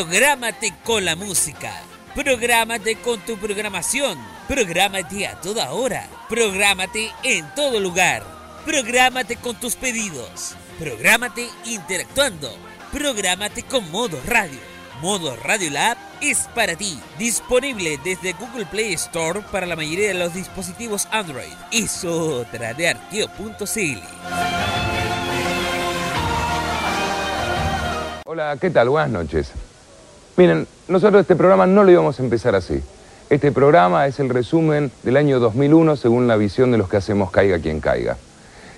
Prográmate con la música. Prográmate con tu programación. Prográmate a toda hora. Prográmate en todo lugar. Prográmate con tus pedidos. Prográmate interactuando. Prográmate con Modo Radio. Modo Radio Lab es para ti. Disponible desde Google Play Store para la mayoría de los dispositivos Android. Es otra de arqueo.cl. Hola, ¿qué tal? Buenas noches. Miren, nosotros este programa no lo íbamos a empezar así. Este programa es el resumen del año 2001 según la visión de los que hacemos Caiga quien caiga.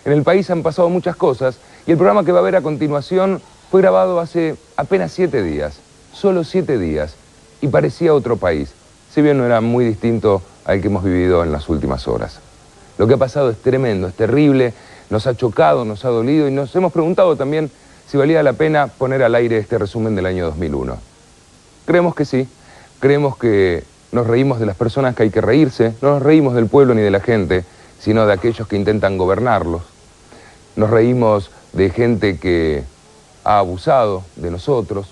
En el país han pasado muchas cosas y el programa que va a ver a continuación fue grabado hace apenas siete días, solo siete días, y parecía otro país, si bien no era muy distinto al que hemos vivido en las últimas horas. Lo que ha pasado es tremendo, es terrible, nos ha chocado, nos ha dolido y nos hemos preguntado también si valía la pena poner al aire este resumen del año 2001. Creemos que sí, creemos que nos reímos de las personas que hay que reírse, no nos reímos del pueblo ni de la gente, sino de aquellos que intentan gobernarlos. Nos reímos de gente que ha abusado de nosotros,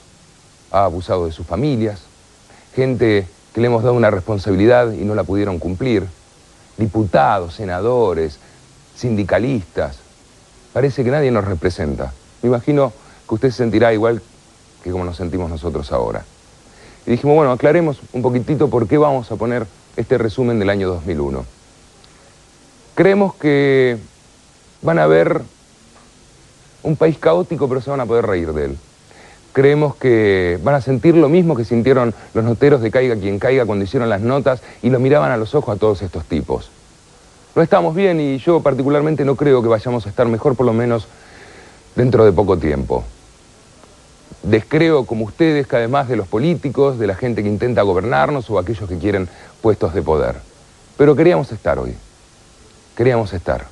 ha abusado de sus familias, gente que le hemos dado una responsabilidad y no la pudieron cumplir, diputados, senadores, sindicalistas. Parece que nadie nos representa. Me imagino que usted se sentirá igual que como nos sentimos nosotros ahora. Y dijimos, bueno, aclaremos un poquitito por qué vamos a poner este resumen del año 2001. Creemos que van a ver un país caótico, pero se van a poder reír de él. Creemos que van a sentir lo mismo que sintieron los noteros de Caiga quien caiga cuando hicieron las notas y lo miraban a los ojos a todos estos tipos. No estamos bien y yo particularmente no creo que vayamos a estar mejor por lo menos dentro de poco tiempo. Descreo como ustedes cada vez más de los políticos, de la gente que intenta gobernarnos o aquellos que quieren puestos de poder. Pero queríamos estar hoy. Queríamos estar.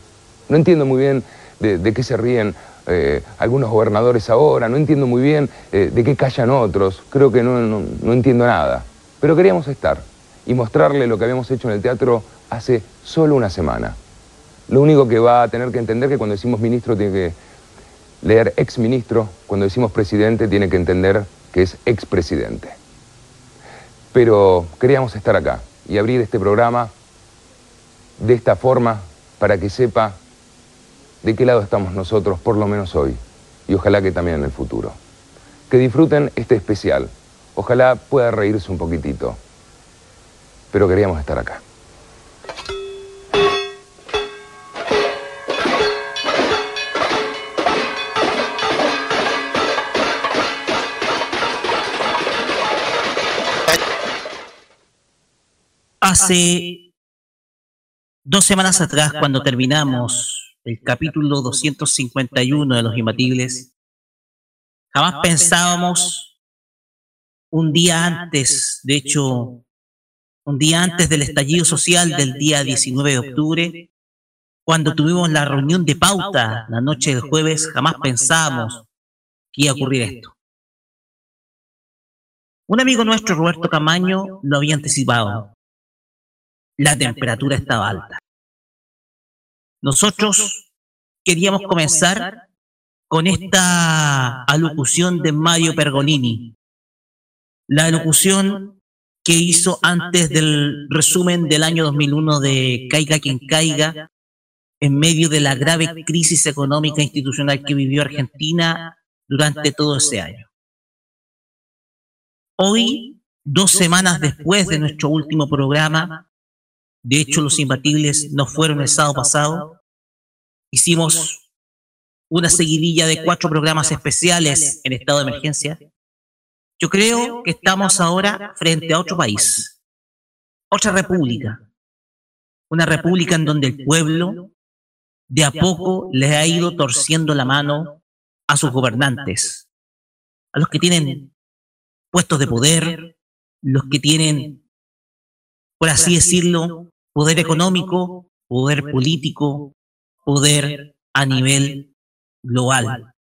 No entiendo muy bien de, qué se ríen eh, algunos gobernadores ahora, no entiendo muy bien eh, de qué callan otros, creo que no, no entiendo nada. Pero queríamos estar y mostrarle lo que habíamos hecho en el teatro hace solo una semana. Lo único que va a tener que entender que cuando decimos ministro tiene que leer ex ministro, cuando decimos presidente tiene que entender que es expresidente. Pero queríamos estar acá y abrir este programa de esta forma para que sepa de qué lado estamos nosotros, por lo menos hoy, y ojalá que también en el futuro. Que disfruten este especial. Ojalá pueda reírse un poquitito. Pero queríamos estar acá. Hace dos semanas atrás, cuando terminamos el capítulo 251 de Los Imbatibles, jamás pensábamos un día antes, de hecho, un día antes del estallido social del día 19 de octubre, cuando tuvimos la reunión de pauta la noche del jueves, jamás pensábamos que iba a ocurrir esto. Un amigo nuestro, Roberto Camaño, lo había anticipado la temperatura estaba alta. Nosotros queríamos comenzar con esta alocución de Mario Pergolini, la alocución que hizo antes del resumen del año 2001 de Caiga quien caiga, en medio de la grave crisis económica e institucional que vivió Argentina durante todo ese año. Hoy, dos semanas después de nuestro último programa, de hecho, los imbatibles no fueron el sábado pasado. Hicimos una seguidilla de cuatro programas especiales en estado de emergencia. Yo creo que estamos ahora frente a otro país, otra república, una república en donde el pueblo de a poco le ha ido torciendo la mano a sus gobernantes, a los que tienen puestos de poder, los que tienen por así decirlo, poder económico, poder político, poder a nivel global.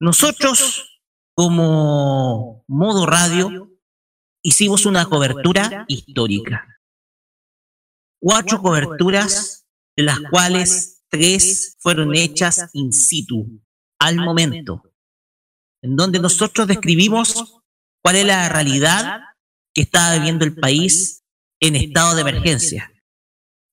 Nosotros, como modo radio, hicimos una cobertura histórica. Cuatro coberturas, de las cuales tres fueron hechas in situ, al momento, en donde nosotros describimos cuál es la realidad que estaba viviendo el país en estado de emergencia.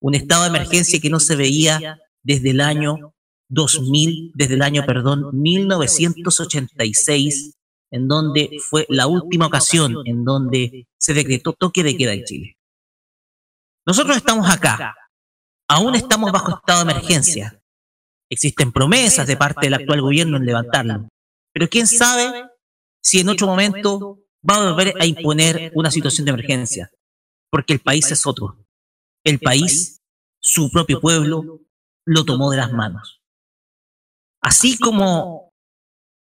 Un estado de emergencia que no se veía desde el año 2000, desde el año, perdón, 1986, en donde fue la última ocasión en donde se decretó toque de queda en Chile. Nosotros estamos acá, aún estamos bajo estado de emergencia. Existen promesas de parte del actual gobierno en levantarlo, pero quién sabe si en otro momento va a volver a imponer una situación de emergencia, porque el país es otro. El país, su propio pueblo, lo tomó de las manos. Así como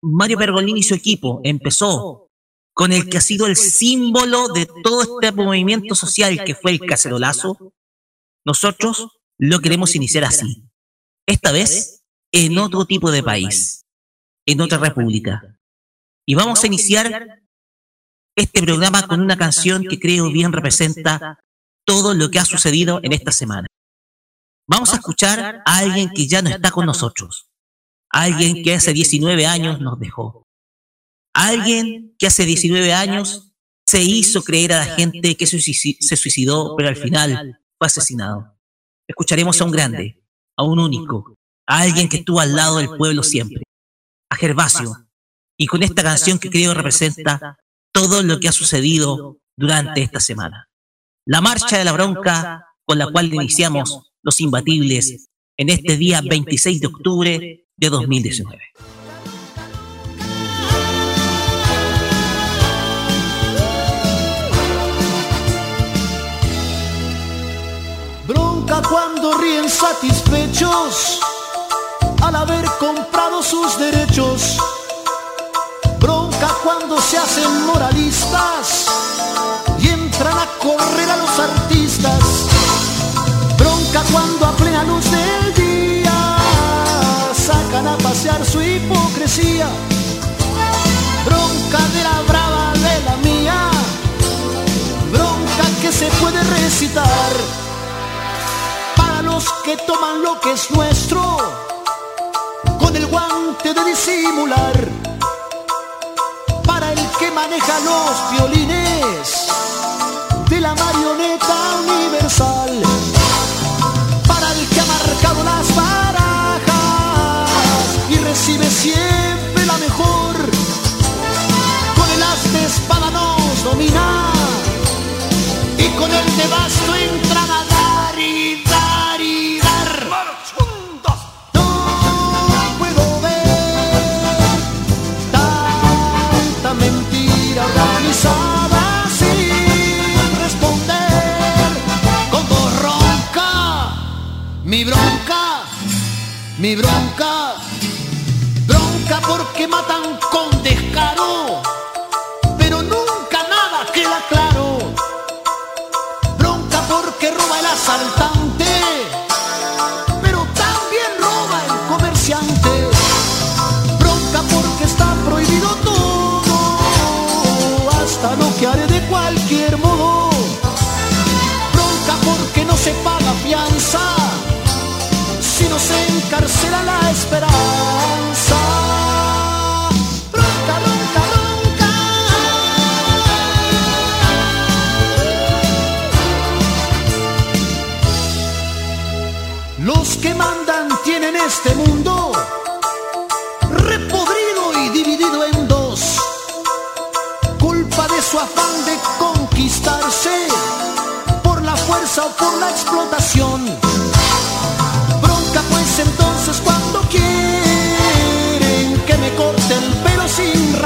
Mario Pergolini y su equipo empezó con el que ha sido el símbolo de todo este movimiento social que fue el cacerolazo, nosotros lo queremos iniciar así. Esta vez en otro tipo de país, en otra república. Y vamos a iniciar este programa con una canción que creo bien representa todo lo que ha sucedido en esta semana. Vamos a escuchar a alguien que ya no está con nosotros Alguien que hace 19 años nos dejó. Alguien que hace 19 años se hizo creer a la gente que se suicidó, pero al final fue asesinado. Escucharemos a un grande, a un único, a alguien que estuvo al lado del pueblo siempre, a Gervasio, y con esta canción que creo representa todo lo que ha sucedido durante esta semana. La marcha de la bronca con la cual iniciamos los imbatibles en este día 26 de octubre de 2019. Bronca cuando ríen satisfechos al haber comprado sus derechos. Cuando se hacen moralistas y entran a correr a los artistas. Bronca cuando a plena luz del día a pasear su hipocresía. Bronca de la brava de la mía, bronca que se puede recitar para los que toman lo que es nuestro con el guante de disimular. Que maneja los violines de la marioneta universal. Para el que ha marcado las recibe siempre la mejor. Con el as de espada nos domina y con el de basto mi bronca, mi bronca porque matan con descaro, si no se encarcela la esperanza. que mandan tienen este mundo repodrido y dividido en dos. Culpa de su afán de conquistarse por la fuerza o por la explotación.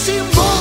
sin bombas.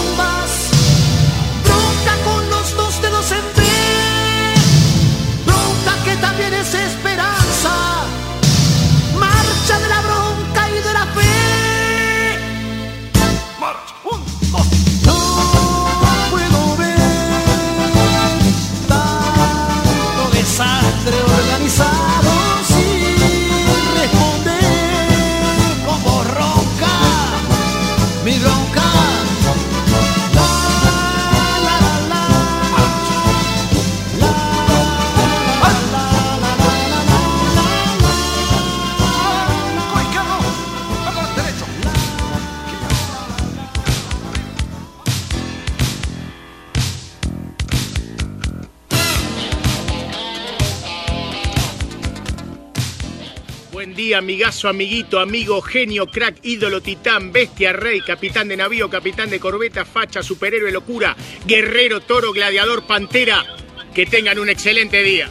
Amigazo, amiguito, amigo, genio, crack, ídolo, titán, bestia, rey, capitán de navío, capitán de corbeta, facha, superhéroe, locura, guerrero, toro, gladiador, pantera. Que tengan un excelente día.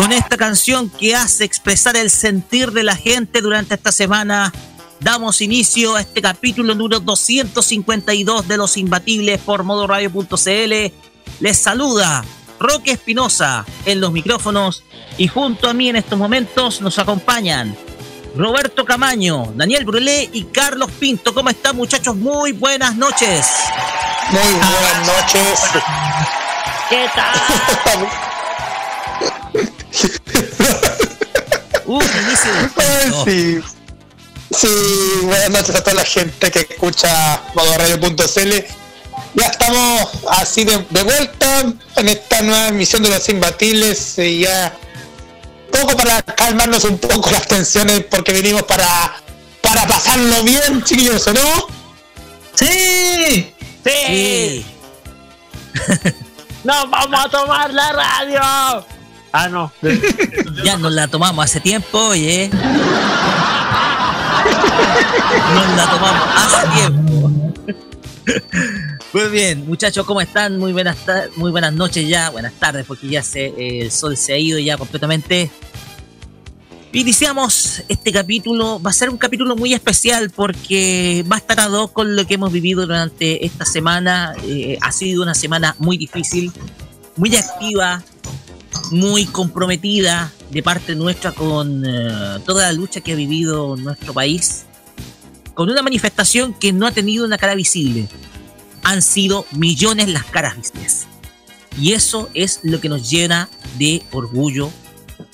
Con esta canción que hace expresar el sentir de la gente durante esta semana, damos inicio a este capítulo número 252 de Los Imbatibles por modoradio.cl. Les saluda Roque Espinosa en los micrófonos y junto a mí en estos momentos nos acompañan Roberto Camaño, Daniel Brulé y Carlos Pinto. ¿Cómo están muchachos? Muy buenas noches. Muy buenas noches. ¿Qué tal? uh, de sí. Sí, buenas noches a toda la gente que escucha modoradio.cl. Ya estamos así de, vuelta en esta nueva emisión de los imbatibles y ya poco para calmarnos un poco las tensiones porque venimos para para pasarlo bien, chiquillos, ¿o no? Sí, sí. Nos vamos a tomar la radio. Ah, no. ya nos la tomamos hace tiempo, oye. Nos la tomamos hace tiempo. Muy bien, muchachos, ¿cómo están? Muy buenas, muy buenas noches ya, buenas tardes, porque ya se, eh, el sol se ha ido ya completamente. Iniciamos este capítulo, va a ser un capítulo muy especial porque va a estar a dos con lo que hemos vivido durante esta semana. Eh, ha sido una semana muy difícil, muy activa, muy comprometida de parte nuestra con eh, toda la lucha que ha vivido nuestro país, con una manifestación que no ha tenido una cara visible. Han sido millones las caras visibles. Y eso es lo que nos llena de orgullo,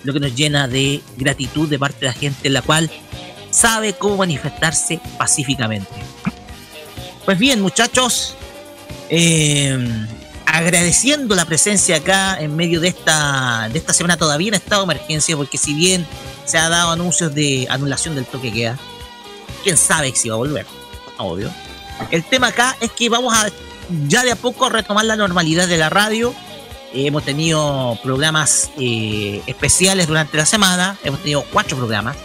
lo que nos llena de gratitud de parte de la gente, la cual sabe cómo manifestarse pacíficamente. Pues bien, muchachos, eh, agradeciendo la presencia acá en medio de esta, de esta semana todavía en estado de emergencia, porque si bien se ha dado anuncios de anulación del toque queda, quién sabe si va a volver, obvio. El tema acá es que vamos a ya de a poco retomar la normalidad de la radio. hemos tenido programas eh, especiales durante la semana, hemos tenido cuatro programas.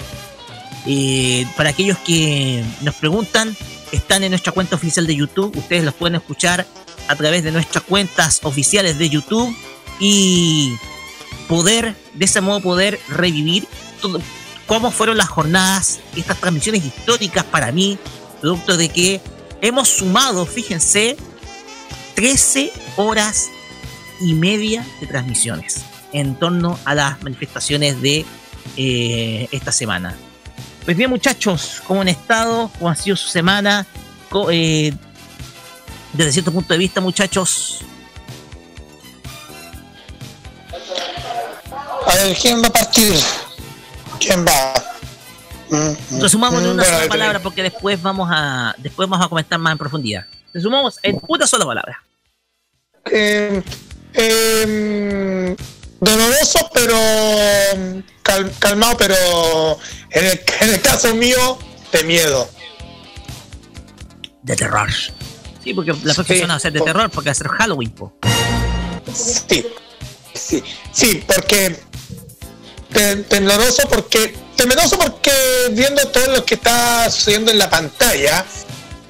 Eh, para aquellos que nos preguntan, están en nuestra cuenta oficial de YouTube, ustedes los pueden escuchar a través de nuestras cuentas oficiales de YouTube y poder, de ese modo, poder revivir cómo fueron las jornadas, estas transmisiones históricas para mí, producto de que hemos sumado, fíjense, 13 horas y media de transmisiones en torno a las manifestaciones de eh, esta semana. Pues bien, muchachos, ¿cómo han estado? ¿Cómo ha sido su semana? Eh, desde cierto punto de vista, muchachos? A ver, ¿quién va a partir? ¿Quién va? Resumamos en una sola palabra porque después vamos a después vamos a comentar más en profundidad. Resumamos en una sola palabra. Eh, eh, doloroso, pero calmado, pero en el, en el caso mío, de miedo. De terror. Sí, porque la próxima va a ser de terror, porque va a ser Halloween, po. Sí, sí, sí, porque tembloroso porque temeroso porque viendo todo lo que está sucediendo en la pantalla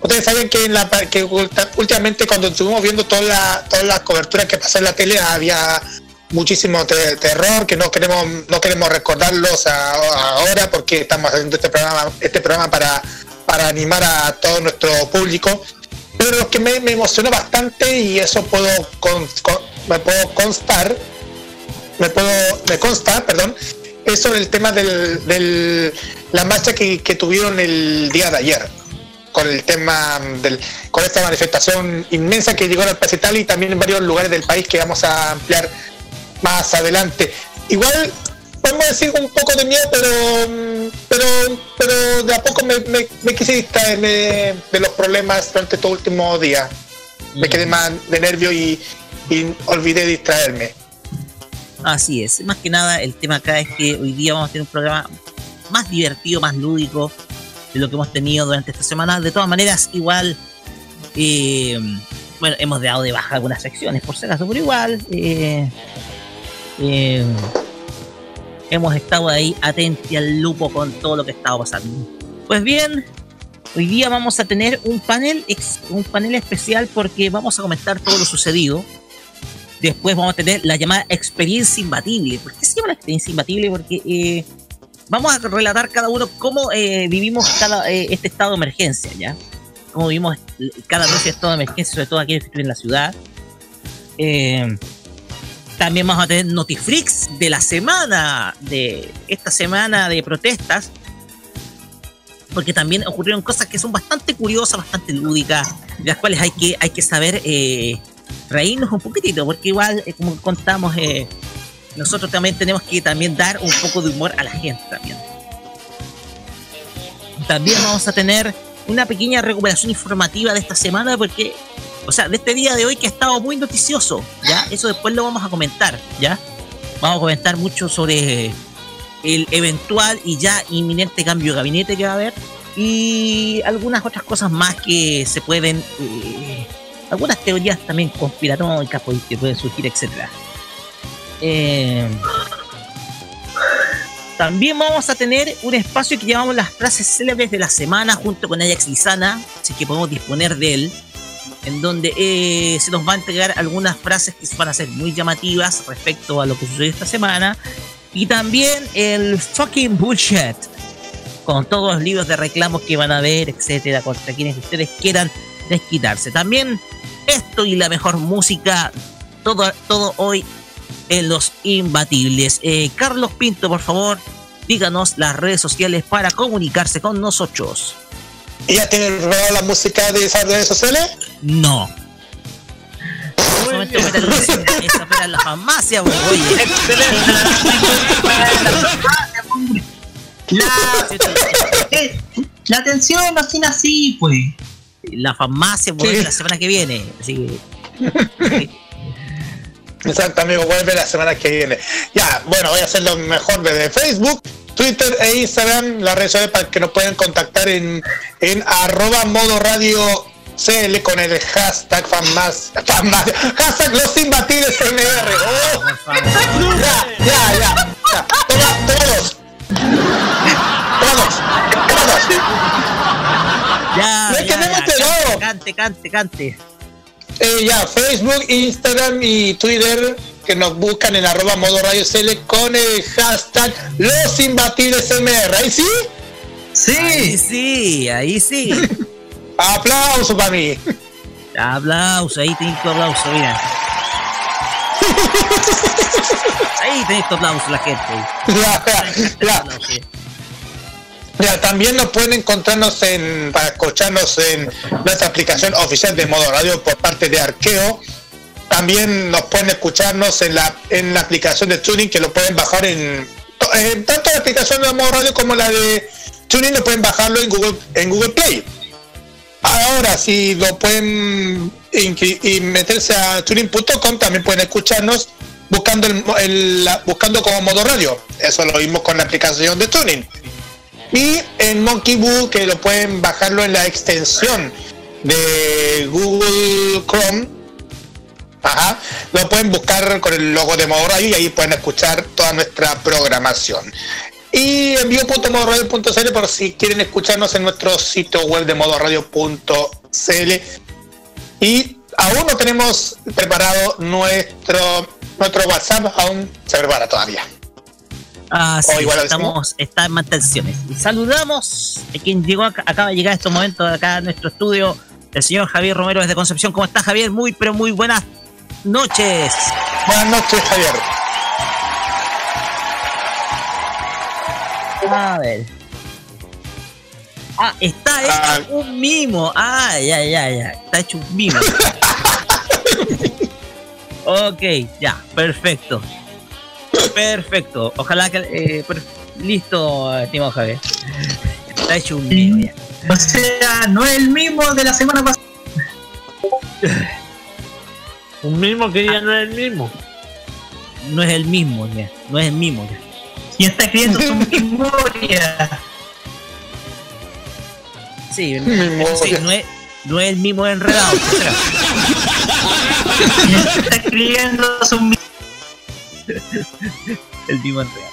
ustedes saben que en la que últimamente cuando estuvimos viendo toda la, todas las coberturas que pasó en la tele había muchísimo terror que no queremos no queremos recordarlos ahora porque estamos haciendo este programa este programa para para animar a todo nuestro público. Pero lo que me, emocionó bastante y eso puedo me puedo constar, me puedo, me consta, perdón, es sobre el tema del, la marcha que, tuvieron el día de ayer con el tema del, con esta manifestación inmensa que llegó al Pacetal y también en varios lugares del país que vamos a ampliar más adelante. Igual podemos decir un poco de miedo, pero, pero, pero de a poco me, me, quise distraerme de los problemas durante estos últimos días. Me quedé más de nervio y, y olvidé distraerme. Así es, más que nada el tema acá es que hoy día vamos a tener un programa más divertido, más lúdico de lo que hemos tenido durante esta semana. De todas maneras, igual eh, bueno, hemos dado de baja algunas secciones, por si acaso, pero igual eh, eh, hemos estado ahí atentos al lupo con todo lo que estaba pasando. Pues bien, hoy día vamos a tener un panel, un panel especial porque vamos a comentar todo lo sucedido. Después vamos a tener la llamada experiencia imbatible. ¿Por qué se llama la experiencia imbatible? Porque eh, vamos a relatar cada uno cómo vivimos cada, este estado de emergencia, ¿ya? como vimos cada vez estado de emergencia, sobre todo aquí en la ciudad. Eh, también vamos a tener Notiflix de la semana, de esta semana de protestas, porque también ocurrieron cosas que son bastante curiosas, bastante lúdicas, de las cuales hay que, hay que saber eh, reírnos un poquitito, porque igual, eh, como contamos, nosotros también tenemos que también dar un poco de humor a la gente también. También vamos a tener una pequeña recuperación informativa de esta semana porque, o sea, de este día de hoy que ha estado muy noticioso, ¿ya? Eso después lo vamos a comentar, ¿ya? Vamos a comentar mucho sobre el eventual y ya inminente cambio de gabinete que va a haber y algunas otras cosas más que se pueden, eh, algunas teorías también conspiranoicas pues, que pueden surgir, etcétera. Eh, también vamos a tener un espacio que llamamos las frases célebres de la semana junto con Ajax Lizana, así que podemos disponer de él, en donde eh, se nos va a entregar algunas frases que van a ser muy llamativas respecto a lo que sucedió esta semana. Y también el fucking bullshit, con todos los libros de reclamos que van a ver, etcétera, contra quienes ustedes quieran desquitarse. También esto y la mejor música, todo, todo hoy en los imbatibles. Eh, Carlos Pinto, por favor, díganos las redes sociales para comunicarse con nosotros. ¿Y ya tienen preparada la música de esas redes sociales? No. Esa era la farmacia, oye. La, la atención no tiene así, pues. La farmacia vuelve la semana que viene. Así que. Exacto, amigo, vuelve la semana que viene. Ya, bueno, voy a hacer lo mejor desde Facebook, Twitter e Instagram, las redes sociales para que nos puedan contactar en, en arroba modo radio CL con el hashtag fanmas, hashtag los imbatibles MR. Oh. Ya, ya, ya, ya. todos. Todos. Todos. Ya, ya, ya, cante, cante, cante. Eh, ya, Facebook, Instagram y Twitter que nos buscan en arroba modo radio CL con el hashtag los imbatibles MR. ¿Ahí sí? Sí. Ahí sí, ahí sí. aplauso para mí. Aplauso, ahí tenés tu aplauso, mira. Ahí tenés tu aplauso la gente. Ya, también nos pueden encontrarnos en, para escucharnos en nuestra aplicación oficial de modo radio por parte de Arqueo. También nos pueden escucharnos en la, en la aplicación de Tuning que lo pueden bajar en, tanto la aplicación de modo radio como la de Tuning lo pueden bajarlo en Google, en Google Play. Ahora, si lo pueden y meterse a tuning.com, también pueden escucharnos buscando el, buscando como modo radio. Eso lo vimos con la aplicación de Tuning. Y en Monkey Boo, que lo pueden bajarlo en la extensión de Google Chrome. Ajá. Lo pueden buscar con el logo de Modo Radio y ahí pueden escuchar toda nuestra programación. Y envío.modoradio.cl por si quieren escucharnos en nuestro sitio web de modoradio.cl. Y aún no tenemos preparado nuestro, nuestro WhatsApp, aún se prepara todavía. Ah, sí, estamos, está en mantenciones. Y saludamos a quien llegó, acaba de llegar a estos momentos acá a nuestro estudio, el señor Javier Romero desde Concepción. ¿Cómo está Javier? Muy, pero muy buenas noches. Buenas noches, Javier. A ver. Ah, está hecho ah. un mimo. Ah, ya, ya, ya. Está hecho un mimo. ok, ya, perfecto. Perfecto. Ojalá que. Eh, listo, estimado Javier. Está hecho un mimo ya. O sea, no es el mismo de la semana pasada. Un mismo que ya no es el mismo. No es el mismo, ya. No es el mismo, ya. Y está escribiendo su memoria. Sí, sí no, es, no es el mismo enredado. está escribiendo su El Demon Real.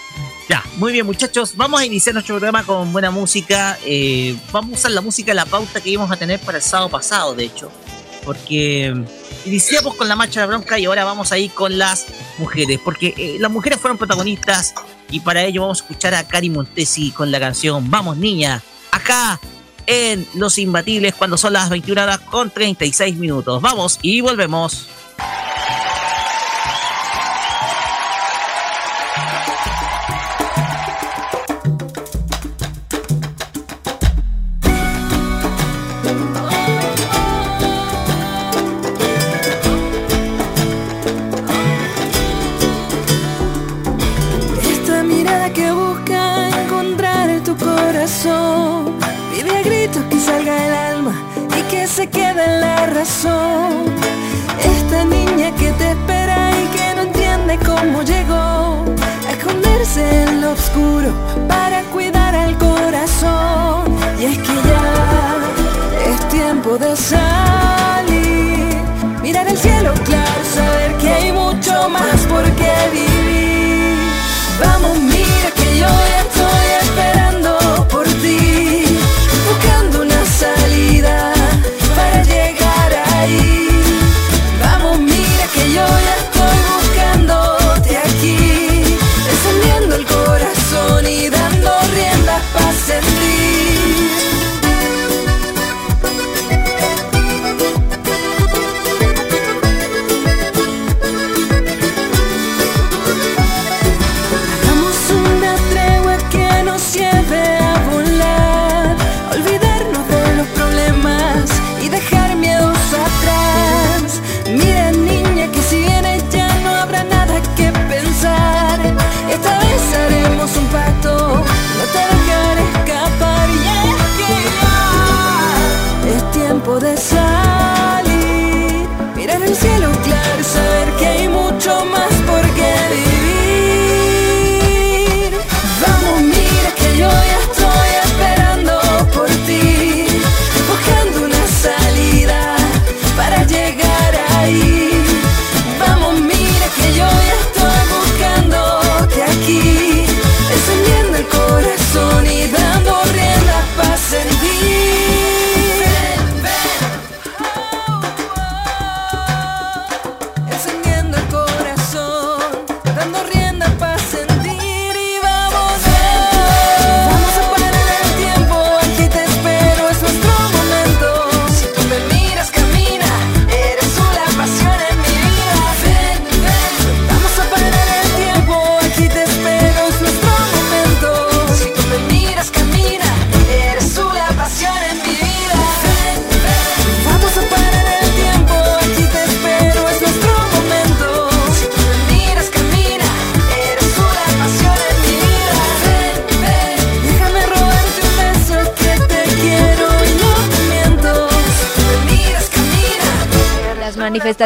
Ya, muy bien muchachos, vamos a iniciar nuestro programa con buena música. Eh, vamos a usar la música, la pauta que íbamos a tener para el sábado pasado, de hecho. Porque iniciamos con la marcha de la bronca y ahora vamos a ir con las mujeres. Porque eh, las mujeres fueron protagonistas y para ello vamos a escuchar a Cari Montesi con la canción Vamos Niña, acá en Los Imbatibles cuando son las 21 horas con 36 minutos. Vamos y volvemos.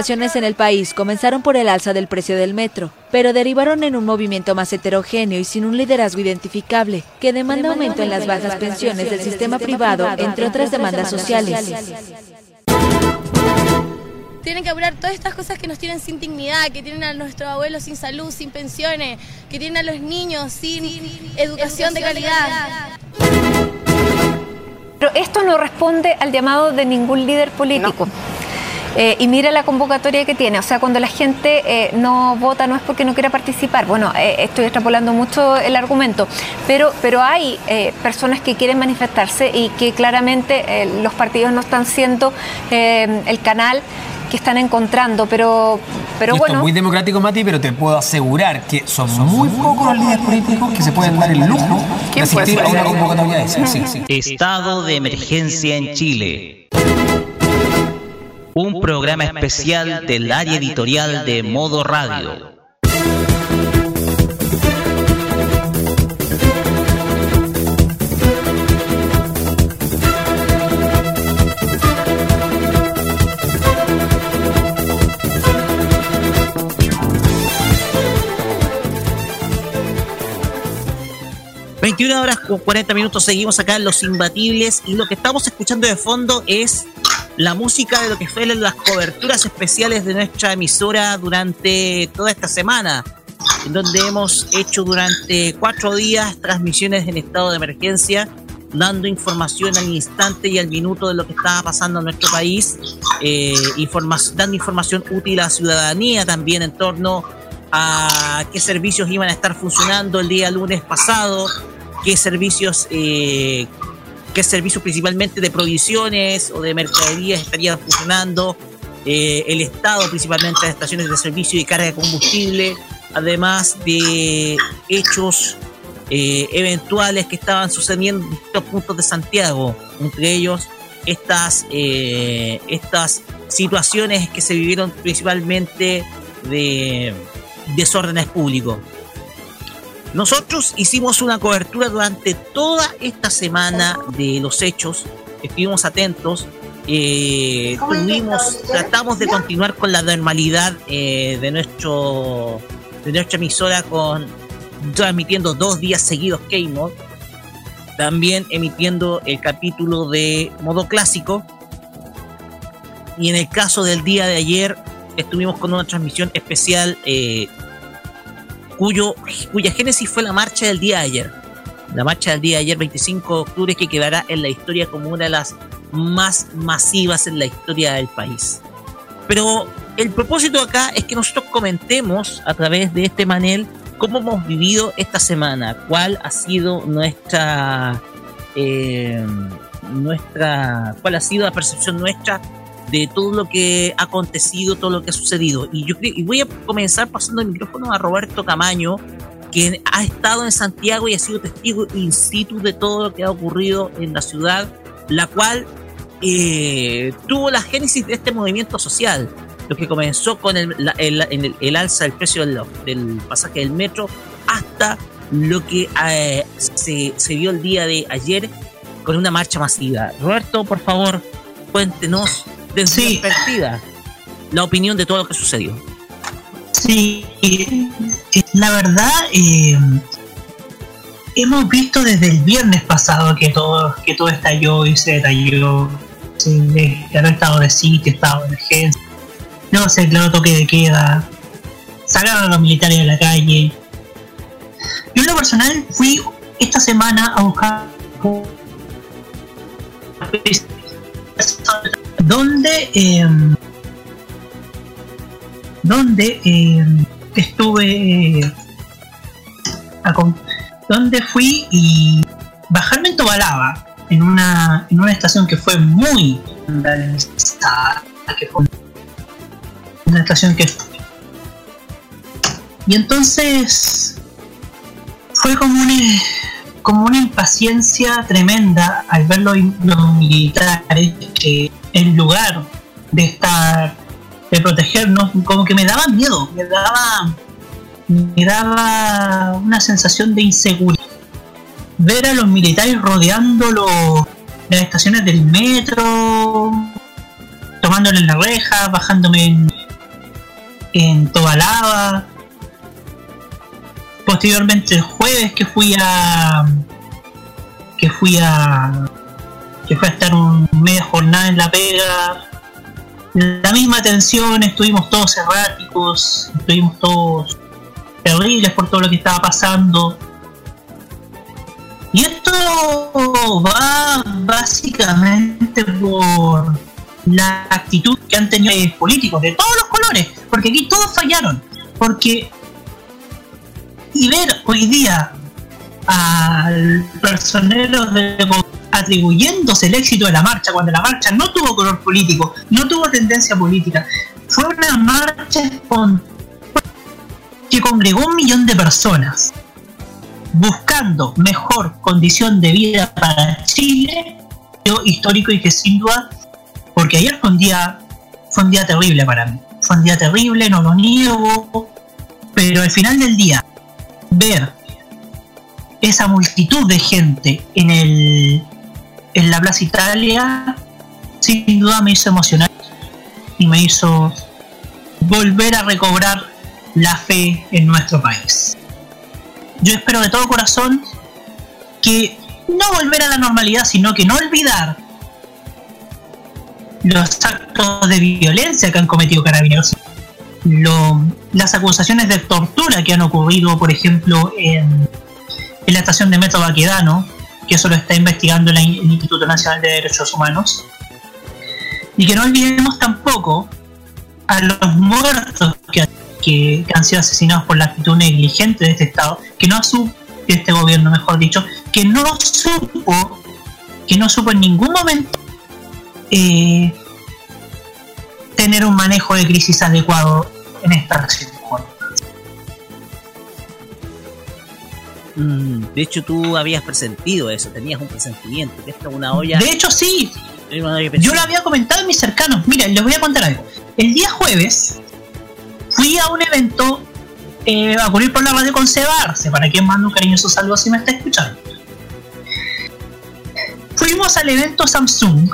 Manifestaciones en el país comenzaron por el alza del precio del metro, pero derivaron en un movimiento más heterogéneo y sin un liderazgo identificable, que demanda aumento en las bajas pensiones del sistema privado, entre otras demandas sociales. Tienen que apurar todas estas cosas que nos tienen sin dignidad, que tienen a nuestros abuelos sin salud, sin pensiones, que tienen a los niños sin, educación, de calidad. Pero esto no responde al llamado de ningún líder político. Eh, y mira la convocatoria que tiene, o sea, cuando la gente eh, no vota no es porque no quiera participar. Bueno, eh, estoy extrapolando mucho el argumento, pero, pero hay eh, personas que quieren manifestarse y que claramente eh, los partidos no están siendo eh, el canal que están encontrando, pero, pero bueno. muy democrático, Mati, pero te puedo asegurar que son muy pocos los líderes políticos que se pueden dar el lujo de asistir a una convocatoria de esa. Sí, sí. Estado de emergencia en Chile. Un programa especial del área editorial de Modo Radio. ...21 horas con 40 minutos... ...seguimos acá en Los Imbatibles... ...y lo que estamos escuchando de fondo es... la música de lo que fue las coberturas especiales de nuestra emisora durante toda esta semana, en donde hemos hecho durante cuatro días transmisiones en estado de emergencia, dando información al instante y al minuto de lo que estaba pasando en nuestro país, eh, dando información útil a la ciudadanía también en torno a qué servicios iban a estar funcionando el día lunes pasado, qué servicios, eh, qué servicios principalmente de provisiones o de mercaderías estarían funcionando, eh, el estado principalmente de estaciones de servicio y carga de combustible, además de hechos eh, eventuales que estaban sucediendo en distintos puntos de Santiago, entre ellos estas, estas situaciones que se vivieron principalmente de desórdenes públicos. Nosotros hicimos una cobertura durante toda esta semana de los hechos, estuvimos atentos, eh, tuvimos, tratamos de continuar con la normalidad eh, de nuestro de nuestra emisora con transmitiendo dos días seguidos K-Mod, también emitiendo el capítulo de modo clásico. Y en el caso del día de ayer estuvimos con una transmisión especial eh, cuyo, cuya génesis fue la marcha del día de ayer. La marcha del día de ayer, 25 de octubre, que quedará en la historia como una de las más masivas en la historia del país. Pero el propósito acá es que nosotros comentemos a través de este manel cómo hemos vivido esta semana, cuál ha sido nuestra, eh, nuestra, cuál ha sido la percepción nuestra de todo lo que ha acontecido, todo lo que ha sucedido. Y yo y voy a comenzar pasando el micrófono a Roberto Camaño, quien ha estado en Santiago y ha sido testigo in situ de todo lo que ha ocurrido en la ciudad, la cual eh, tuvo la génesis de este movimiento social, lo que comenzó con el, el, alza del precio del, del, pasaje del metro hasta lo que eh, se, se vio el día de ayer con una marcha masiva. Roberto, por favor, cuéntenos desde sí. perspectiva la opinión de todo lo que sucedió. Sí, la verdad, eh, hemos visto desde el viernes pasado que todo, que todo estalló y se detalló. Se declaró estado de sitio, estado de emergencia. No se declaró toque de queda. Sacaron a los militares de la calle. Yo en lo personal fui esta semana a buscar donde em, donde em, estuve donde fui y bajarme en Tobalaba en una en una estación que fue muy que fue una estación que y entonces fue como una como una impaciencia tremenda al ver los, militares que en lugar de estar de protegernos como que me daba miedo me daba me daba una sensación de inseguridad. Ver a los militares rodeando las estaciones del metro tomándole la reja bajándome en, en Tobalaba posteriormente el jueves que fui a que fui a que fue a estar un media jornada en la pega la misma tensión estuvimos todos erráticos estuvimos todos terribles por todo lo que estaba pasando. Y esto va básicamente por la actitud que han tenido los políticos de todos los colores porque aquí todos fallaron porque y ver hoy día al personero de atribuyéndose el éxito de la marcha cuando la marcha no tuvo color político, no tuvo tendencia política, fue una marcha que congregó un millón de personas buscando mejor condición de vida para Chile, histórico y que sin duda, porque ayer fue un día, fue un día terrible para mí, fue un día terrible, no lo niego, pero al final del día ver esa multitud de gente en el en la Plaza Italia sin duda me hizo emocionar y me hizo volver a recobrar la fe en nuestro país. Yo espero de todo corazón que no volver a la normalidad, sino que no olvidar los actos de violencia que han cometido carabineros, las acusaciones de tortura que han ocurrido, por ejemplo, en, en la estación de Metro Baquedano, que eso lo está investigando el, Instituto Nacional de Derechos Humanos, y que no olvidemos tampoco a los muertos que, han sido asesinados por la actitud negligente de este Estado, que no supo, de este gobierno, mejor dicho, que no supo, que no supo en ningún momento eh, tener un manejo de crisis adecuado en esta circunstancia. De hecho, tú habías presentido eso, tenías un presentimiento, que esta es una olla. De hecho, sí, yo lo había comentado en mis cercanos. Mira, les voy a contar algo. El día jueves fui a un evento eh, a ocurrir por la radio con Seba Arce, para quien mando un cariñoso saludo si me está escuchando. Fuimos al evento Samsung,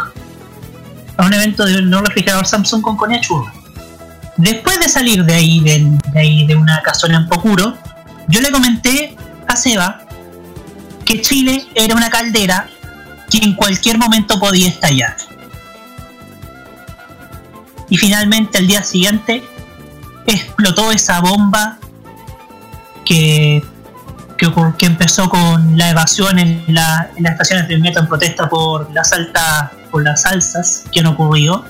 a un evento de no refrigerador Samsung con Churro. Después de salir de ahí, de, de ahí, de una casona en Pocuro, yo le comenté a Seba que Chile era una caldera que en cualquier momento podía estallar. Y finalmente al día siguiente explotó esa bomba que, que, empezó con la evasión en, la, en las estaciones de metro en protesta por las altas, por las alzas que han ocurrido.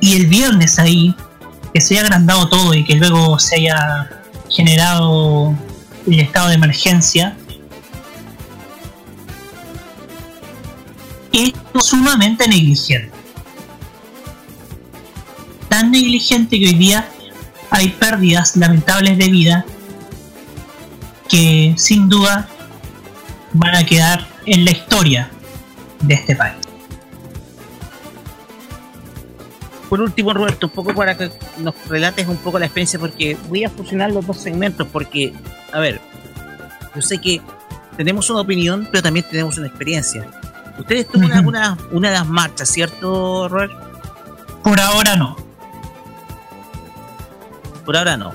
Y el viernes ahí, que se haya agrandado todo y que luego se haya generado el estado de emergencia, es sumamente negligente. Tan negligente que hoy día hay pérdidas lamentables de vida que sin duda van a quedar en la historia de este país. Por último, Roberto, un poco para que nos relates un poco la experiencia, porque voy a fusionar los dos segmentos, porque, a ver, yo sé que tenemos una opinión, pero también tenemos una experiencia. Ustedes estuvo en alguna una de las marchas, ¿cierto, Robert? Por ahora no. Por ahora no.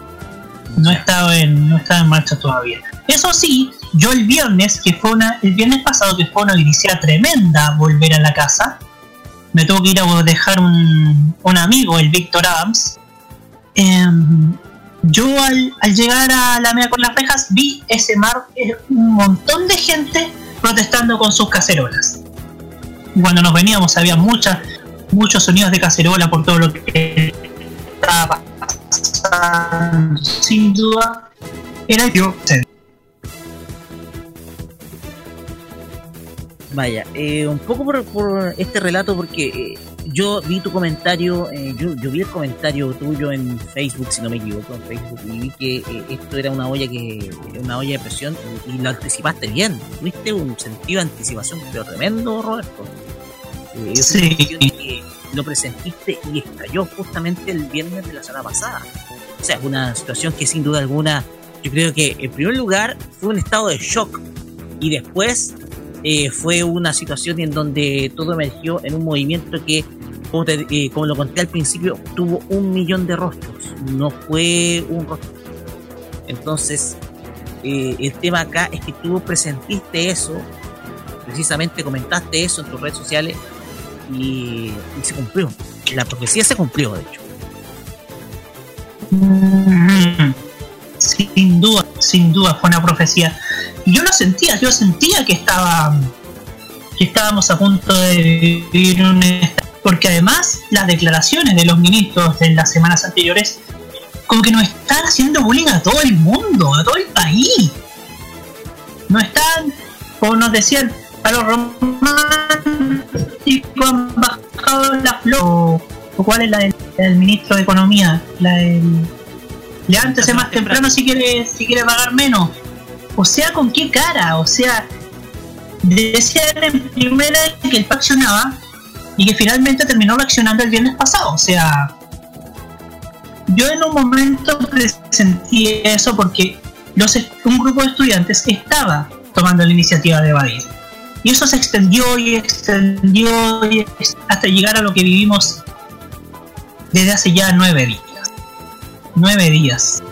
No he estado en, no he estado en marcha todavía. Eso sí, yo el viernes, que fue una, el viernes pasado que fue una odisea tremenda volver a la casa, me tuvo que ir a dejar un, un amigo, el Víctor Adams. Em, yo al, al llegar a la media con las rejas vi ese mar, un montón de gente protestando con sus cacerolas. Cuando nos veníamos había muchas, muchos sonidos de cacerola por todo lo que estaba pasando. Sin duda, era yo. Vaya, eh, un poco por, por este relato, porque eh, yo vi tu comentario, eh, yo, yo vi el comentario tuyo en Facebook, si no me equivoco, en Facebook, y vi que eh, esto era una olla que una olla de presión y, y lo anticipaste bien. Tuviste un sentido de anticipación, pero tremendo, Roberto. Eh, Sí. que lo presentiste y estalló justamente el viernes de la semana pasada. O sea, es una situación que sin duda alguna, yo creo que en primer lugar fue un estado de shock y después eh, fue una situación en donde todo emergió en un movimiento que, como, eh, lo conté al principio, tuvo un millón de rostros, no fue un rostro. Entonces, eh, el tema acá es que tú presentiste eso, precisamente comentaste eso en tus redes sociales y, y se cumplió. La profecía se cumplió, de hecho. Mm, Sin duda, sin duda fue una profecía. Y yo lo sentía, yo sentía que estaba que estábamos a punto de vivir un porque además las declaraciones de los ministros de las semanas anteriores como que nos están haciendo bullying a todo el mundo, a todo el país. No están, como nos decían, a los románticos han bajado la flor. O, cuál es la del, del ministro de Economía, la del levántese más temprano si quiere, si quiere pagar menos. O sea, ¿con qué cara? O sea, decían en primera que el accionaba y que finalmente terminó reaccionando el viernes pasado. O sea, yo en un momento presentí eso porque un grupo de estudiantes estaba tomando la iniciativa de evadir. Y eso se extendió y extendió hasta llegar a lo que vivimos desde hace ya nueve días. Nueve días.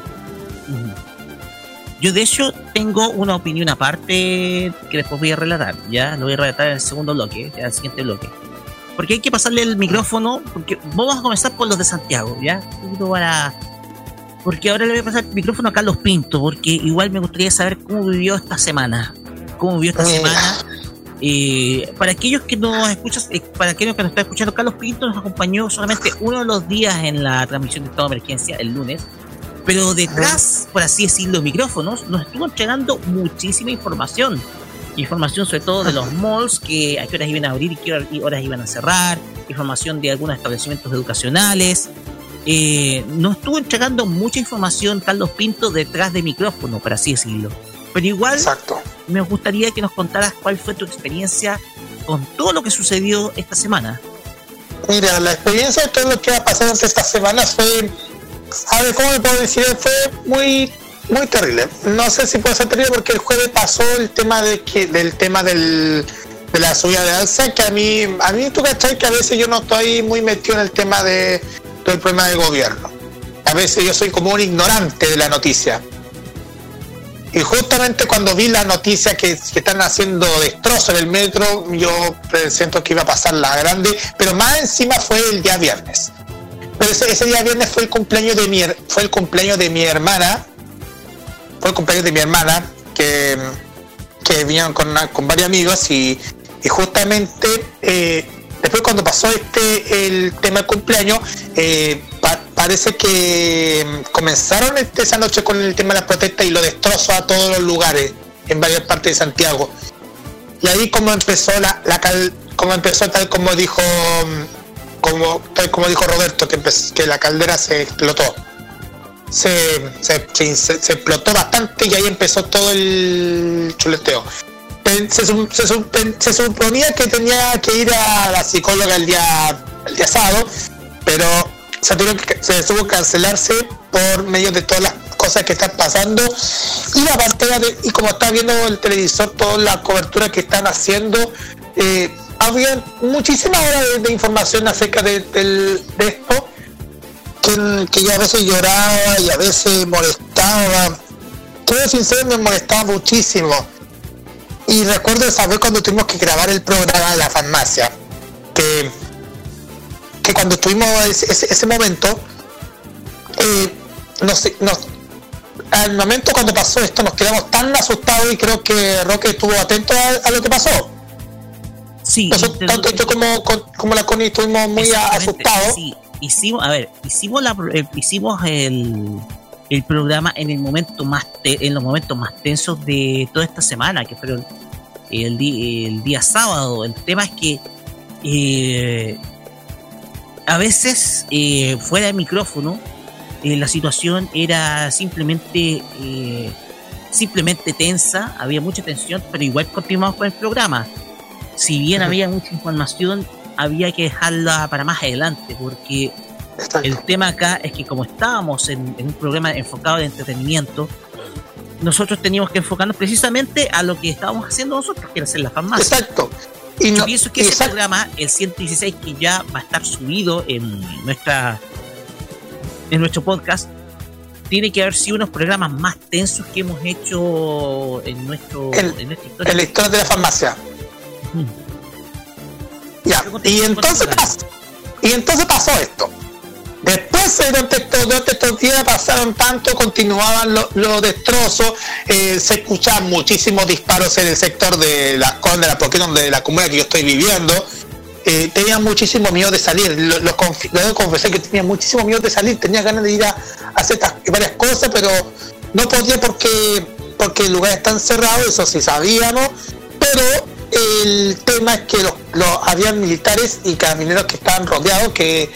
Yo de hecho tengo una opinión aparte que después voy a relatar, ya lo voy a relatar en el segundo bloque, en el siguiente bloque. porque hay que pasarle el micrófono, porque vamos a comenzar por los de Santiago, ¿ya? Para, porque ahora le voy a pasar el micrófono a Carlos Pinto, porque igual me gustaría saber cómo vivió esta semana, cómo vivió esta semana. Eh, para aquellos que nos escuchan, eh, para aquellos que nos están escuchando, Carlos Pinto nos acompañó solamente uno de los días en la transmisión de estado de emergencia, el lunes, pero detrás, por así decirlo, micrófonos, nos estuvo entregando muchísima información información sobre todo de los malls, que a qué horas iban a abrir y qué horas iban a cerrar, información de algunos establecimientos educacionales. Eh, nos estuvo entregando mucha información Carlos Pinto detrás de micrófono, por así decirlo. Pero igual me gustaría que nos contaras cuál fue tu experiencia con todo lo que sucedió esta semana. Mira, la experiencia de todo lo que ha pasado esta semana fue, a ver, ¿cómo me puedo decir? Fue muy muy terrible. No sé si puede ser terrible porque el jueves pasó el tema de del tema del, de la subida de alza, que a mí, a mí tú cachai que a veces yo no estoy muy metido en el tema de, del problema del gobierno. A veces yo soy como un ignorante de la noticia. Y justamente cuando vi la noticia que, están haciendo destrozos en el metro, yo siento que iba a pasar la grande, pero más encima fue el día viernes. Pero ese, día viernes fue el cumpleaños de mi fue el cumpleaños de mi hermana fue el cumpleaños de mi hermana, que, que vinieron con, con varios amigos y, justamente eh, después cuando pasó este el tema del cumpleaños, eh, parece que comenzaron este, esa noche con el tema de las protestas y lo destrozó a todos los lugares en varias partes de Santiago. Y ahí como empezó la, la como empezó tal como dijo como tal como dijo Roberto que, que la caldera se explotó se, se, explotó bastante y ahí empezó todo el chuleteo. Se, suponía que tenía que ir a la psicóloga el día, el día sábado, pero se, tuvo que, se cancelarse por medio de todas las cosas que están pasando y la pantalla y como está viendo el televisor toda la cobertura que están haciendo eh, había muchísimas horas de, información acerca de, esto que, yo a veces lloraba y a veces molestaba. Todo sincero me molestaba muchísimo. Y recuerdo esa vez cuando tuvimos que grabar el programa de la farmacia, que, que cuando estuvimos ese, ese, momento, eh, nos, al momento cuando pasó esto nos quedamos tan asustados y creo que Roque estuvo atento a, lo que pasó. Sí, tanto yo como, como la Connie estuvimos muy asustados hicimos, a ver, hicimos la eh, hicimos el, el programa en el momento más en los momentos más tensos de toda esta semana, que fue el, el día sábado. El tema es que eh, a veces eh, fuera de micrófono la situación era simplemente simplemente tensa, había mucha tensión, pero igual continuamos con el programa. Si bien había mucha información, había que dejarla para más adelante, porque el tema acá es que como estábamos en, un programa enfocado en entretenimiento, nosotros teníamos que enfocarnos precisamente a lo que estábamos haciendo nosotros, que era hacer la farmacia. Exacto. Y Yo pienso que ese programa, el 116, que ya va a estar subido en nuestra en nuestro podcast, tiene que haber sido unos programas más tensos que hemos hecho en nuestro en nuestra historia. En la historia de la farmacia. Ya, y entonces, pasó, y entonces pasó esto. Después, durante estos, durante estos días pasaron tanto, continuaban los, destrozos, eh, se escuchaban muchísimos disparos en el sector de la Condera, porque es donde la comunidad que yo estoy viviendo. Eh, tenía muchísimo miedo de salir, lo, lo, confesé que tenía muchísimo miedo de salir, tenía ganas de ir a, hacer varias cosas, pero no podía porque, porque el lugar está cerrado, eso sí sabíamos, pero el tema es que los, habían militares y carabineros que estaban rodeados que,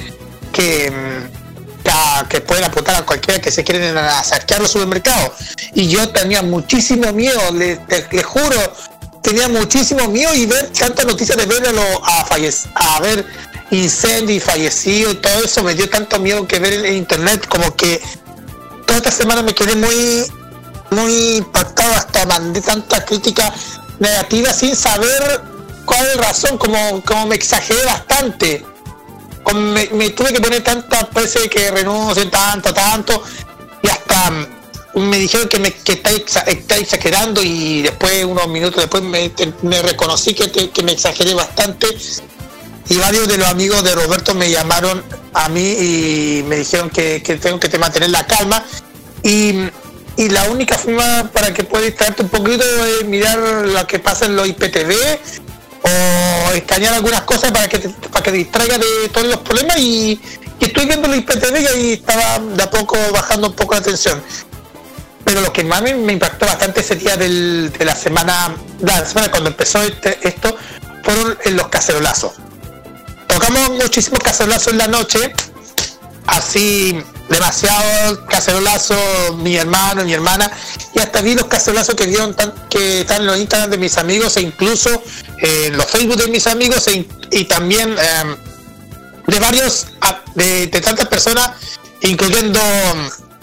que, mm, que, pueden apuntar a cualquiera que se quieren a saquear los supermercados. Y yo tenía muchísimo miedo, les juro, tenía muchísimo miedo y ver tantas noticias de verlo a, a ver incendios y fallecidos y todo eso me dio tanto miedo que ver en internet como que toda esta semana me quedé muy muy impactado hasta mandé tanta crítica negativa sin saber cuál es la razón, como, como me exageré bastante. Como me, tuve que poner tantas veces que renuncie tanto, tanto, y hasta me dijeron que me que está, exagerando y después, unos minutos después, me, reconocí que, que me exageré bastante. y varios de los amigos de Roberto me llamaron a mí y me dijeron que, que tengo que mantener la calma y, y la única forma para que puedas distraerte un poquito es mirar lo que pasa en los IPTV o escanear algunas cosas para que te, para que distraiga de todos los problemas y, estoy viendo los IPTV y ahí estaba de a poco bajando un poco la tensión pero lo que más me, impactó bastante ese día de la semana, la semana cuando empezó este, esto, fueron los cacerolazos. Tocamos muchísimos cacerolazos en la noche, así demasiado cacerolazo mi hermano, mi hermana, y hasta vi los cacerolazos que dieron tan, que están en los Instagram de mis amigos e incluso eh, en los Facebook de mis amigos e, y también eh, de varios, de, de tantas personas, incluyendo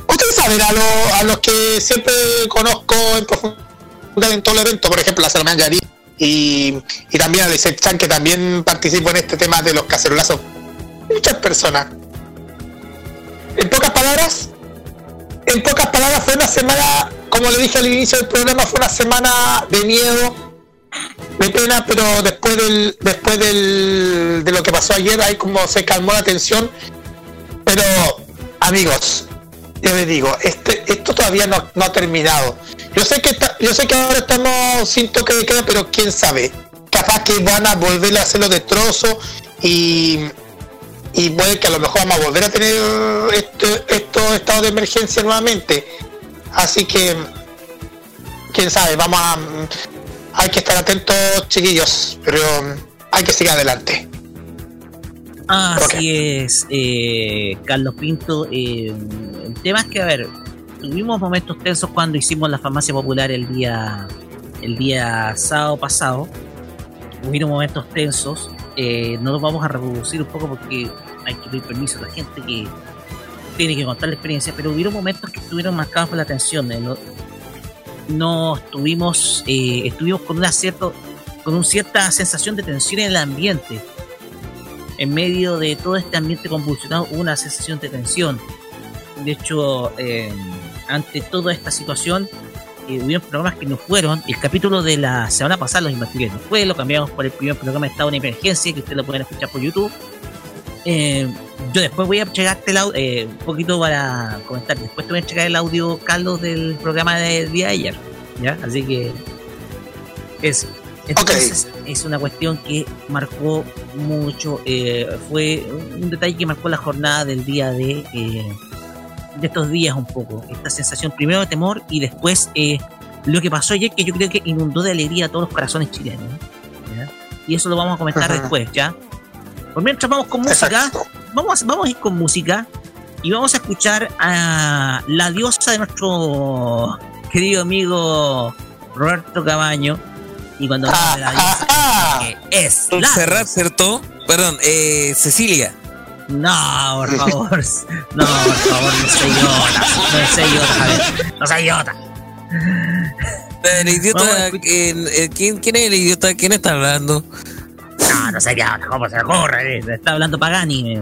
ustedes saben, a, lo, a los que siempre conozco en profundidad en todo el evento, por ejemplo, a Salman Yari y, y también a Chan, que también participó en este tema de los cacerolazos. Muchas personas. En pocas palabras, en pocas palabras fue una semana, como le dije al inicio del programa, fue una semana de miedo, de pena, pero después del, después del, de lo que pasó ayer, ahí como se calmó la tensión. Pero, amigos, yo les digo, este, esto todavía no, no ha terminado. Yo sé que está, yo sé que ahora estamos sin toque de queda, pero quién sabe. Capaz que van a volver a hacerlo de trozo y, y puede que a lo mejor vamos a volver a tener este, estos estados de emergencia nuevamente. Así que quién sabe, vamos a hay que estar atentos chiquillos, pero hay que seguir adelante. Así es, eh, Carlos Pinto. Eh, el tema es que, a ver, tuvimos momentos tensos cuando hicimos la farmacia popular el día, el día sábado pasado. Hubieron momentos tensos. Eh, no los vamos a reproducir un poco porque hay que pedir permiso a la gente que tiene que contar la experiencia, pero hubieron momentos que estuvieron marcados por la tensión. No, no estuvimos, eh, estuvimos con una cierto, con una cierta sensación de tensión en el ambiente en medio de todo este ambiente convulsionado hubo una sensación de tensión. De hecho, eh, ante toda esta situación, eh, hubieron programas que no fueron. El capítulo de la semana pasada, los investigué, no fue, lo cambiamos por el primer programa de Estado de Emergencia, que ustedes lo pueden escuchar por YouTube. Eh, yo después voy a checarte el audio, eh, un poquito para comentar. Después te voy a checar el audio, Carlos, del programa del día de ayer. ¿Ya? Así que. Es. Entonces, es una cuestión que marcó mucho. eh, fue un detalle que marcó la jornada del día de. De estos días un poco. Esta sensación primero de temor y después eh, lo que pasó ayer que yo creo que inundó de alegría a todos los corazones chilenos. ¿ya? Y eso lo vamos a comentar después, ¿ya? Por mientras vamos con música, vamos, vamos a ir con música y vamos a escuchar a la diosa de nuestro querido amigo Roberto Cabaño. Y cuando hablamos de la diosa, que es la Serrat, ¿cierto? Perdón, eh, Cecilia. No, por favor. No, por favor, no soy idiota. No soy idiota, Javier. No soy idiota. El idiota, eh, ¿quién, ¿quién es el idiota? ¿Quién está hablando? No, no sé qué habla. ¿Cómo se le ocurre? Está hablando Pagani.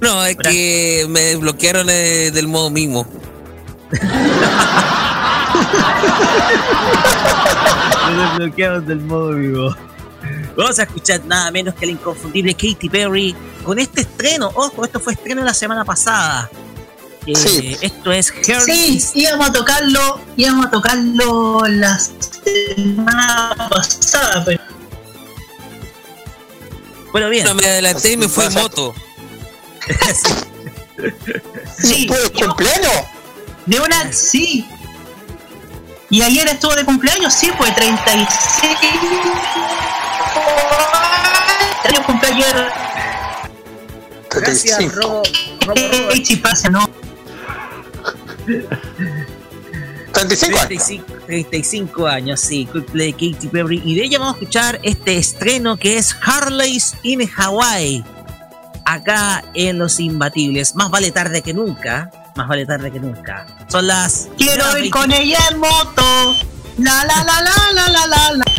No, es que me desbloquearon eh, del modo mismo. Me desbloquearon del modo vivo. Vamos a escuchar nada menos que la inconfundible Katy Perry con este estreno. Ojo, esto fue estreno la semana pasada. Eh, Esto es Hermes. Sí, íbamos a tocarlo, íbamos a tocarlo la semana pasada, pero Bueno, bien. No, me adelanté y me fui en moto. sí. cumpleaños? De una, sí. Y ayer estuvo de cumpleaños, sí, fue 36. Gracias, Robo. Chipaza, ¿no? 35 años. 35 años, sí, cumple Katy Perry. Y de ella vamos a escuchar este estreno que es Harley's in Hawaii. Acá en Los Imbatibles. Más vale tarde que nunca. Más vale tarde que nunca. Son las. Quiero ir 20 con ella en moto. La la la la la la la la.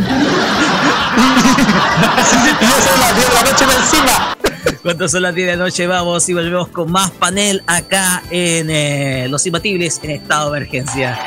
son las 10 de la noche encima. Cuando son las 10 de la noche vamos y volvemos con más panel acá en eh, Los Imbatibles en estado de emergencia.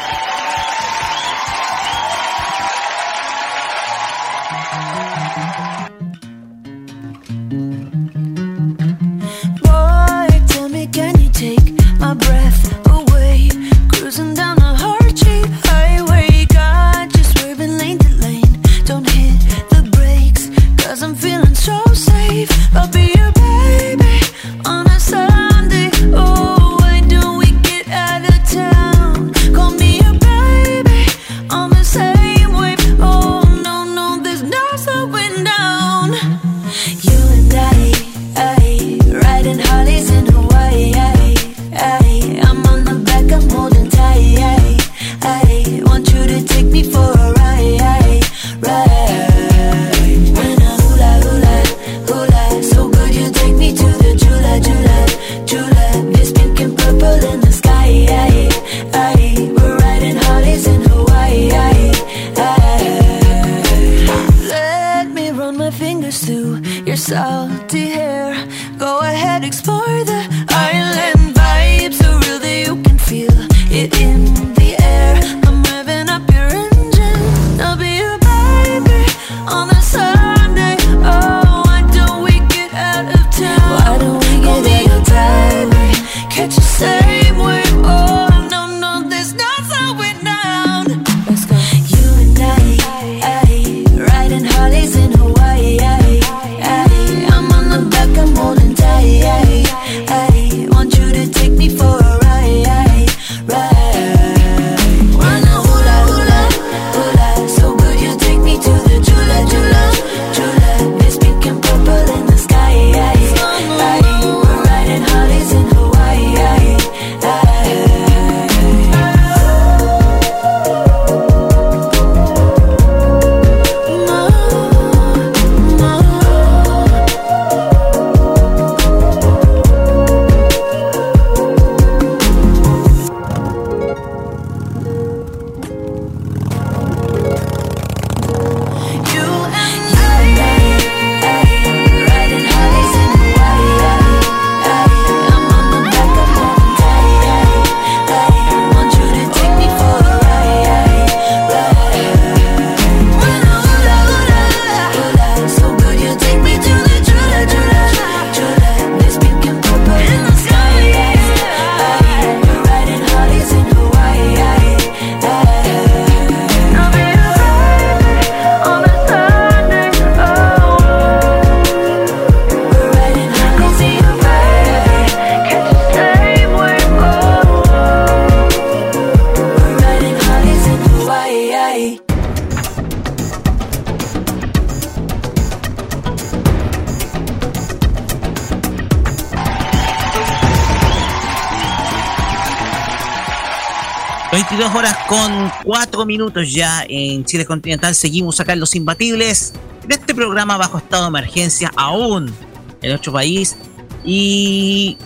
Minutos ya en Chile continental. Seguimos acá en Los Imbatibles. En este programa bajo estado de emergencia aún en nuestro país. Y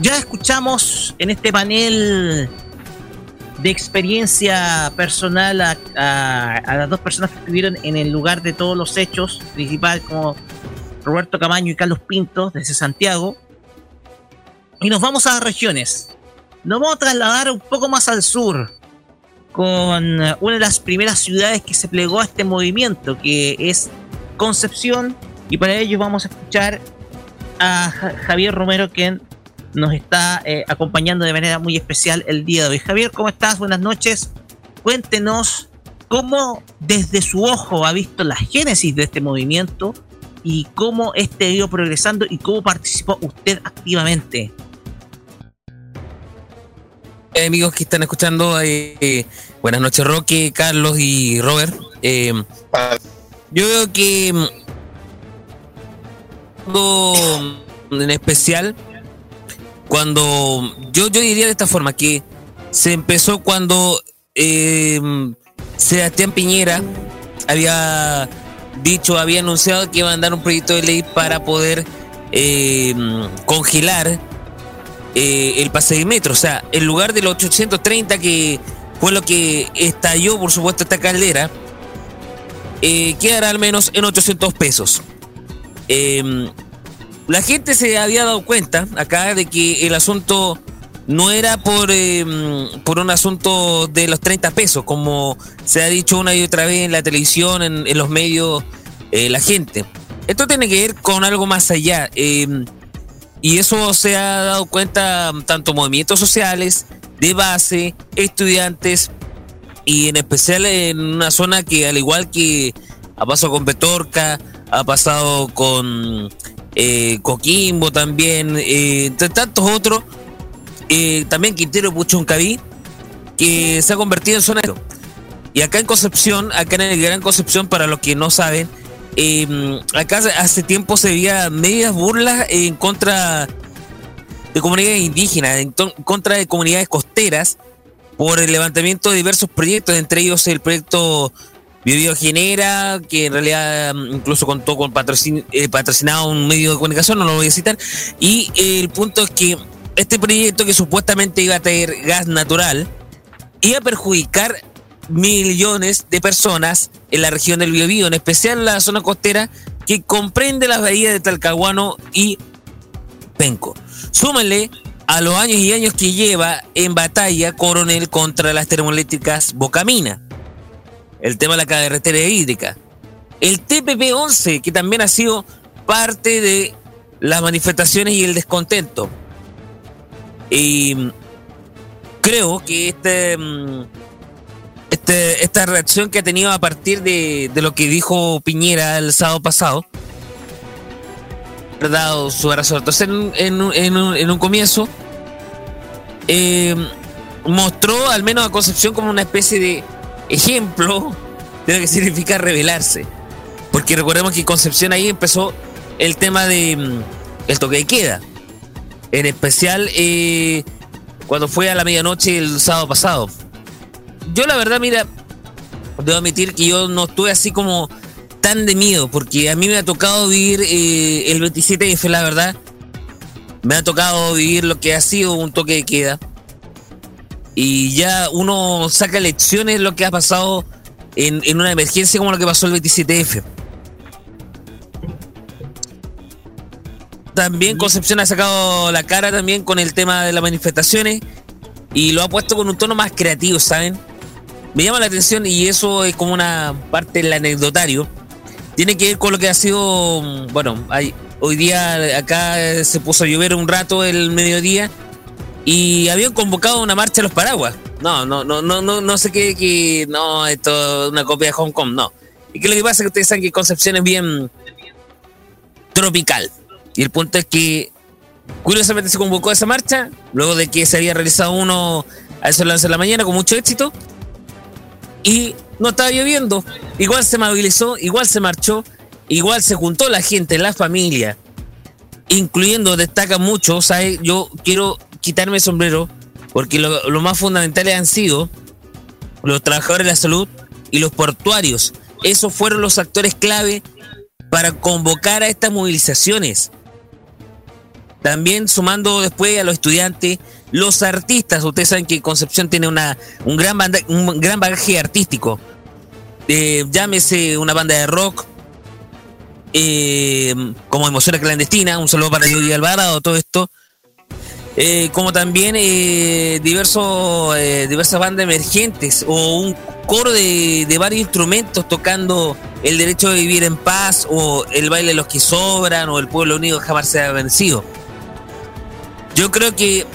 ya escuchamos en este panel de experiencia personal a, a- a las dos personas que estuvieron en el lugar de todos los hechos, principal como Roberto Camaño y Carlos Pinto desde Santiago. Y nos vamos a las regiones. Nos vamos a trasladar un poco más al sur con eh, una de las primeras ciudades que se plegó a este movimiento, que es Concepción. Y para ello vamos a escuchar a Ja- Javier Romero, quien nos está eh, acompañando de manera muy especial el día de hoy. Javier, ¿cómo estás? Buenas noches. Cuéntenos cómo desde su ojo ha visto la génesis de este movimiento y cómo este ha ido progresando y cómo participó usted activamente. Eh, amigos que están escuchando, eh, eh, buenas noches Roque, Carlos y Robert. Eh, yo veo que mm, algo en especial cuando yo, yo diría de esta forma que se empezó cuando eh, Sebastián Piñera había dicho, había anunciado que iba a mandar un proyecto de ley para poder eh, congelar eh, el pase de metro. O sea, en lugar de los 830 que fue lo que estalló, por supuesto, esta caldera, eh, quedará al menos en 800 pesos. Eh, la gente se había dado cuenta acá de que el asunto no era por, eh, por un asunto de los 30 pesos, como se ha dicho una y otra vez en la televisión, en, los medios, eh, la gente. Esto tiene que ver con algo más allá. Y eso se ha dado cuenta tanto movimientos sociales, de base, estudiantes, y en especial en una zona que al igual que ha pasado con Petorca, ha pasado con eh, Coquimbo también, eh, entre tantos otros, eh, también Quintero Puchuncaví, que se ha convertido en zona Y acá en Concepción, acá en el Gran Concepción, para los que no saben, acá hace tiempo se veía medias burlas en contra de comunidades indígenas, en contra de comunidades costeras, por el levantamiento de diversos proyectos, entre ellos el proyecto Bio Genera, que en realidad mm, incluso contó con patrocin, eh, patrocinado un medio de comunicación, no lo voy a citar. Y eh, el punto es que este proyecto que supuestamente iba a traer gas natural, iba a perjudicar millones de personas en la región del Biobío, en especial la zona costera que comprende las bahías de Talcahuano y Penco. Súmenle a los años y años que lleva en batalla Coronel contra las termoeléctricas Bocamina. El tema de la carretera hídrica. El TPP-11, que también ha sido parte de las manifestaciones y el descontento. Y creo que este, mm, esta reacción que ha tenido a partir de, lo que dijo Piñera el sábado pasado, dado su razón. Entonces, en, un, comienzo, eh, mostró al menos a Concepción como una especie de ejemplo de lo que significa rebelarse. Porque recordemos que Concepción ahí empezó el tema de mm, el toque de queda. En especial eh, cuando fue a la medianoche el sábado pasado. Yo la verdad, mira, debo admitir que yo no estuve así como tan de miedo, porque a mí me ha tocado vivir eh, el 27F, la verdad. Me ha tocado vivir lo que ha sido un toque de queda. Y ya uno saca lecciones lo que ha pasado en, en una emergencia como lo que pasó el 27F. También Concepción ha sacado la cara también con el tema de las manifestaciones y lo ha puesto con un tono más creativo, ¿saben? Me llama la atención y eso es como una parte del anecdotario tiene que ver con lo que ha sido, bueno, hay, hoy día acá se puso a llover un rato el mediodía y habían convocado una marcha a los paraguas. No, no, no, no, no, no sé qué, que no, esto es una copia de Hong Kong, no. Y que lo que pasa es que ustedes saben que Concepción es bien tropical. Y el punto es que curiosamente se convocó esa marcha, luego de que se había realizado uno a eso las de la mañana con mucho éxito. Y no estaba lloviendo. Igual se movilizó, igual se marchó, igual se juntó la gente, la familia, incluyendo, destaca mucho, ¿sabes? Yo quiero quitarme el sombrero porque lo, más fundamentales han sido los trabajadores de la salud y los portuarios. Esos fueron los actores clave para convocar a estas movilizaciones. También sumando después a los estudiantes, los artistas. Ustedes saben que Concepción tiene una, un, gran un gran bagaje artístico. Eh, llámese una banda de rock, eh, como Emociones Clandestina, un saludo para Yuri Alvarado, todo esto. Eh, como también diversos, diversas bandas emergentes o un coro de, de, varios instrumentos tocando el derecho de vivir en paz o el baile de los que sobran o el pueblo unido jamás se ha vencido. Yo creo que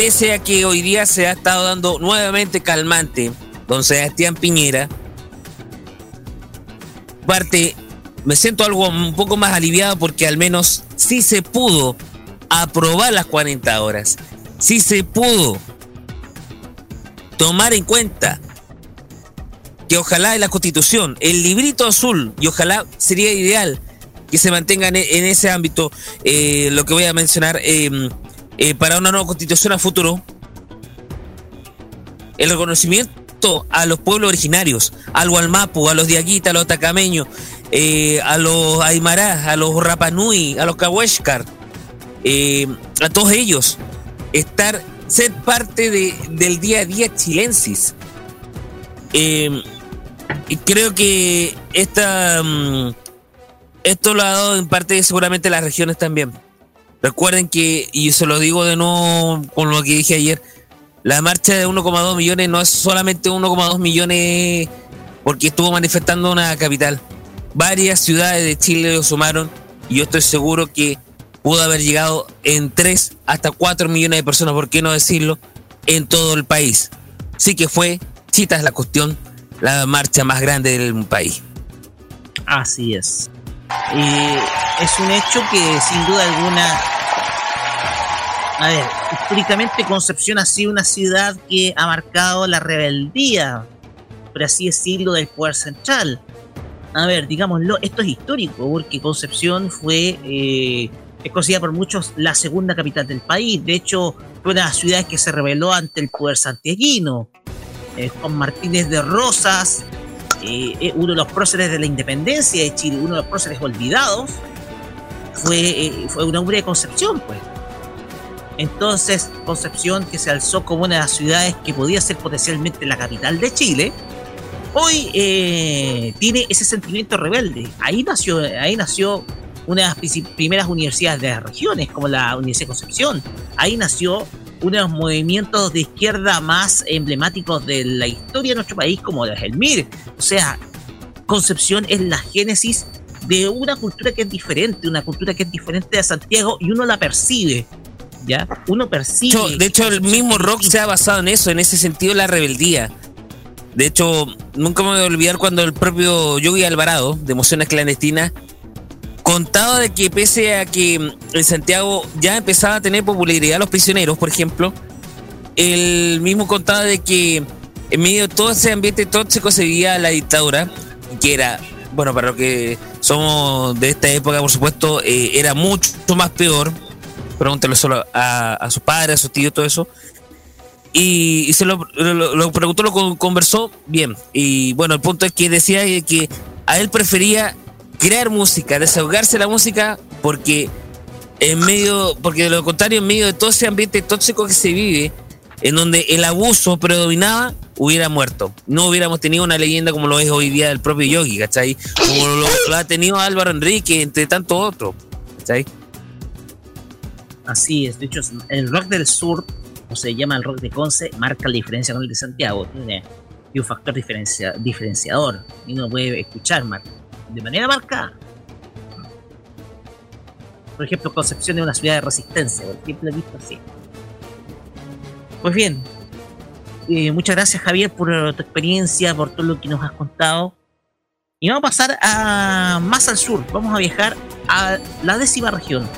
pese a que hoy día se ha estado dando nuevamente calmante, don Sebastián Piñera, parte, me siento algo un poco más aliviado porque al menos sí se pudo aprobar las 40 horas. Sí se pudo tomar en cuenta que ojalá la constitución, el librito azul, y ojalá sería ideal que se mantengan en ese ámbito eh, lo que voy a mencionar em, eh, para una nueva constitución a futuro, el reconocimiento a los pueblos originarios, al Gualmapu, a los Diaguita, a los Tacameños, eh, a los Aymara, a los Rapanui, a los Kaweshkar, eh, a todos ellos, estar, ser parte de, del día a día chilensis. Y creo que esta, mm, esto lo ha dado en parte seguramente las regiones también. Recuerden que, y se lo digo de nuevo con lo que dije ayer, la marcha de 1,2 millones no es solamente 1,2 millones porque estuvo manifestando una capital. Varias ciudades de Chile lo sumaron y yo estoy seguro que pudo haber llegado en 3 hasta 4 millones de personas, ¿por qué no decirlo? En todo el país. Sí que fue, cita es la cuestión, la marcha más grande del país. Así es. Y es un hecho que sin duda alguna a ver, históricamente Concepción ha sido una ciudad que ha marcado la rebeldía, por así decirlo, del poder central. A ver, digámoslo, esto es histórico, porque Concepción fue, eh, es considerada por muchos la segunda capital del país. De hecho, fue una de las ciudades que se rebeló ante el poder santiaguino. Eh, Juan Martínez de Rosas, eh, uno de los próceres de la independencia de Chile, uno de los próceres olvidados, fue, fue un hombre de Concepción, pues. Entonces, Concepción, que se alzó como una de las ciudades que podía ser potencialmente la capital de Chile, hoy eh, tiene ese sentimiento rebelde. Ahí nació, ahí nació una de las primeras universidades de las regiones, como la Universidad de Concepción. Ahí nació uno de los movimientos de izquierda más emblemáticos de la historia de nuestro país, como el MIR. O sea, Concepción es la génesis de una cultura que es diferente, una cultura que es diferente de Santiago y uno la percibe. ¿ya? Uno percibe. De hecho, el mismo rock se ha basado en eso, en ese sentido, la rebeldía. De hecho, nunca me voy a olvidar cuando el propio Yogi Alvarado, de Emociones Clandestinas, contaba de que pese a que en Santiago ya empezaba a tener popularidad los prisioneros, por ejemplo, él mismo contaba de que en medio de todo ese ambiente tóxico se vivía la dictadura, que era, bueno, para los que somos de esta época, por supuesto, eh, era mucho más peor, pregúntelo solo a, a sus padres, a sus tíos, todo eso. Y, se lo, preguntó, lo conversó bien. Y bueno, el punto es que decía que a él prefería crear música, desahogarse la música, porque en medio, porque de lo contrario, en medio de todo ese ambiente tóxico que se vive, en donde el abuso predominaba, hubiera muerto. No hubiéramos tenido una leyenda como lo es hoy día el propio Yogi, ¿cachai? Como lo, ha tenido Álvaro Enrique, entre tantos otros, ¿cachai? Así es, de hecho, el rock del sur, o se llama el rock de Conce, marca la diferencia con el de Santiago. Tiene un factor diferencia, diferenciador y uno puede escuchar de manera marcada. Por ejemplo, Concepción es una ciudad de resistencia, por ejemplo, visto así. Pues bien, eh, muchas gracias Javier por tu experiencia, por todo lo que nos has contado. Y vamos a pasar a más al sur, vamos a viajar a la décima región,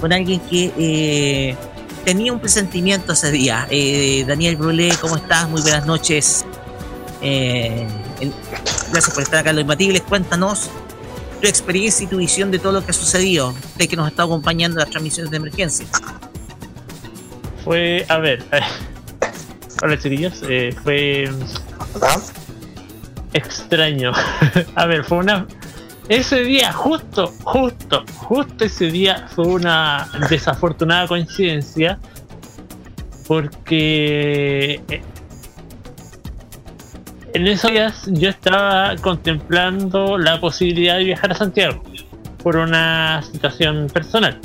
con alguien que eh, tenía un presentimiento ese día. Eh, Daniel Brulé, ¿cómo estás? Muy buenas noches. Gracias por estar acá en Los Imbatibles. Cuéntanos tu experiencia y tu visión de todo lo que ha sucedido, de que nos está acompañando en las transmisiones de emergencia. Fue, a ver, hola chiquillos, fue extraño. a ver, fue una ese día, justo, justo, justo ese día fue una desafortunada coincidencia porque eh, en esos días yo estaba contemplando la posibilidad de viajar a Santiago por una situación personal.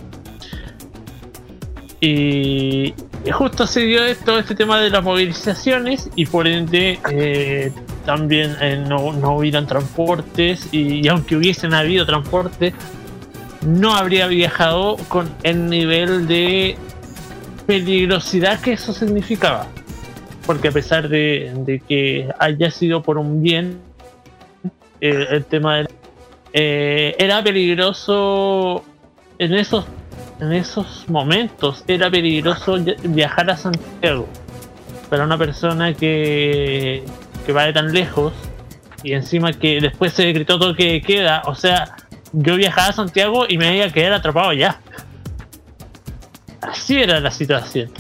Y justo se dio todo este tema de las movilizaciones y por ende eh, también eh, no, no hubieran transportes y, aunque hubiesen habido transporte, no habría viajado con el nivel de peligrosidad que eso significaba. Porque a pesar de, que haya sido por un bien, eh, el tema de, eh, era peligroso en esos, en esos momentos, era peligroso viajar a Santiago para una persona que, que va de tan lejos y encima que después se decretó todo que queda, o sea, yo viajaba a Santiago y me iba a quedar atrapado ya. Así era la situación.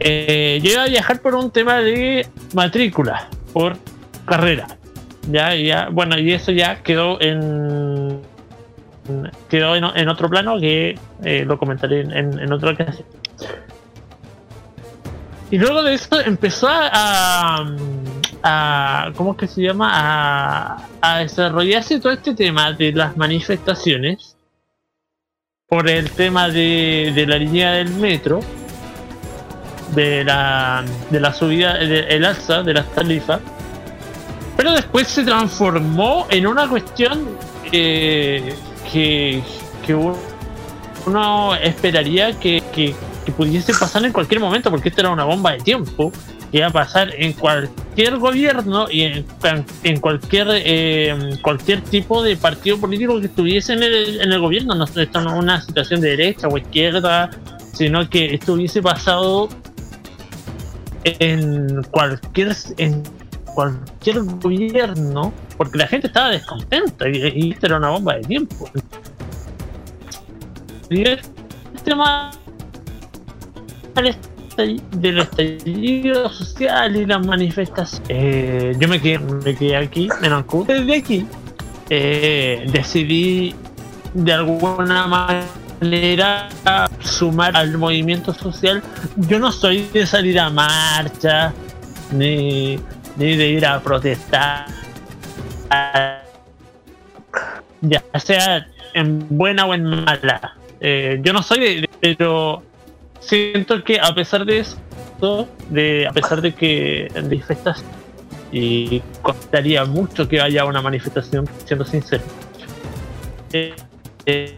Eh, yo iba a viajar por un tema de matrícula, por carrera. Ya, ya, bueno, y eso ya quedó en quedó en, otro plano que eh, lo comentaré en, en otra ocasión. Y luego de eso empezó a, a, ¿cómo es que se llama? A, a desarrollarse todo este tema de las manifestaciones por el tema de, de la línea del metro, de la, de la subida, el alza de las tarifas, pero después se transformó en una cuestión que, que, que uno esperaría que, que, pudiese pasar en cualquier momento, porque esta era una bomba de tiempo que iba a pasar en cualquier gobierno y en, en cualquier eh, cualquier tipo de partido político que estuviese en el, en el gobierno. No esto no es una situación de derecha o izquierda, sino que esto hubiese pasado en cualquier en cualquier gobierno porque la gente estaba descontenta y, y era una bomba de tiempo. Y el tema del estallido social y las manifestaciones. Eh, yo me quedé, me quedé aquí, en. Desde aquí eh, decidí de alguna manera sumar al movimiento social. Yo no soy de salir a marcha ni, ni de ir a protestar. Ya sea en buena o en mala. Eh, yo no soy de, pero siento que a pesar de esto, de, a pesar de que manifestas y costaría mucho que haya una manifestación, siendo sincero, eh, eh,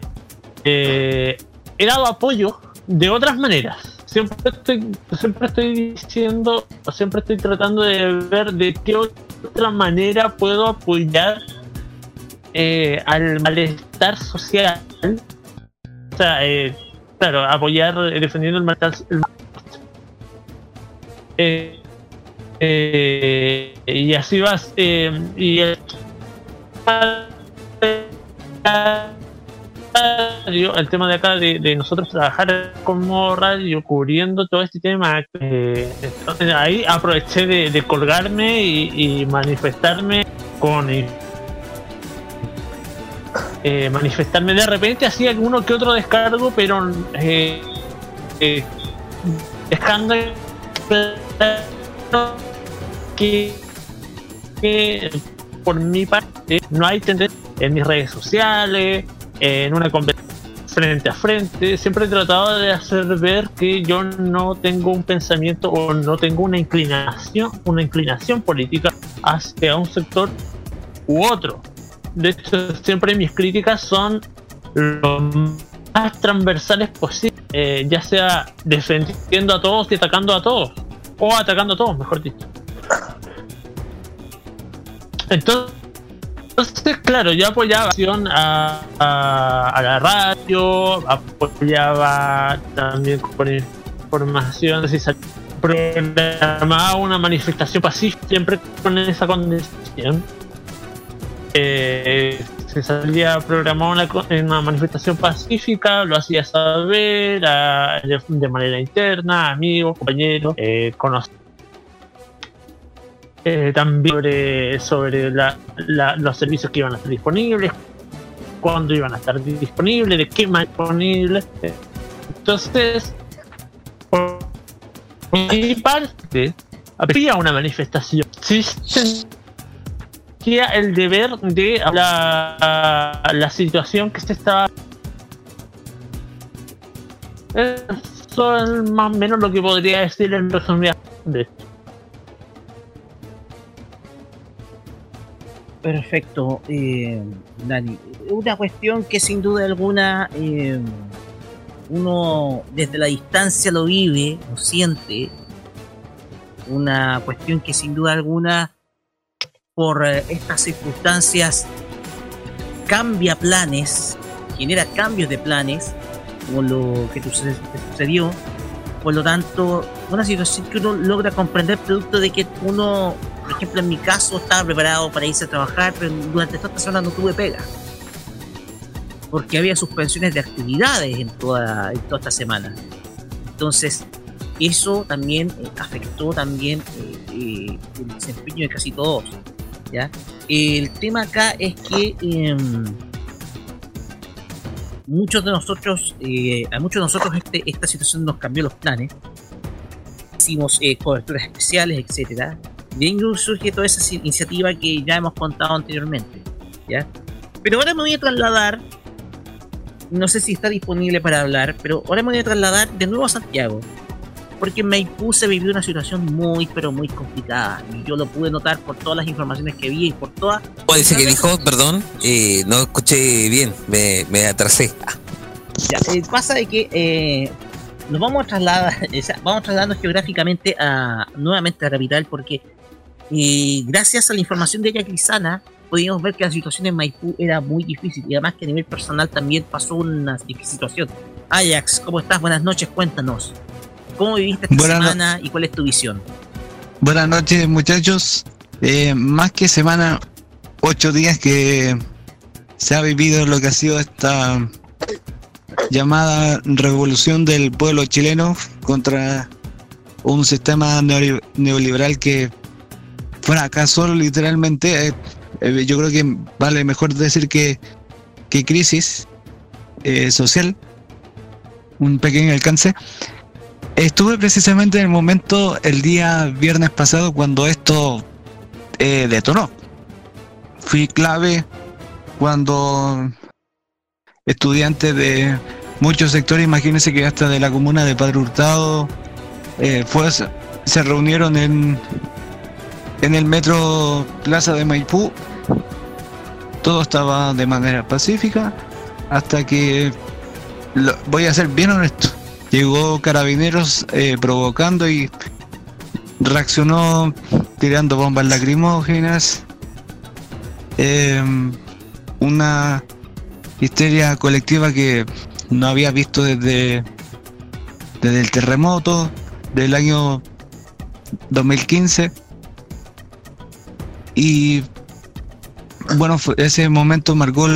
eh, he dado apoyo de otras maneras. Siempre estoy, siempre estoy diciendo, siempre estoy tratando de ver de qué otra manera puedo apoyar eh, al malestar social. O sea, eh, claro, apoyar defendiendo el malestar. el- eh, y así vas. y el, radio, el tema de acá de, nosotros trabajar como radio cubriendo todo este tema, ahí aproveché de, colgarme y, manifestarme con eh, manifestarme. De repente así alguno que otro descargo, pero eh, eh, que, que por mi parte no hay tendencia en mis redes sociales, en una conversación frente a frente, siempre he tratado de hacer ver que yo no tengo un pensamiento o no tengo una inclinación, una inclinación política hacia un sector u otro. De hecho, siempre mis críticas son lo más transversales posible, eh, ya sea defendiendo a todos y atacando a todos, o atacando a todos, mejor dicho. Entonces, entonces, claro, yo apoyaba a, la radio, apoyaba también por información, si programaba una manifestación pacífica, siempre con esa condición. Eh, se salía a programar una, una manifestación pacífica, lo hacía saber de manera interna, amigos, compañeros, eh, conocidos. Eh, también sobre, la- la- los servicios que iban a estar disponibles, cuándo iban a estar disponibles, de qué más disponibles. Entonces, por mi parte, había una manifestación. Sí, el deber de la, la situación que se estaba. Eso es más o menos lo que podría decir en resumen Perfecto, eh, Dani. Una cuestión que sin duda alguna eh, uno desde la distancia lo vive, lo siente. Una cuestión que sin duda alguna por eh, estas circunstancias cambia planes, genera cambios de planes, como lo que sucedió. Por lo tanto, una situación que uno logra comprender producto de que uno, por ejemplo, en mi caso, estaba preparado para irse a trabajar, pero durante esta semana no tuve pega. Porque había suspensiones de actividades en toda, toda esta semana. Entonces, eso también eh, afectó también eh, eh, el desempeño de casi todos. ¿ya? El tema acá es que em, muchos de nosotros, a muchos de nosotros este, esta situación nos cambió los planes. Hicimos eh, coberturas especiales, etcétera. De ahí surge toda esa iniciativa que ya hemos contado anteriormente. ¿ya? Pero ahora me voy a trasladar, no sé si está disponible para hablar, pero ahora me voy a trasladar de nuevo a Santiago. Porque Maipú se vivió una situación muy, pero muy complicada. Y yo lo pude notar por todas las informaciones que vi y por todas O dice que dijo, perdón, eh, no escuché bien, me, me atrasé. Ya, eh, pasa de que eh, nos vamos a trasladar, vamos trasladando geográficamente a nuevamente a la capital porque eh, gracias a la información de ella Crisana podíamos ver que la situación en Maipú era muy difícil y además que a nivel personal también pasó una difícil situación. Ajax, ¿cómo estás? Buenas noches, cuéntanos. ¿Cómo viviste esta Buenas no- semana y cuál es tu visión? Buenas noches muchachos. Eh, más que semana, ocho días que se ha vivido lo que ha sido esta llamada revolución del pueblo chileno contra un sistema neoli- neoliberal que fracasó literalmente. Eh, eh, yo creo que vale mejor decir que, que crisis eh, social, un pequeño alcance. Estuve precisamente en el momento el día viernes pasado cuando esto detonó. Fui clave cuando estudiantes de muchos sectores, imagínense que hasta de la comuna de Padre Hurtado, se reunieron en, en el metro Plaza de Maipú. Todo estaba de manera pacífica hasta que, voy a ser bien honesto, llegó carabineros eh, provocando y reaccionó tirando bombas lacrimógenas. eh, una histeria colectiva que no había visto desde, desde el terremoto del año 2015. Y bueno, ese momento marcó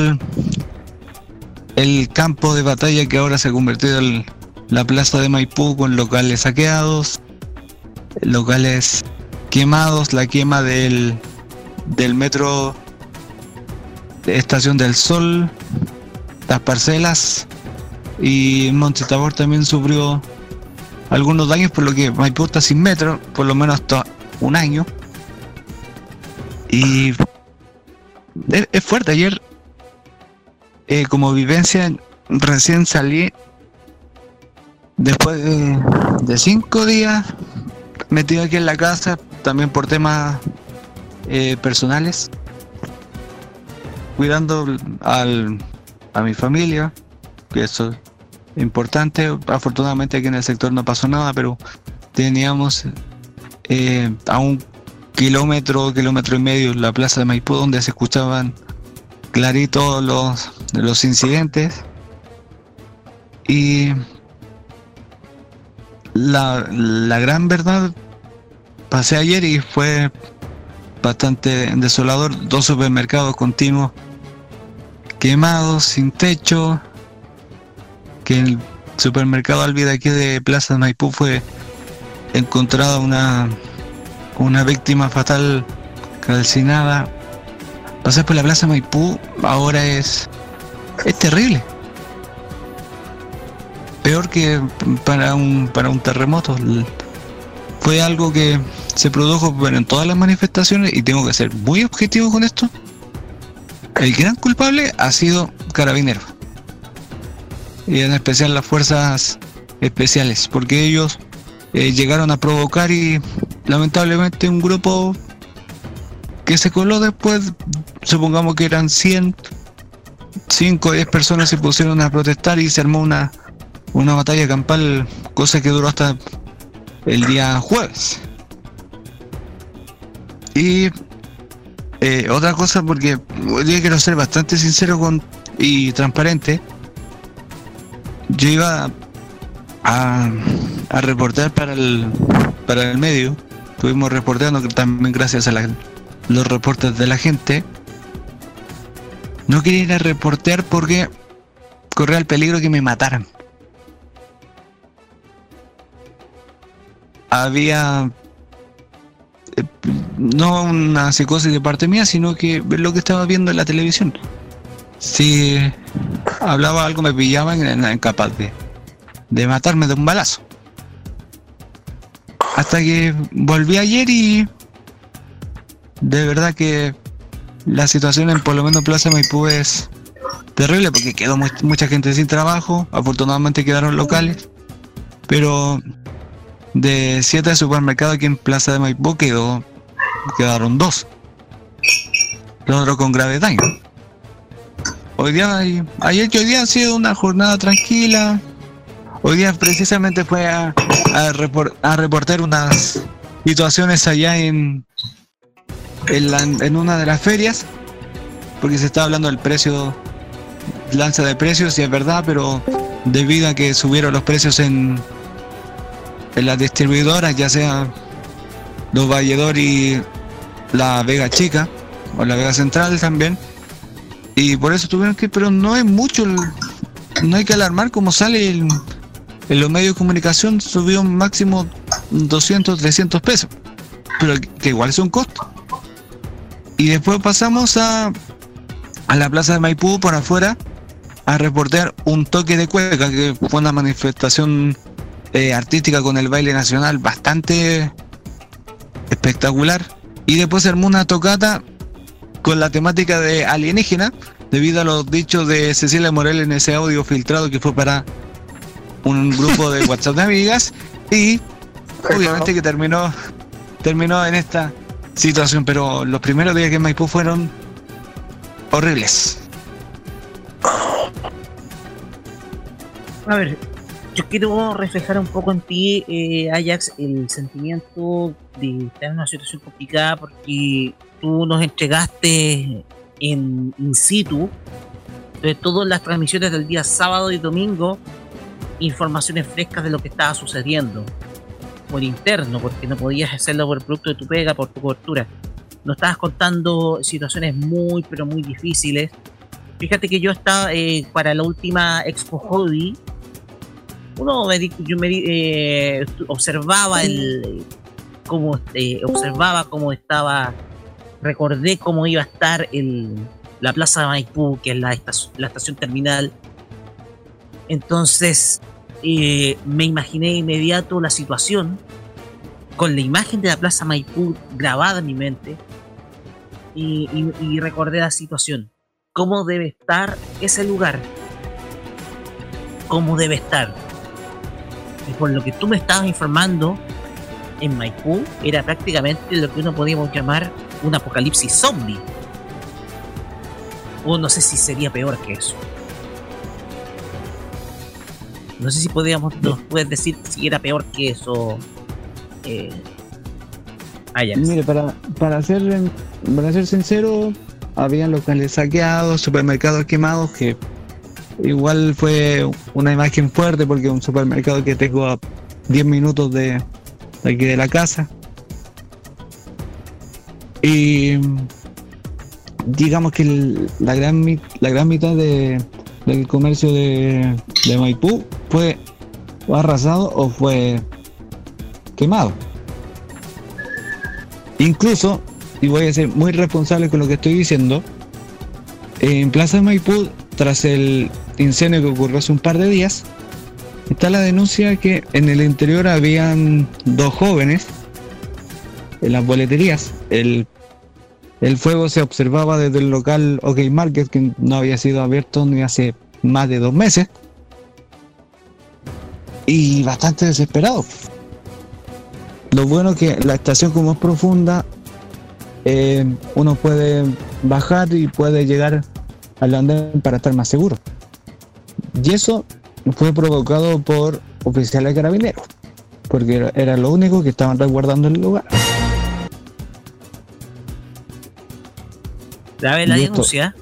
el, campo de batalla que ahora se ha convertido en la plaza de Maipú con locales saqueados, locales quemados, la quema del, del metro Estación del Sol, las parcelas y Monte Tabor también sufrió algunos daños por lo que Maipú está sin metro, por lo menos hasta un año. Y es, fuerte, ayer eh, como vivencia recién salí después de, de cinco días metido aquí en la casa, también por temas eh, personales, cuidando al, a mi familia, que eso es importante. Afortunadamente aquí en el sector no pasó nada, pero teníamos eh, a un kilómetro, kilómetro y medio la plaza de Maipú donde se escuchaban clarito los, los incidentes. Y la, la gran verdad, pasé ayer y fue bastante desolador. Dos supermercados continuos quemados, sin techo. Que el supermercado Albi de aquí de Plaza de Maipú fue encontrada una, una víctima fatal calcinada. Pasar por la Plaza Maipú ahora es, es terrible. Peor que para un, para un terremoto. Fue algo que se produjo bueno, en todas las manifestaciones y tengo que ser muy objetivo con esto. El gran culpable ha sido Carabineros. Y en especial las fuerzas especiales, porque ellos eh, llegaron a provocar y lamentablemente un grupo que se coló después, supongamos que eran 100, 5 o 10 personas se pusieron a protestar y se armó una, una batalla campal, cosa que duró hasta el día jueves. Y eh, otra cosa, porque día quiero ser bastante sincero con, y transparente, yo iba a, a reportear para el, para el medio, estuvimos reporteando también gracias a la- los reportes de la gente. No quería ir reportear porque corría el peligro que me mataran. Había eh, no una psicosis de parte mía, sino que lo que estaba viendo en la televisión. Si hablaba algo me pillaban y era incapaz de, de matarme de un balazo. Hasta que volví ayer y de verdad que la situación en por lo menos Plaza Maipú es terrible porque quedó mu- mucha gente sin trabajo, afortunadamente quedaron locales, pero de siete supermercados aquí en Plaza de Maipú quedó, quedaron dos, los otros con grave hoy día, ayer que hoy día ha sido una jornada tranquila. Hoy día precisamente fue a, a, a reportar unas situaciones allá en, en, una de las ferias, porque se está hablando del precio, lanza de precios, y es verdad, pero debido a que subieron los precios en, en las distribuidoras, ya sea los Valledor y la Vega Chica, o la Vega Central también, y por eso tuvieron que, pero no es mucho, no hay que alarmar como sale en los medios de comunicación, subió un máximo 200, 300 pesos, pero que igual es un costo. Y después pasamos a, a la plaza de Maipú por afuera a reportar un toque de cueca, que fue una manifestación eh, artística con el baile nacional bastante espectacular. Y después se armó una tocata con la temática de alienígena, debido a los dichos de Cecilia Morel en ese audio filtrado que fue para un grupo de WhatsApp de amigas. Y obviamente que terminó, terminó en esta situación, pero los primeros días que en Maipú fueron horribles. A ver, yo quiero reflejar un poco en ti, eh, Ajax, el sentimiento de estar en una situación complicada porque tú nos entregaste en in situ, de todas las transmisiones del día sábado y domingo, informaciones frescas de lo que estaba sucediendo por interno, porque no podías hacerlo por el producto de tu pega, por tu cobertura. Nos estabas contando situaciones muy, pero muy difíciles. Fíjate que yo estaba eh, para la última Expo Hobby, uno me, yo me eh, observaba el cómo eh, observaba cómo estaba recordé cómo iba a estar el, la plaza de Maipú que es la estación, la estación terminal entonces eh, me imaginé inmediato la situación con la imagen de la plaza Maipú grabada en mi mente y recordé la situación cómo debe estar ese lugar cómo debe estar y por lo que tú me estabas informando, en Maipú era prácticamente lo que uno podíamos llamar un apocalipsis zombie. O no sé si sería peor que eso. No sé si podríamos, nos puedes decir si era peor que eso. Eh, Mire, para, para, ser, para ser sincero, habían locales saqueados, supermercados quemados que Igual fue una imagen fuerte porque un supermercado que tengo a 10 minutos de, aquí de la casa. Y digamos que la, gran, la gran mitad de, del comercio de, de Maipú fue arrasado o fue quemado. Incluso, y voy a ser muy responsable con lo que estoy diciendo, en Plaza de Maipú, tras el incendio que ocurrió hace un par de días, está la denuncia que en el interior habían dos jóvenes en las boleterías. El, el fuego se observaba desde el local OK Market, que no había sido abierto ni hace más de dos meses. Y bastante desesperado. Lo bueno que la estación como es profunda, eh, uno puede bajar y puede llegar al andén para estar más seguro. Y eso fue provocado por oficiales carabineros, porque era lo único que estaban resguardando el lugar. ¿Sabes la denuncia?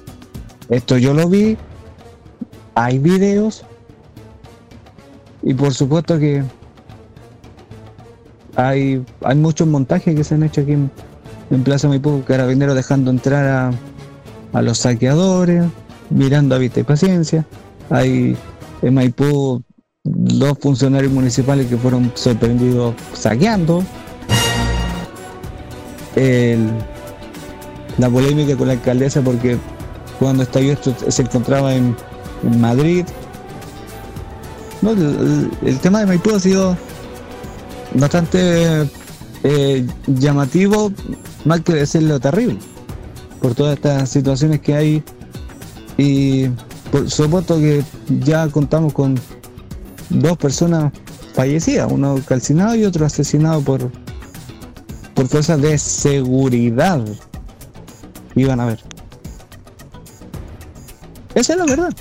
Esto yo lo vi, hay videos y por supuesto que hay, hay muchos montajes que se han hecho aquí en, Plaza Maipú, carabineros dejando entrar a, a los saqueadores, mirando a vista y paciencia. Hay en Maipú dos funcionarios municipales que fueron sorprendidos saqueando. la polémica con la alcaldesa porque cuando estalló esto se encontraba en, Madrid. El, tema de Maipú ha sido bastante eh, llamativo, más que decirlo terrible, por todas estas situaciones que hay y por supuesto que ya contamos con dos personas fallecidas, uno calcinado y otro asesinado por, por fuerzas de seguridad. Iban a ver. Esa es la verdad.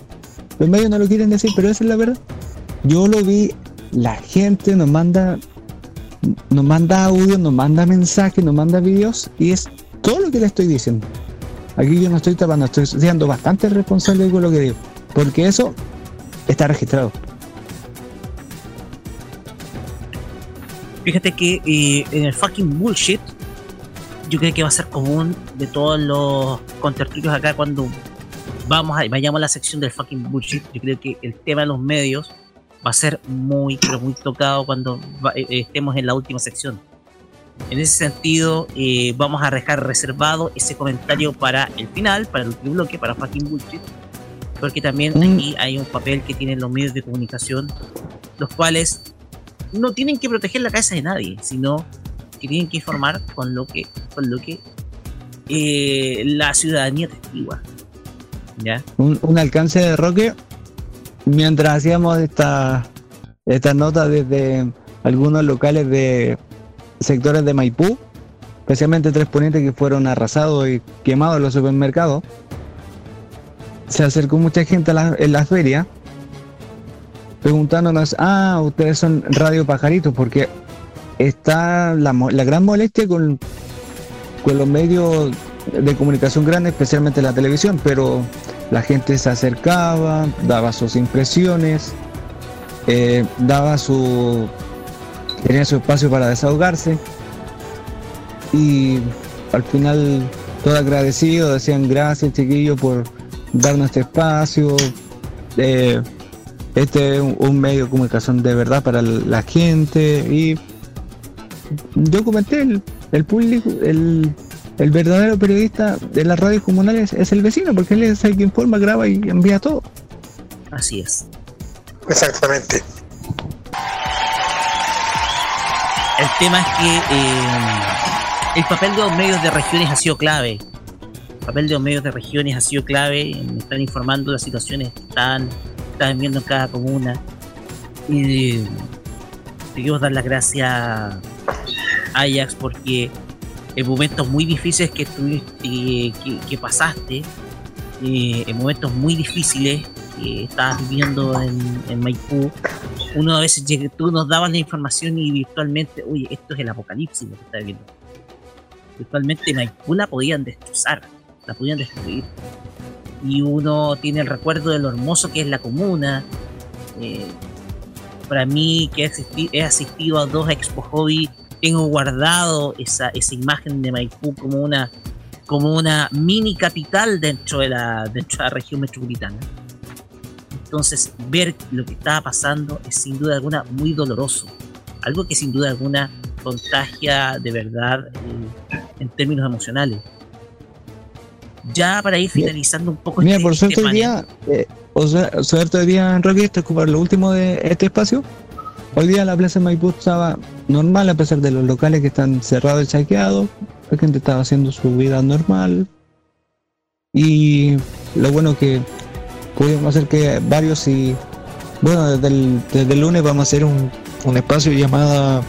Los medios no lo quieren decir, pero esa es la verdad. Yo lo vi, la gente nos manda, nos manda audio, nos manda mensajes, nos manda videos y es todo lo que le estoy diciendo. Aquí yo no estoy tapando, estoy siendo bastante responsable con lo que digo, porque eso está registrado. Fíjate que eh, en el fucking bullshit, yo creo que va a ser común de todos los contertulios acá cuando vamos a, vayamos a la sección del fucking bullshit. Yo creo que el tema de los medios va a ser muy, pero muy tocado cuando va- eh, estemos en la última sección. En ese sentido, eh, vamos a dejar reservado ese comentario para el final, para el último bloque, para fucking bullshit. Porque también aquí hay un papel que tienen los medios de comunicación, los cuales no tienen que proteger la cabeza de nadie, sino que tienen que informar con lo que, con lo que eh, la ciudadanía testigua. ¿Ya? un, un alcance de Roque mientras hacíamos esta esta nota desde algunos locales de sectores de Maipú, especialmente tres ponientes que fueron arrasados y quemados en los supermercados. Se acercó mucha gente en la feria preguntándonos, ah, ustedes son Radio Pajaritos, porque está la, la gran molestia con los medios de comunicación grandes, especialmente la televisión, pero la gente se acercaba, daba sus impresiones, eh, daba su tenía su espacio para desahogarse. Y al final todo agradecido decían gracias chiquillos por darnos este espacio. Eh, este es un medio de comunicación de verdad para la gente y yo comenté el, el público el, el verdadero periodista de las radios comunales es el vecino porque él es el que informa graba y envía todo Así es. Exactamente. El tema es que eh, el papel de los medios de regiones ha sido clave. El papel de los medios de regiones ha sido clave. Me están informando las situaciones que están, están viendo en cada comuna. Y eh, quiero dar las gracias a Ajax porque en momentos muy difíciles que, tuviste, que, pasaste, eh, en momentos muy difíciles que estabas viviendo en, Maipú, uno a veces tú nos dabas la información y virtualmente, oye, esto es el apocalipsis lo que estás viendo. Virtualmente Maipú la podían destrozar, la podían destruir. Y uno tiene el recuerdo de lo hermoso que es la comuna. eh, para mí, que he asisti- he asistido a dos Expo Hobby, tengo guardado esa, esa imagen de Maipú como una, como una mini capital dentro de la, dentro de la región metropolitana. Entonces, ver lo que estaba pasando es sin duda alguna muy doloroso. Algo que sin duda alguna contagia de verdad eh, en términos emocionales. Ya para ir finalizando un poco Mira, este- por este suerte hoy panel. día, eh, o sea, suerte hoy día, ocupar lo último de este espacio. Hoy día la plaza de Maipú estaba normal a pesar de los locales que están cerrados y saqueados. La gente estaba haciendo su vida normal. Y lo bueno que pudimos hacer que varios y bueno, desde el, desde el lunes vamos a hacer un, un espacio llamado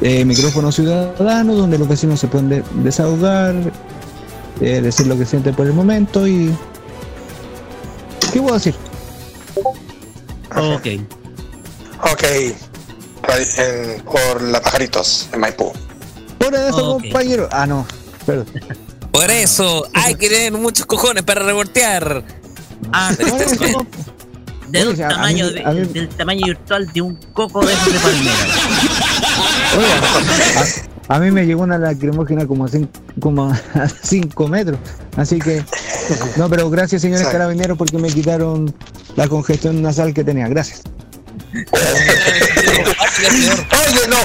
eh, micrófono ciudadano donde los vecinos se pueden de- desahogar, eh, decir lo que sienten por el momento y ¿qué puedo decir? Ok. Ok. En- por la Pajaritos, en Maipú. Por eso, compañero. Ah, no, perdón. Por eso hay que tener muchos cojones para revoltear. Ah, Pero este es- del Oye, a mí- tamaño, de- a mí- del tamaño virtual de un coco de esos de palmera. A, a mí me llegó una lacrimógena como a 5 metros. Así que, no, pero gracias, señores carabineros, porque me quitaron la congestión nasal que tenía. Gracias. Oye, no.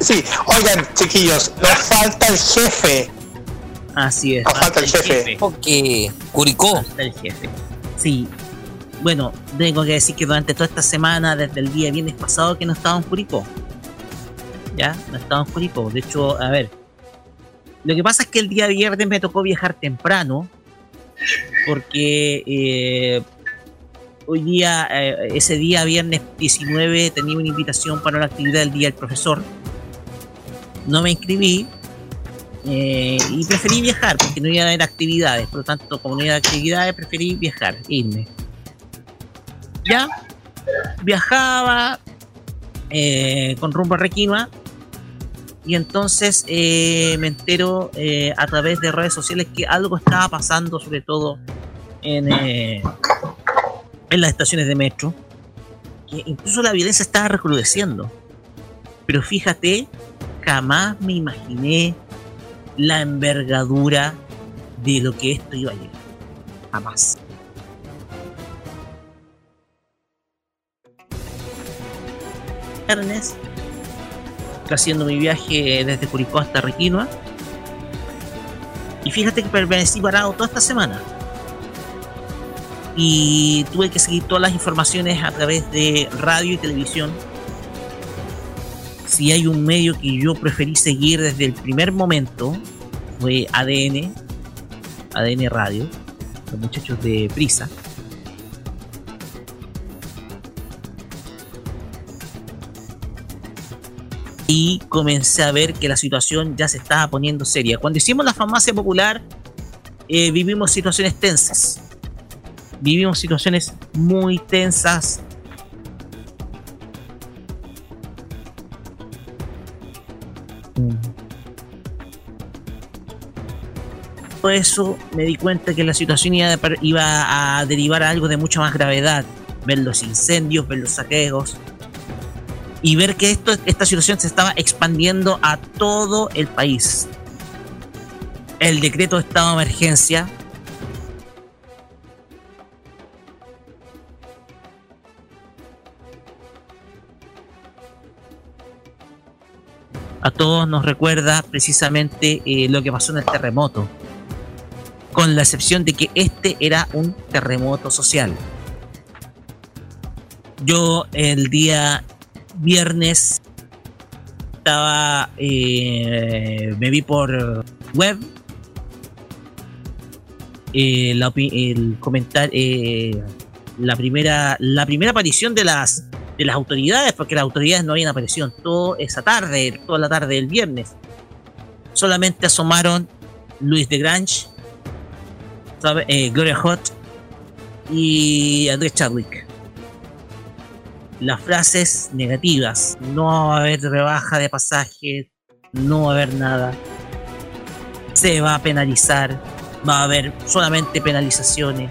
Sí, oigan, chiquillos, nos falta el jefe. Así es. Nos falta el jefe. Que Curicó. Falta el jefe. Sí. Bueno, tengo que decir que durante toda esta semana, desde el día viernes pasado, que no estaba en Curicó. Ya, no estaba en Curicó. De hecho, a ver. Lo que pasa es que el día viernes me tocó viajar temprano. Porque eh, hoy día, eh, ese día viernes 19, tenía una invitación para una actividad del Día del Profesor. No me inscribí. Eh, y preferí viajar porque no iba a haber actividades. Por lo tanto, como no iba a haber actividades, preferí viajar, irme. Ya, viajaba eh, con rumbo a Requima y entonces me entero a través de redes sociales que algo estaba pasando, sobre todo en, en las estaciones de metro, que incluso la violencia estaba recrudeciendo. Pero fíjate, jamás me imaginé la envergadura de lo que esto iba a llegar. Jamás. Viernes, haciendo mi viaje desde Curicó hasta Requinoa. Y fíjate que permanecí parado toda esta semana. Y tuve que seguir todas las informaciones a través de radio y televisión. Si hay un medio que yo preferí seguir desde el primer momento, fue ADN, ADN Radio, los muchachos de Prisa. y comencé a ver que la situación ya se estaba poniendo seria. Cuando hicimos la farmacia popular, eh, vivimos situaciones tensas. Vivimos situaciones muy tensas. Por eso me di cuenta que la situación iba a, derivar a algo de mucha más gravedad. Ver los incendios, ver los saqueos, y ver que esta situación se estaba expandiendo a todo el país. El decreto de estado de emergencia a todos nos recuerda precisamente eh, lo que pasó en el terremoto, con la excepción de que este era un terremoto social. Yo el día viernes estaba eh, me vi por web eh, el comentar la primera la primera aparición de las de las autoridades porque las autoridades no habían aparecido toda esa tarde toda la tarde del viernes solamente asomaron Luis de Grange eh, Gloria Hot y Andrés Chadwick las frases negativas. No va a haber rebaja de pasaje, no va a haber nada. Se va a penalizar, va a haber solamente penalizaciones.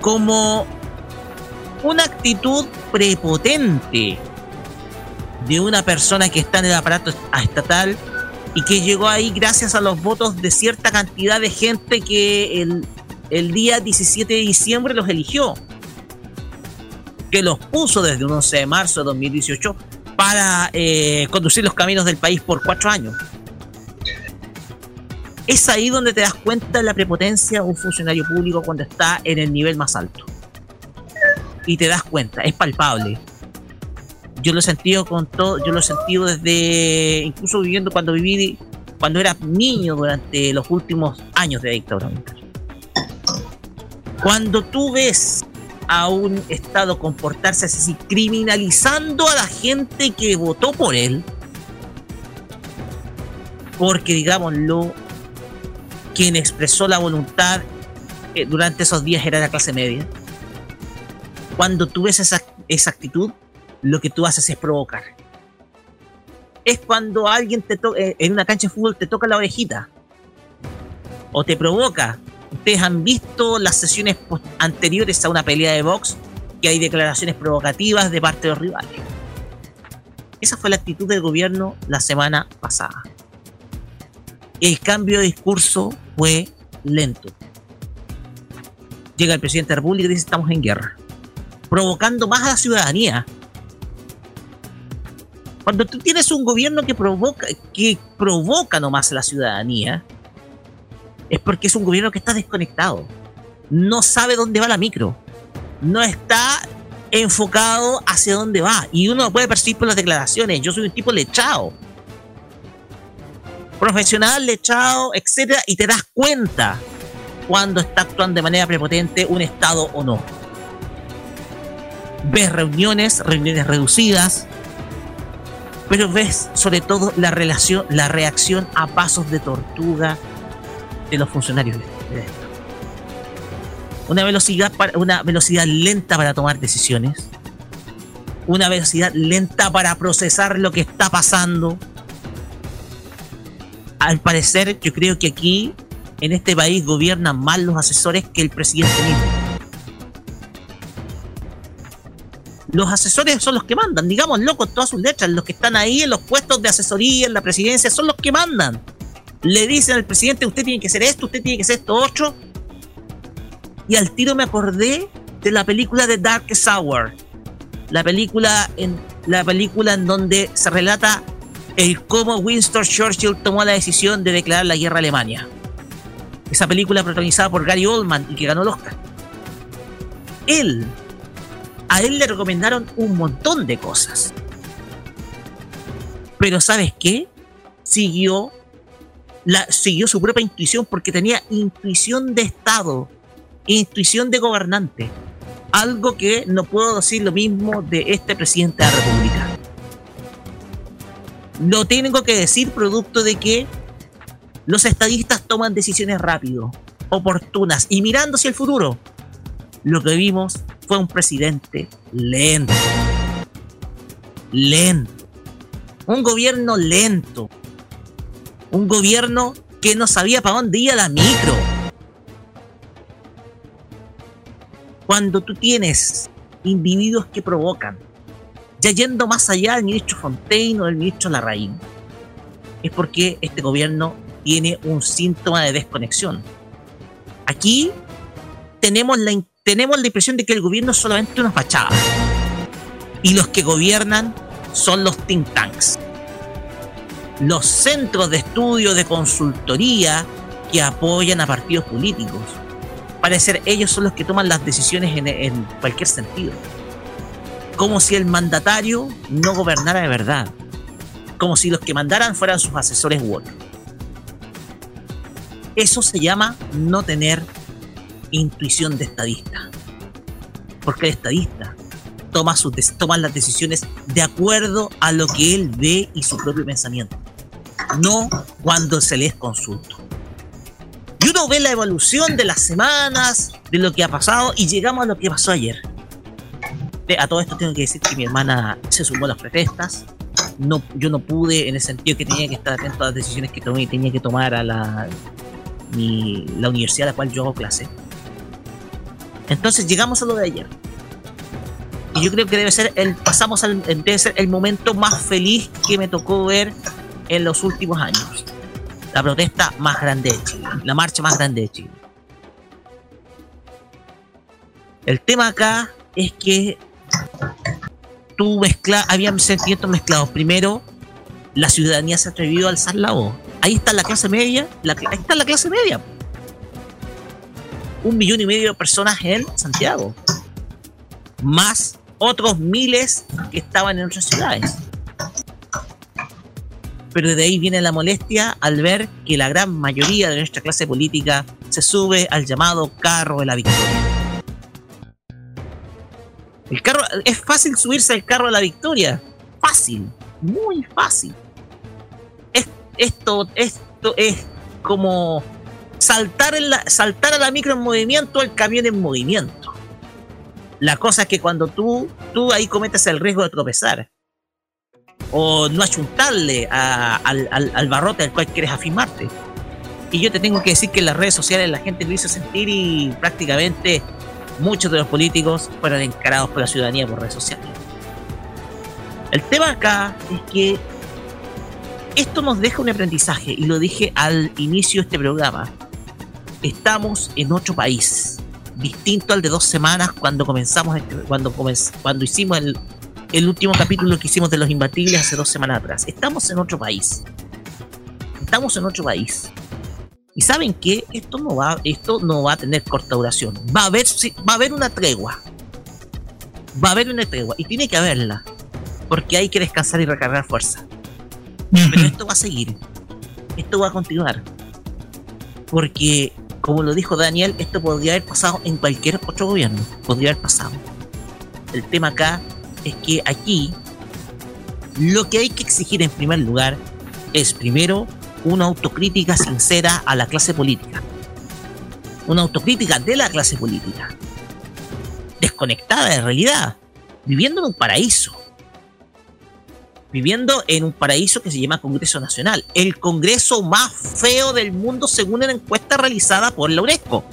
Como una actitud prepotente de una persona que está en el aparato estatal y que llegó ahí gracias a los votos de cierta cantidad de gente que el, el día 17 de diciembre los eligió que los puso desde un 11 de marzo de 2018 para eh, conducir los caminos del país por cuatro años. Es ahí donde te das cuenta de la prepotencia de un funcionario público cuando está en el nivel más alto. Y te das cuenta, es palpable. Yo lo he sentido con todo, yo lo he sentido desde, incluso viviendo cuando viví, cuando era niño durante los últimos años de dictadura Cuando tú ves a un Estado comportarse así, criminalizando a la gente que votó por él, porque digámoslo, quien expresó la voluntad eh, durante esos días era la clase media. Cuando tú ves esa, esa actitud, lo que tú haces es provocar. Es cuando alguien te eh, en una cancha de fútbol te toca la orejita o te provoca ustedes han visto las sesiones anteriores a una pelea de box que hay declaraciones provocativas de parte de los rivales. Esa fue la actitud del gobierno la semana pasada. El cambio de discurso fue lento. Llega el presidente de la República y dice estamos en guerra, provocando más a la ciudadanía. Cuando tú tienes un gobierno que provoca, que provoca nomás a la ciudadanía, es porque es un gobierno que está desconectado. No sabe dónde va la micro. No está enfocado hacia dónde va. Y uno lo puede percibir por las declaraciones. Yo soy un tipo lechado. Profesional, lechado, etcétera, y te das cuenta cuando está actuando de manera prepotente un Estado o no. Ves reuniones, reuniones reducidas, pero ves sobre todo la relación, la reacción a pasos de tortuga de los funcionarios. Una velocidad, una velocidad lenta para tomar decisiones, una velocidad lenta para procesar lo que está pasando. Al parecer, yo creo que aquí, en este país, gobiernan más los asesores que el presidente mismo. Los asesores son los que mandan, digamos, locos, todas sus letras, los que están ahí en los puestos de asesoría, en la presidencia, son los que mandan. Le dicen al presidente, usted tiene que hacer esto, usted tiene que hacer esto otro. Y al tiro me acordé de la película de Dark Hour, la película en la película en donde se relata el cómo Winston Churchill tomó la decisión de declarar la guerra a Alemania. Esa película protagonizada por Gary Oldman y que ganó el Oscar. Él, a él le recomendaron un montón de cosas. Pero ¿sabes qué? Siguió la, siguió su propia intuición porque tenía intuición de Estado, intuición de gobernante algo que no puedo decir lo mismo de este presidente de la República. Lo tengo que decir producto de que los estadistas toman decisiones rápido, oportunas y mirando hacia el futuro. Lo que vimos fue un presidente lento. Lento. Un gobierno lento. Un gobierno que no sabía para dónde iba la micro cuando tú tienes individuos que provocan, ya yendo más allá del ministro Fontaine o del ministro Larraín, es porque este gobierno tiene un síntoma de desconexión. Aquí tenemos la, tenemos la impresión de que el gobierno es solamente una fachada. Y los que gobiernan son los think tanks. Los centros de estudio, de consultoría que apoyan a partidos políticos parecer ellos son los que toman las decisiones en, cualquier sentido. Como si el mandatario no gobernara de verdad. Como si los que mandaran fueran sus asesores u otros. Eso se llama no tener intuición de estadista. Porque el estadista toma, sus, toma las decisiones de acuerdo a lo que él ve y su propio pensamiento. No cuando se les consulta. Y uno ve la evolución de las semanas, de lo que ha pasado, y llegamos a lo que pasó ayer. A todo esto tengo que decir que mi hermana se sumó a las protestas. No, yo no pude, en el sentido que tenía que estar atento a las decisiones que tomé, tenía que tomar a la, la universidad a la cual yo hago clase. Entonces llegamos a lo de ayer. Y yo creo que debe ser el, pasamos al, debe ser el momento más feliz que me tocó ver en los últimos años la protesta más grande de Chile, la marcha más grande de Chile. El tema acá es que tú mezcla, había sentimientos mezclados. Primero, la ciudadanía se atrevió a alzar la voz. Ahí está la clase media, ahí está la clase media. Un millón y medio de personas en Santiago. Más otros miles que estaban en otras ciudades pero de ahí viene la molestia al ver que la gran mayoría de nuestra clase política se sube al llamado carro de la victoria. El carro, es fácil subirse al carro de la victoria. Fácil, muy fácil. esto, esto es como saltar, en la, saltar a la micro en movimiento al camión en movimiento. La cosa es que cuando tú, tú ahí cometes el riesgo de tropezar o no achuntarle al, al, barrote al cual quieres afirmarte. Y yo te tengo que decir que en las redes sociales la gente lo hizo sentir y prácticamente muchos de los políticos fueron encarados por la ciudadanía por redes sociales. El tema acá es que esto nos deja un aprendizaje y lo dije al inicio de este programa. Estamos en otro país, distinto al de dos semanas cuando comenzamos, este, cuando, cuando hicimos el, el último capítulo que hicimos de Los Imbatibles hace dos semanas atrás. Estamos en otro país. Estamos en otro país. Y saben que esto no va, esto no va a tener corta duración. Va a haber, va a haber una tregua. Va a haber una tregua. Y tiene que haberla. Porque hay que descansar y recargar fuerza. Pero esto va a seguir. Esto va a continuar. Porque, como lo dijo Daniel, esto podría haber pasado en cualquier otro gobierno. Podría haber pasado. El tema acá es que aquí Lo que hay que exigir en primer lugar es primero una autocrítica sincera a la clase política. Una autocrítica de la clase política. Desconectada de realidad. Viviendo en un paraíso. Viviendo en un paraíso que se llama Congreso Nacional. El Congreso más feo del mundo según una encuesta realizada por la UNESCO.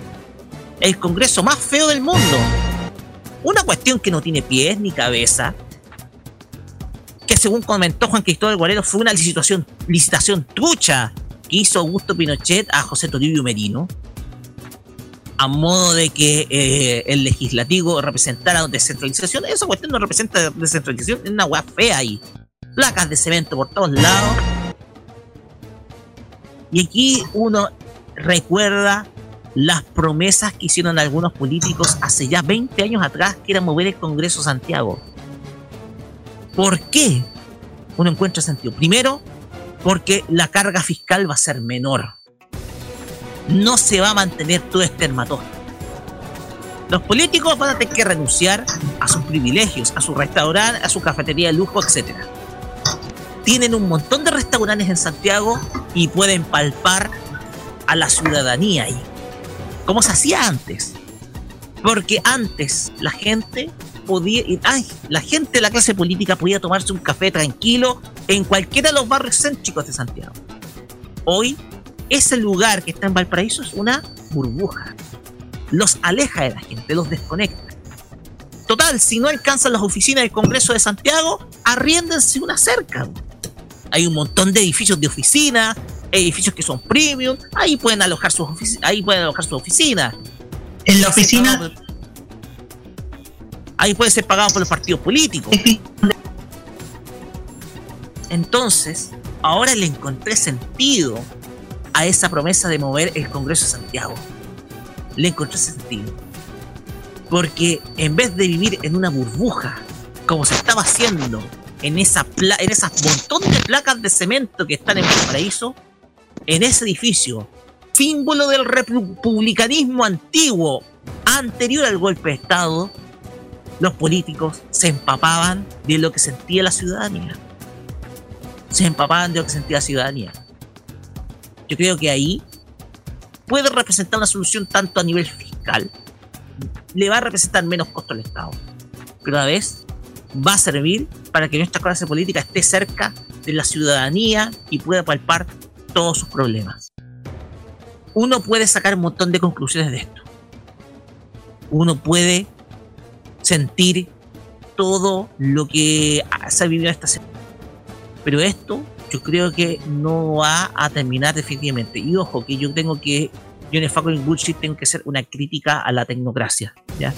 El Congreso más feo del mundo. Una cuestión que no tiene pies ni cabeza, que según comentó Juan Cristóbal Guarero fue una licitación, trucha que hizo Augusto Pinochet a José Toribio Merino, a modo de que eh, el legislativo representara descentralización. Esa cuestión no representa descentralización, es una weá fea ahí. Placas de cemento por todos lados. Y aquí uno recuerda las promesas que hicieron algunos políticos hace ya 20 años atrás, que era mover el Congreso Santiago. ¿Por qué? Uno encuentra sentido. Primero, porque la carga fiscal va a ser menor. No se va a mantener todo este hermatoste. Los políticos van a tener que renunciar a sus privilegios, a su restaurante, a su cafetería de lujo, etc. Tienen un montón de restaurantes en Santiago y pueden palpar a la ciudadanía ahí. Como se hacía antes. Porque antes la gente podía, ay, la gente la clase política podía tomarse un café tranquilo en cualquiera de los barrios céntricos de Santiago. Hoy, ese lugar que está en Valparaíso es una burbuja. Los aleja de la gente, los desconecta. Total, si no alcanzan las oficinas del Congreso de Santiago, arriéndense una cerca. Hay un montón de edificios de oficina, edificios que son premium, ahí pueden alojar sus ahí pueden alojar su oficina. En la oficina ahí puede ser pagado por los partidos políticos. Entonces, ahora le encontré sentido a esa promesa de mover el Congreso de Santiago. Le encontré sentido. Porque en vez de vivir en una burbuja, como se estaba haciendo en, esa en esas montón de placas de cemento que están en el paraíso, en ese edificio, símbolo del republicanismo antiguo, anterior al golpe de Estado, los políticos se empapaban de lo que sentía la ciudadanía. Se empapaban de lo que sentía la ciudadanía. Yo creo que ahí puede representar una solución tanto a nivel fiscal, le va a representar menos costo al Estado, pero a la vez va a servir para que nuestra clase política esté cerca de la ciudadanía y pueda palpar todos sus problemas. Uno puede sacar un montón de conclusiones de esto. Uno puede sentir todo lo que se ha vivido esta semana. Pero esto yo creo que no va a terminar definitivamente. Y ojo, que yo tengo que, yo en el Fucking Bullshit tengo que hacer una crítica a la tecnocracia. ¿ya?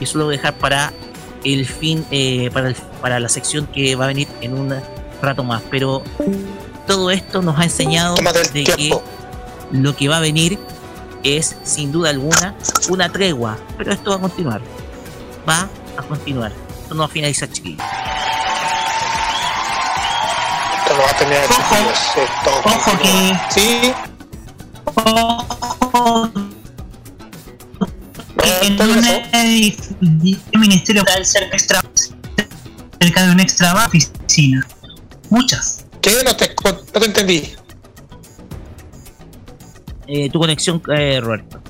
Y eso lo voy a dejar para el fin, eh, para, para la sección que va a venir en un rato más. Pero todo esto nos ha enseñado de que lo que va a venir es, sin duda alguna, una tregua. Pero esto va a continuar va a continuar. Esto no va a finalizar, chiquillos. Esto no va a terminar, chiquillos. Esto Ojo que. Sí. Ojo. En un ministerio cerca, extra, cerca de un extra oficina. Muchas. ¿Qué? No te, no te entendí. Eh, tu conexión, eh, Roberto.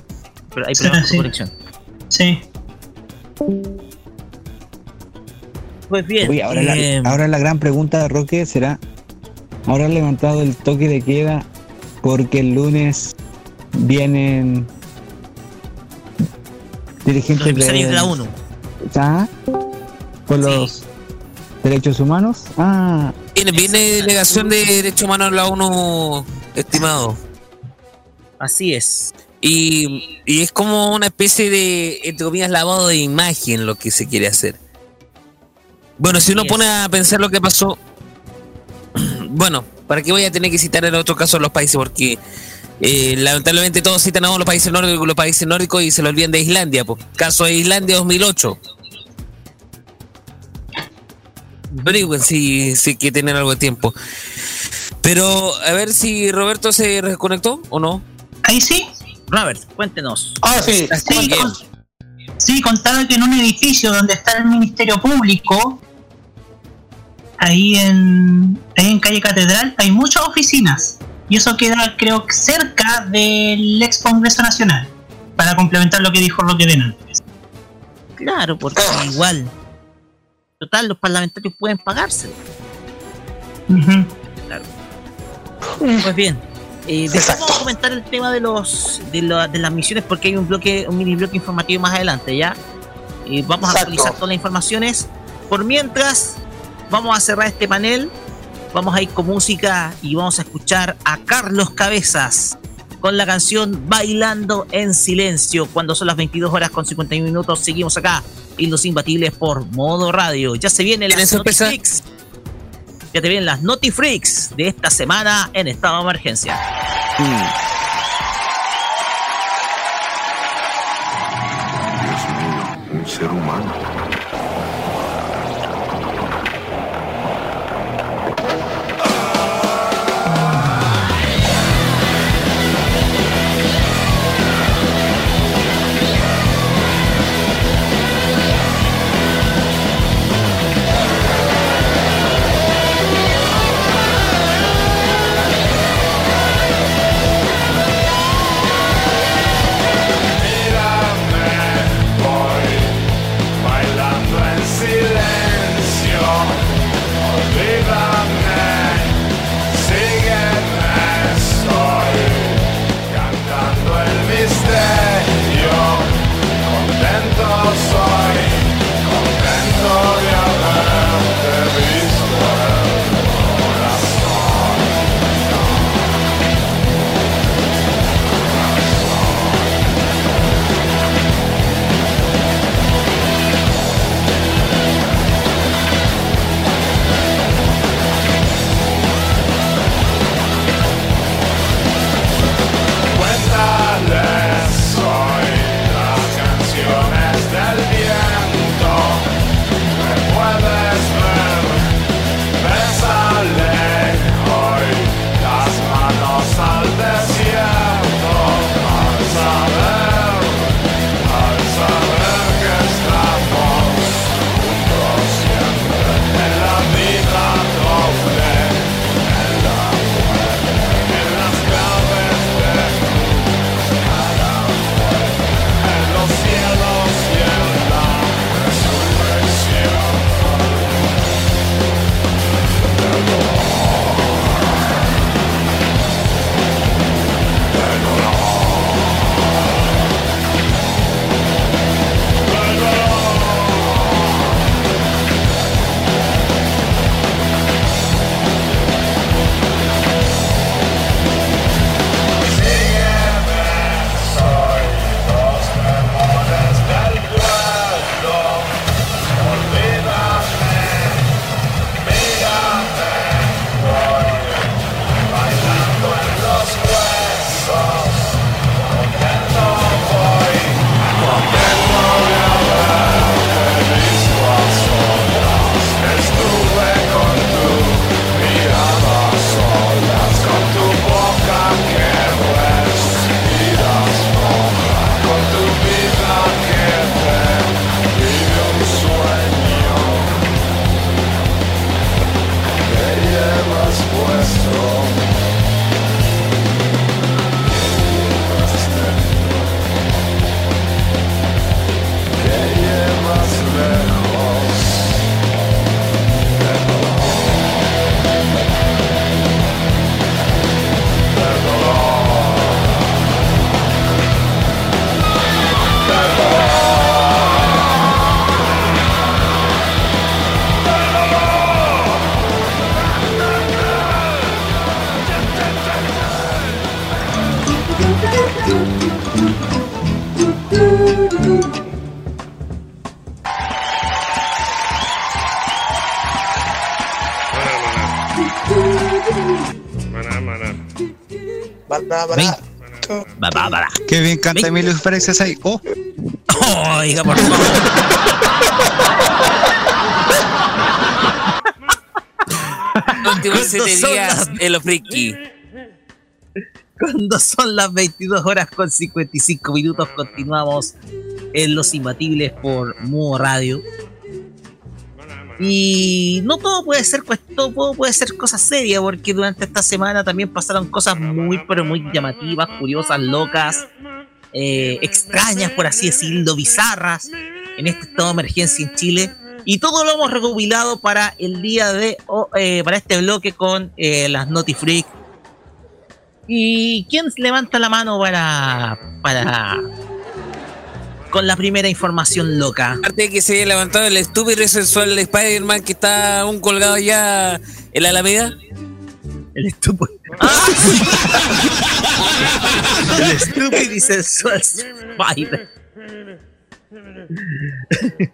Pero hay problemas Sí, con tu conexión. Sí. Pues bien. Oye, ahora, eh, la, ahora la gran pregunta, Roque, será, ¿ahora han levantado el toque de queda porque el lunes vienen dirigentes Los empresarios de la ONU. ¿Ah? ¿Por los derechos humanos? Ah, Viene, viene delegación de derechos humanos de la ONU, estimado. Así es. Y, y es como una especie de, entre comillas, lavado de imagen lo que se quiere hacer. Bueno, si uno pone a pensar lo que pasó, bueno, ¿para qué voy a tener que citar en otro caso a los países? Porque eh, lamentablemente todos citan a los países nórdicos, los países nórdicos y se lo olvidan de Islandia. Pues. Caso de Islandia 2008. Pero igual sí, sí que tener algo de tiempo. Pero a ver si Roberto se reconectó o no. Ahí sí. Robert, cuéntenos. Ah, sí. Sí, con- sí, contaba que en un edificio donde está el Ministerio Público ahí en, ahí en calle Catedral hay muchas oficinas y eso queda creo que cerca del ex Congreso Nacional para complementar lo que dijo Roque antes. Claro, porque igual, total, los parlamentarios pueden pagarse. Claro. Pues bien, eh, después vamos a comentar el tema de los de, la- de las misiones porque hay un bloque, un mini bloque informativo más adelante, ¿ya? Y vamos a actualizar todas las informaciones. Por mientras, vamos a cerrar este panel. Vamos a ir con música y vamos a escuchar a Carlos Cabezas con la canción Bailando en Silencio. Cuando son las 22 horas con 51 minutos, seguimos acá en Los Imbatibles por Modo Radio. Ya se viene las ¿Tienen sorpresa? Notifreaks. Ya te vienen las Notifreaks de esta semana en estado de emergencia. un Qué bien canta Emilio Pérez ahí. Oh, Oiga, por favor. Últimos días en los friki. Cuando son las 22 horas con 55 minutos, continuamos en Los Imbatibles por Mudo Radio. Y no todo puede ser todo puede ser cosas serias, porque durante esta semana también pasaron cosas muy, pero muy llamativas, curiosas, locas, eh, extrañas, por así decirlo, bizarras, en este estado de emergencia en Chile. Y todo lo hemos recopilado para el día de o- eh, para este bloque con eh, las Notifreak. ¿Y quién levanta la mano para, para con la primera información loca? Aparte de que se haya levantado el estúpido y sensual de Spider-Man que está aún colgado ya en la Alameda. El estúpido. El estúpido y sensual Spider.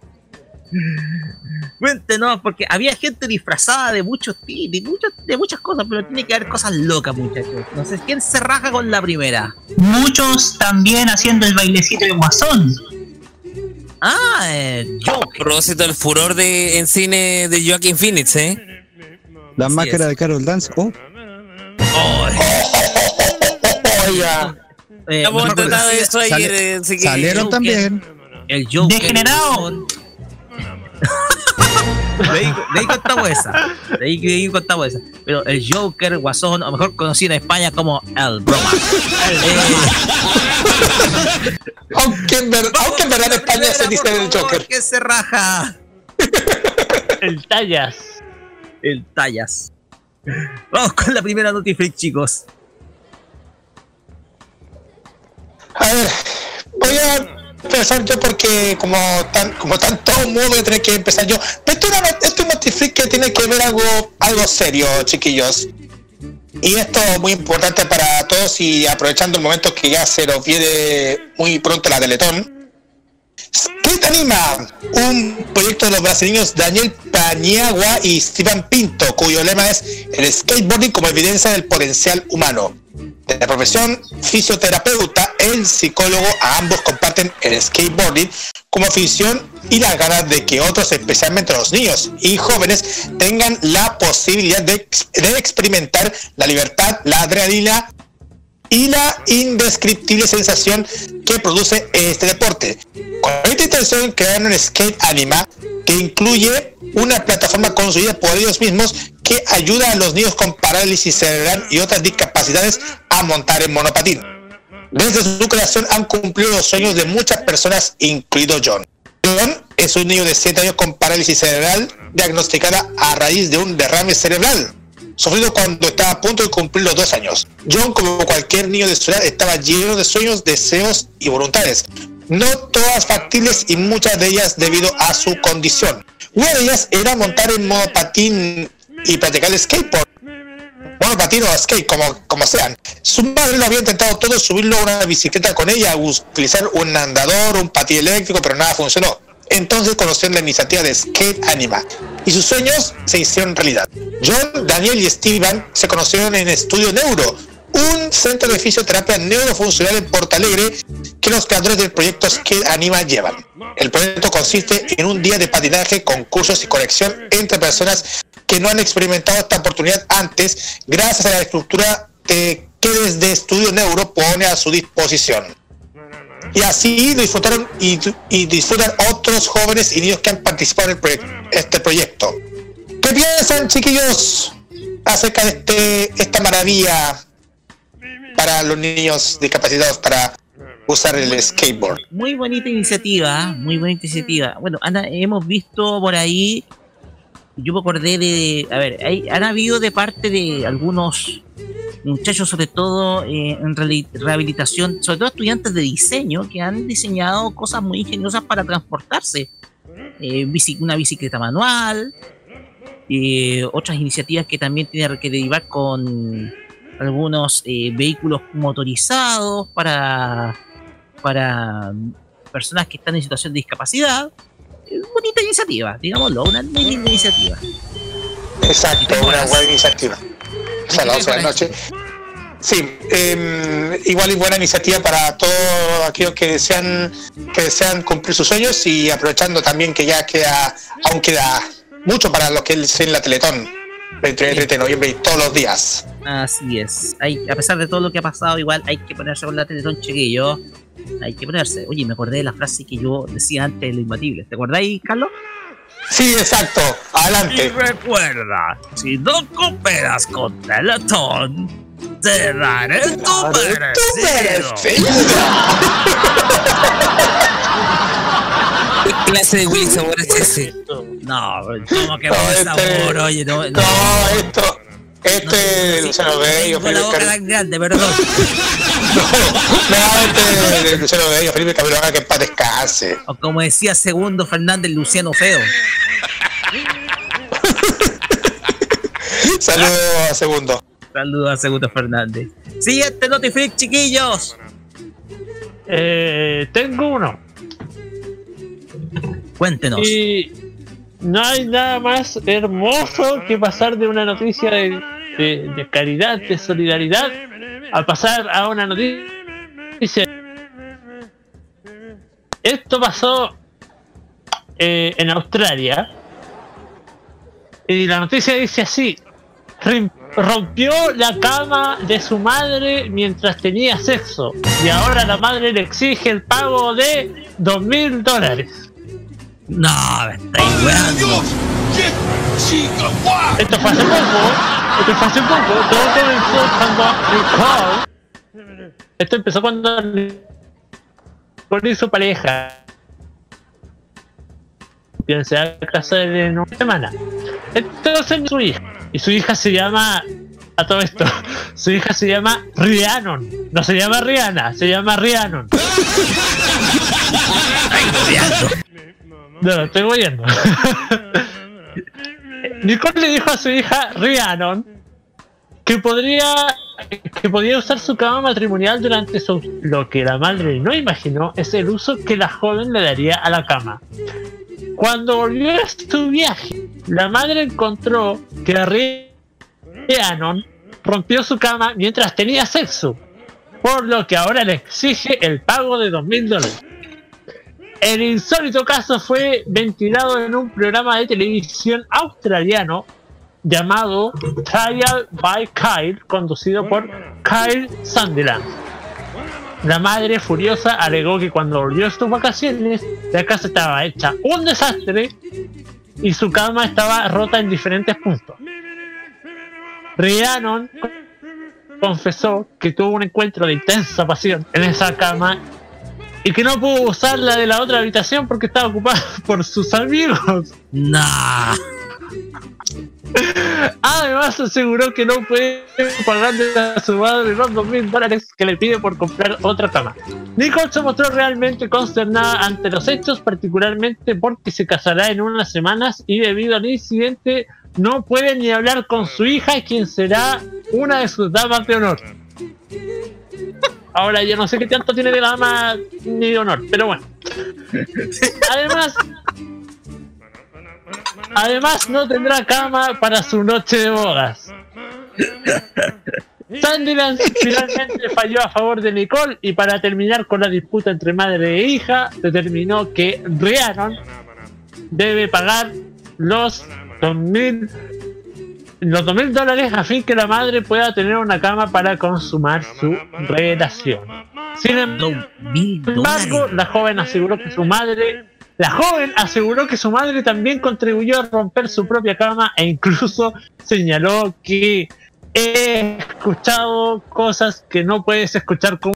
Cuéntenos, porque había gente disfrazada de muchos de muchas, de muchas cosas, pero tiene que haber cosas locas, muchachos. No sé quién se raja con la primera. Muchos también haciendo el bailecito de Guasón. Ah, el A propósito del furor de, en cine de Joaquin Phoenix, ¿eh? La máscara de Carol Dance. Oh, Oiga. Eh, de conocido- eso ayer, Sale- eh, así que- salieron Joker. también. El Joker. Degenerado. De ahí, de ahí contamos esa. De ahí, de ahí contamos esa. Pero el Joker, Guasón, o mejor conocido en España como el Broma. Eh, Aunque en, ver- aunque en verdad en España se dice el Joker. que se raja. El tallas. El Tallas. Vamos con la primera notifreak, chicos. A ver, voy a empezar yo porque como tan, como tanto modo voy a tener que empezar yo. Pero esto es una, esto es que tiene que ver algo, algo serio, chiquillos. Y esto es muy importante para todos y aprovechando el momento que ya se nos viene muy pronto la Teletón. Skate Anima, un proyecto de los brasileños Daniel Paniagua y Steven Pinto, cuyo lema es el skateboarding como evidencia del potencial humano. De la profesión fisioterapeuta, el psicólogo, a ambos comparten el skateboarding como afición y las ganas de que otros, especialmente los niños y jóvenes, tengan la posibilidad de, de experimentar la libertad, la adrenalina y la indescriptible sensación que produce este deporte. Con esta intención crearon un skate anima que incluye una plataforma construida por ellos mismos ayuda a los niños con parálisis cerebral y otras discapacidades a montar en monopatín. Desde su creación han cumplido los sueños de muchas personas, incluido John. John es un niño de 7 años con parálisis cerebral diagnosticada a raíz de un derrame cerebral sufrido cuando estaba a punto de cumplir los dos años. John, como cualquier niño de su edad, estaba lleno de sueños, deseos y voluntades. No todas factibles y muchas de ellas debido a su condición. Una de ellas era montar en monopatín y practicar el skateboard. Monopatín o skate, como, como sean. Su madre lo había intentado todo, subirlo a una bicicleta con ella, utilizar un andador, un patín eléctrico, pero nada funcionó. Entonces conoció la iniciativa de Skate Anima y sus sueños se hicieron realidad. John, Daniel y Steven se conocieron en Estudio Neuro, un centro de fisioterapia neurofuncional en Porto Alegre que los creadores del proyecto Skate Anima llevan. El proyecto consiste en un día de patinaje, concursos y conexión entre personas que no han experimentado esta oportunidad antes gracias a la estructura de- que desde Estudio Neuro pone a su disposición. Y así disfrutaron y, y disfrutan otros jóvenes y niños que han participado en el proyec- este proyecto. ¿Qué piensan, chiquillos, acerca de este, esta maravilla para los niños discapacitados para usar el skateboard? Muy bonita iniciativa, muy bonita iniciativa. Bueno, Ana, hemos visto por ahí, yo me acordé de, a ver, hay, han habido de parte de algunos muchachos, sobre todo eh, en rehabilitación, sobre todo estudiantes de diseño, que han diseñado cosas muy ingeniosas para transportarse. Eh, una bicicleta manual, eh, otras iniciativas que también tienen que derivar con algunos eh, vehículos motorizados para, para personas que están en situación de discapacidad. Eh, bonita iniciativa, digámoslo, una muy linda iniciativa. Exacto, una buena iniciativa. O sea, las 11 de la noche. Sí, eh, igual y buena iniciativa para todos aquellos que desean, que desean cumplir sus sueños y aprovechando también que ya queda, aún queda mucho para lo que es en la Teletón, 23 30 de noviembre y todos los días. Así es. Hay, a pesar de todo lo que ha pasado, igual hay que ponerse con la Teletón, chiquillo. Hay que ponerse. Oye, me acordé de la frase que yo decía antes de lo imbatible. ¿Te acordáis, Carlos? Sí, exacto. Y Adelante. recuerda, si no cooperas con Teletón, te daré tu merecido. ¿Qué clase de Willy Sabor es ese? No, como que buen este- sabor, oye, no, no. No, esto. Este es Luciano Bello, Felipe boca Car- tan grande, perdón. No, este es Luciano Bello, Felipe Cabrera, que en paz descanse. O como decía Segundo Fernández, Luciano Feo. Saludos a segundo. Saludos a Segundo Fernández. Siguiente Notifreak, chiquillos. Eh, tengo uno. Cuéntenos. Y no hay nada más hermoso que pasar de una noticia de, de- caridad, de solidaridad, a pasar a una noticia. Esto pasó eh, en Australia. Y la noticia dice así. "Rim- Rompió la cama de su madre mientras tenía sexo y ahora la madre le exige el pago de dos mil dólares. No, me estáis weando. Esto fue hace poco. Esto fue hace poco. Todo comenzó cuando Nicole. Esto empezó cuando Nicole y su pareja. Va a casar en una semana. Entonces su hija. Y su hija se llama. A todo esto. Su hija se llama Rhiannon. No se llama Rihanna, se llama Rhiannon. No, estoy oyendo. Nicole le dijo a su hija Rhiannon que podría que podía usar su cama matrimonial durante su lo que la madre no imaginó es el uso que la joven le daría a la cama. Cuando volvió a su viaje, la madre encontró que Rhiannon rompió su cama mientras tenía sexo, por lo que ahora le exige el pago de dos mil dólares. El insólito caso fue ventilado en un programa de televisión australiano llamado Trial by Kyle, conducido por Kyle Sunderland. La madre furiosa alegó que cuando volvió a sus vacaciones, la casa estaba hecha un desastre y su cama estaba rota en diferentes puntos. Rhiannon confesó que tuvo un encuentro de intensa pasión en esa cama y que no pudo usar la de la otra habitación porque estaba ocupada por sus amigos. Nah. Además aseguró que no puede pagarle a su madre los dos mil dólares que le pide por comprar otra cama. Nicole se mostró realmente consternada ante los hechos, particularmente porque se casará en unas semanas y debido al incidente no puede ni hablar con su hija, quien será una de sus damas de honor. Ahora yo no sé qué tanto tiene de dama ni de honor, pero bueno. Además, Además, no tendrá cama para su noche de bodas. Sunderland finalmente falló a favor de Nicole y para terminar con la disputa entre madre e hija, determinó que Rhiannon debe pagar los 2000 los 2000 dólares a fin que la madre pueda tener una cama para consumar su relación. Sin embargo, la joven aseguró que su madre la joven aseguró que su madre también contribuyó a romper su propia cama e incluso señaló que he escuchado cosas que no puedes escuchar con...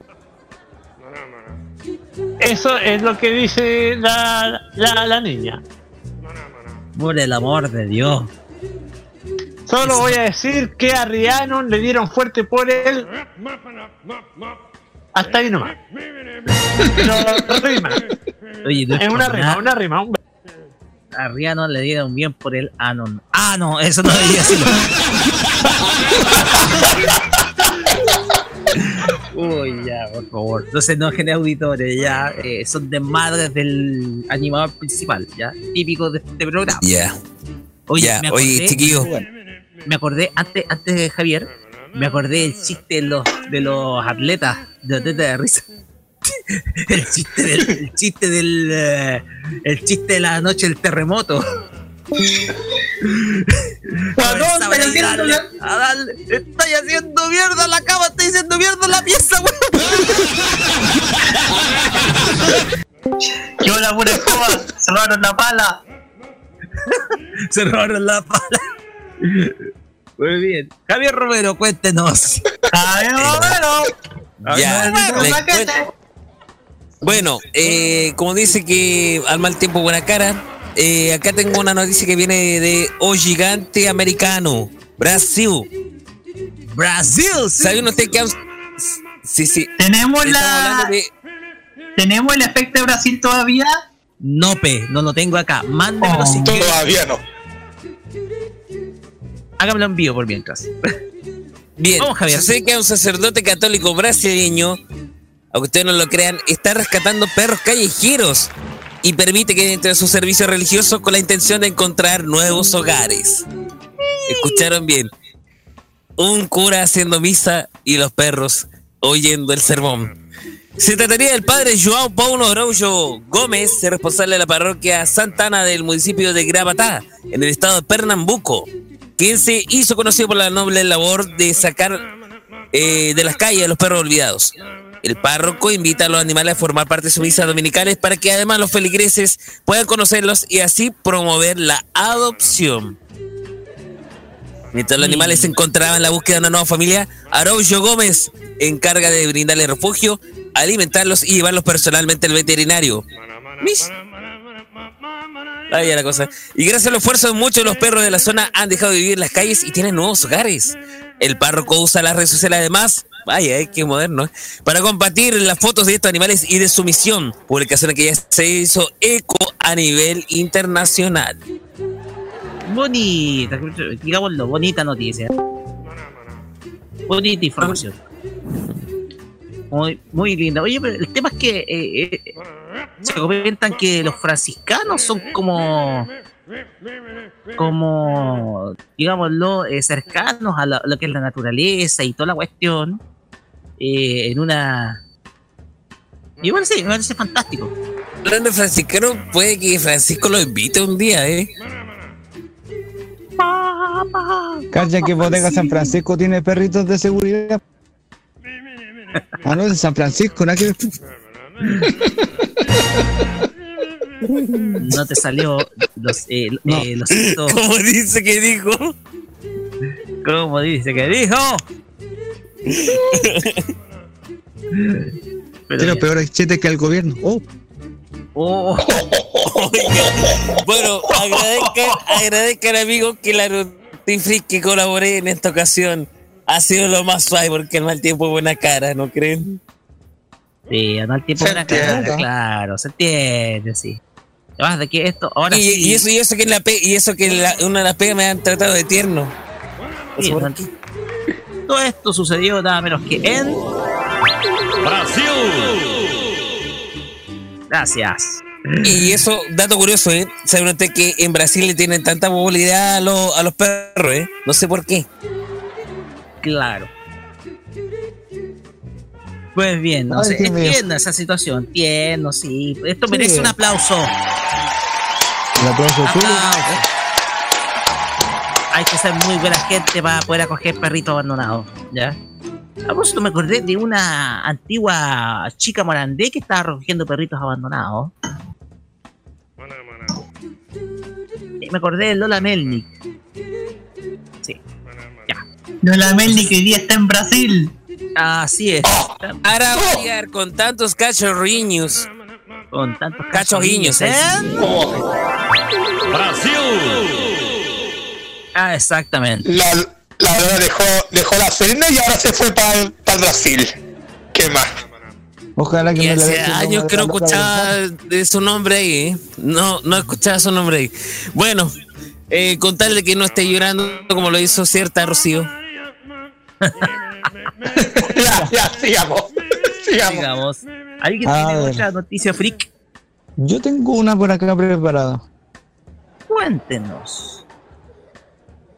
Eso es lo que dice la, la, la niña. Por el amor de Dios. Solo voy a decir que a Rhiannon le dieron fuerte por él. Hasta ahí nomás. Pero rima. Oye, no Es una por rima, una rima. un- A Rihanna le dieron bien por el Anon. Ah, no, eso no debía decirlo. Uy, ya, por favor. Entonces no genera auditores, ya. eh, son desmadres del animador principal, ya. Típico de este programa. Ya. Oye, Ya, me oye, acordé, chiquillo. Me acordé, antes, antes de Javier, me acordé del chiste de los, de los atletas de teta de risa. El chiste del, el chiste del, eh, el chiste de la noche del terremoto. A darle, Estoy haciendo mierda la cama, estoy haciendo mierda la pieza, Yo la pura escoba, se robaron la pala. Se robaron la pala. Muy bien. Javier Romero, cuéntenos. Javier Romero. Ya, cuento. Bueno, eh, como dice que al mal tiempo buena cara, eh, acá tengo una noticia que viene de O Gigante Americano, Brasil. Brasil. ¿Sabe usted que Sí, sí. Tenemos la. de- ¿Tenemos el efecto de Brasil todavía? No, pe, no lo tengo acá. Mándemelo si quiere. Todavía no. Hágamelo en vivo por mientras. Bien, Vamos, Javier. sé que un sacerdote católico brasileño, aunque ustedes no lo crean, está rescatando perros callejeros y permite que entre a su servicio religioso con la intención de encontrar nuevos hogares. Escucharon bien. Un cura haciendo misa y los perros oyendo el sermón. Se trataría del padre João Paulo Araújo Gómez, responsable de la parroquia Santa Ana del municipio de Gravatá, en el estado de Pernambuco, quien se hizo conocido por la noble labor de sacar eh, de las calles a los perros olvidados. El párroco invita a los animales a formar parte de sus misas dominicales para que además los feligreses puedan conocerlos y así promover la adopción. Mientras los animales se encontraban en la búsqueda de una nueva familia, Araujo Gómez encarga de brindarle refugio, alimentarlos y llevarlos personalmente al veterinario. Mish. Ahí la cosa. Y gracias al esfuerzo de muchos de los perros de la zona han dejado de vivir en las calles y tienen nuevos hogares. El párroco usa las redes sociales además, vaya, eh, qué moderno, eh, para compartir las fotos de estos animales y de su misión, publicación que ya se hizo eco a nivel internacional. Bonita, digámoslo, bonita noticia. Bonita información. Muy, muy linda. Oye, pero el tema es que eh, eh, se comentan que los franciscanos son como, como, digámoslo, eh, cercanos a la- lo que es la naturaleza y toda la cuestión. eh, en una. Y bueno, sí, me parece fantástico. Hablando franciscano, puede que Francisco lo invite un día, ¿eh? Calla que Bodega San Francisco tiene perritos de seguridad. Ah, no, es de San Francisco, nada que. No te salió los, eh, eh, los. ¿Cómo dice que dijo? ¿Cómo dice que dijo? Tiene peores chetes que el gobierno. Oh. Oh. Bueno, agradezca, agradezca al amigo que la notifric que colaboré en esta ocasión ha sido lo más suave porque el mal tiempo es buena cara, ¿no creen? Sí, al mal tiempo Se buena cara, claro, se entiende, sí. Además de que esto, ahora y, sí. y eso, y eso que en la pe- y eso que en la- una de las pegas me han tratado de tierno. Sí, todo esto sucedió nada menos que en Brasil. Gracias. Y eso, dato curioso, ¿eh? ¿Saben ustedes que en Brasil le tienen tanta movilidad a, los- a los perros, ¿eh? No sé por qué. Claro. Pues bien, no Ay, sé, entiendo esa situación, entiendo, sí. Esto Sí. merece un aplauso. El aplauso. Aplauso. Hay que ser muy buena gente para poder acoger perritos abandonados, ¿ya? A propósito, me acordé de una antigua chica morandé que estaba recogiendo perritos abandonados. Y me acordé de Lola Melnik. Lola Melnik hoy día está en Brasil. Así es. Ahora va a llegar con tantos cachorriños. Con tantos cachorriños, ¿eh? Ah, exactamente. La, la verdad dejó, dejó la Serena y ahora se fue para Brasil. ¿Qué más? Ojalá que Y hace años que no escuchaba de su nombre ahí. ¿eh? No, no escuchaba su nombre ahí. Bueno, eh, contarle que no esté llorando como lo hizo cierta Rocío. Ya, ya, sigamos. Sigamos. Sigamos. ¿Alguien A tiene ver. otra noticia freak? Yo tengo una por acá preparada. Cuéntenos.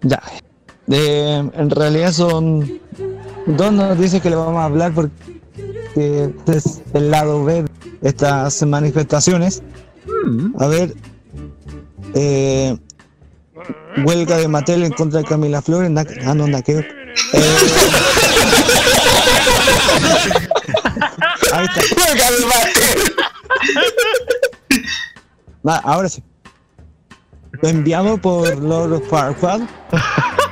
Ya. Eh, en realidad son dos noticias que le vamos a hablar porque es el lado B de estas manifestaciones. A ver, eh, huelga de Mattel en contra de Camila Flores. Ah, no, que. Eh, ahí está. Ah, ahora sí. enviado por Lord Farquaad,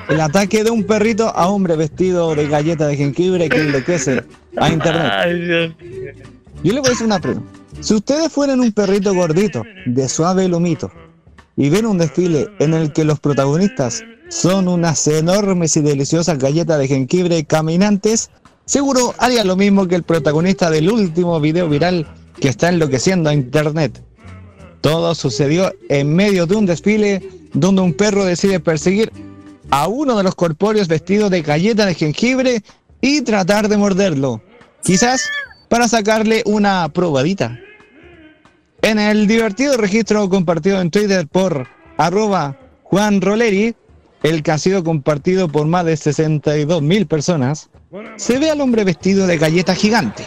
el ataque de un perrito a hombre vestido de galleta de jengibre que enloquece a internet. Yo le voy a decir una pregunta. Si ustedes fueran un perrito gordito, de suave lomito, y ven un desfile en el que los protagonistas son unas enormes y deliciosas galletas de jengibre caminantes, seguro haría lo mismo que el protagonista del último video viral que está enloqueciendo a internet. Todo sucedió en medio de un desfile donde un perro decide perseguir a uno de los corpóreos vestidos de galleta de jengibre y tratar de morderlo. Quizás para sacarle una probadita. En el divertido registro compartido en Twitter por arroba Juan Roleri, el que ha sido compartido por más de 62 mil personas, se ve al hombre vestido de galleta gigante,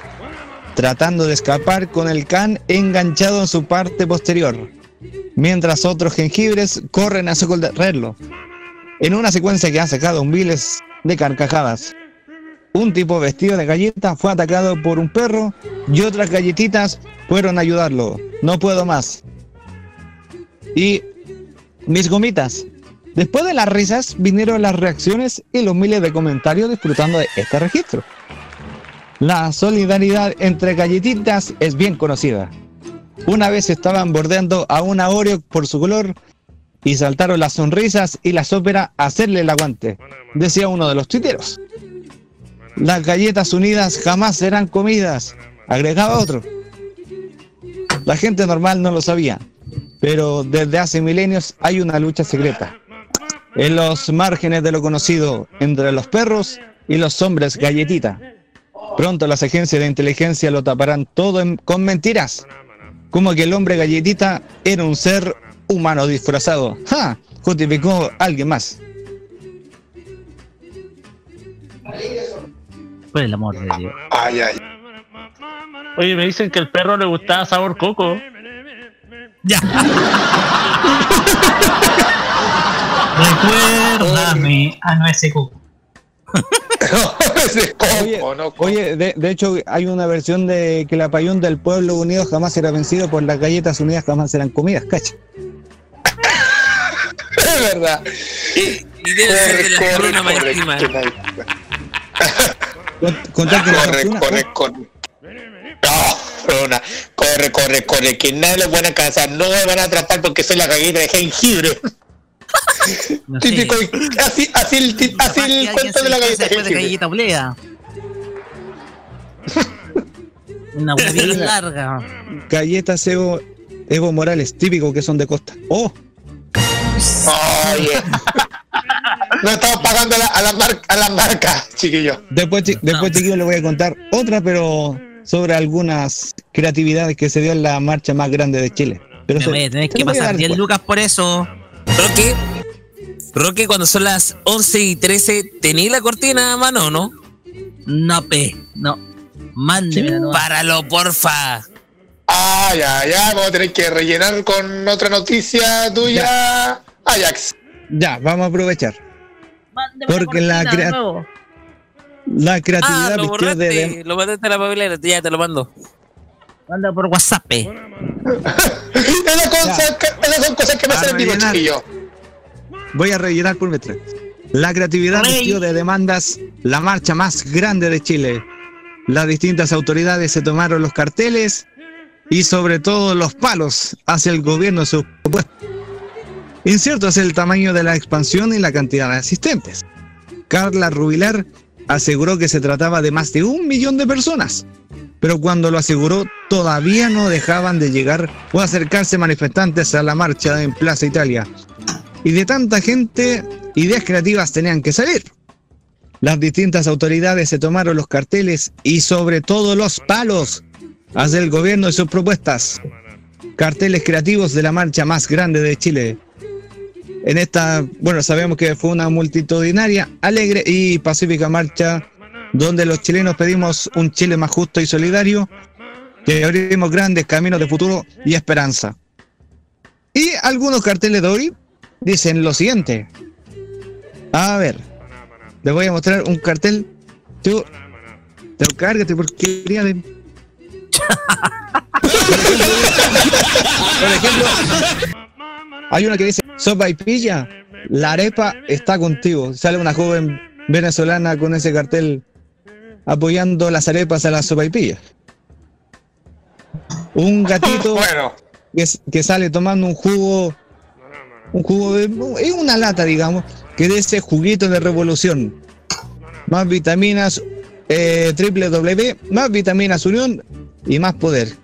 tratando de escapar con el can enganchado en su parte posterior, mientras otros jengibres corren a socorrerlo, en una secuencia que ha sacado miles de carcajadas. Un tipo vestido de galleta fue atacado por un perro y otras galletitas fueron a ayudarlo. No puedo más. Y mis gomitas. Después de las risas vinieron las reacciones y los miles de comentarios disfrutando de este registro. La solidaridad entre galletitas es bien conocida. Una vez estaban bordeando a una Oreo por su color y saltaron las sonrisas y las óperas a hacerle el aguante, decía uno de los tuiteros. Las galletas unidas jamás serán comidas, agregaba otro. La gente normal no lo sabía, pero desde hace milenios hay una lucha secreta. En los márgenes de lo conocido entre los perros y los hombres galletita. Pronto las agencias de inteligencia lo taparán todo en- con mentiras. Como que el hombre galletita era un ser humano disfrazado. ¡Ja! Justificó alguien más. Por el amor de Dios. Ay, ay. Oye, me dicen que el perro le gustaba sabor coco. Ya. Recuérdame a nueve coco. Oye, oye, de, de hecho hay una versión de que la payón del pueblo unido jamás será vencido por las galletas unidas jamás serán comidas, cacha. Es verdad. Y debe ser de la corona marítima. Corre, corre, corre. No, Corona, corre, corre, corre, que nadie lo van a alcanzar, no me van a atrapar porque soy la galleta de jengibre. Típico, así, así el, ti- así el cuento de la galleta de Después de galleta oblea. Una hueá bien larga. Galletas Evo, Evo Morales, típico que son de costa. ¡Oh! Oye. No estamos pagando a la, a la, mar- a la marca, chiquillo. Después, chi- después chiquillos, les voy a contar otra, pero sobre algunas creatividades que se dio en la marcha más grande de Chile. Pero Me eso- voy a tener se que pasar dar 10 después. lucas por eso. Roque, Roque, cuando son las 11 y 13, ¿tenéis la cortina a mano o no? No, pe, no. Mándemela nomás. Páralo, porfa. Ah, ya, ya, vamos a tener que rellenar con otra noticia tuya, Ajax. Ya, vamos a aprovechar. Porque la, crea- nuevo. la creatividad Ah, lo de, borraste. de- Lo mandaste a la papelera, ya te lo mando. Manda por WhatsApp. que- esas son cosas que me Para hacen vivo, rellenar. chiquillo. Voy a rellenar por metra. La creatividad de demandas la marcha más grande de Chile. Las distintas autoridades se tomaron los carteles y sobre todo los palos hacia el gobierno propuestas. Incierto es el tamaño de la expansión y la cantidad de asistentes. Carla Rubilar aseguró que se trataba de más de un millón de personas, pero cuando lo aseguró todavía no dejaban de llegar o acercarse manifestantes a la marcha en Plaza Italia. Y de tanta gente, ideas creativas tenían que salir. Las distintas autoridades se tomaron los carteles y sobre todo los palos hacia el gobierno y sus propuestas. Carteles creativos de la marcha más grande de Chile. En esta, bueno, sabemos que fue una multitudinaria, alegre y pacífica marcha donde los chilenos pedimos un Chile más justo y solidario, que abrimos grandes caminos de futuro y esperanza. Y algunos carteles de hoy dicen lo siguiente. A ver, les voy a mostrar un cartel. Tú, te cárgate porque. Por ejemplo, hay una que dice sopa y pilla, la arepa está contigo. Sale una joven venezolana con ese cartel apoyando las arepas a la sopa y pilla. Un gatito que, sale tomando un jugo, un jugo de, es una lata, digamos, que de ese juguito de revolución. Más vitaminas, eh, triple W, más vitaminas unión y más poder.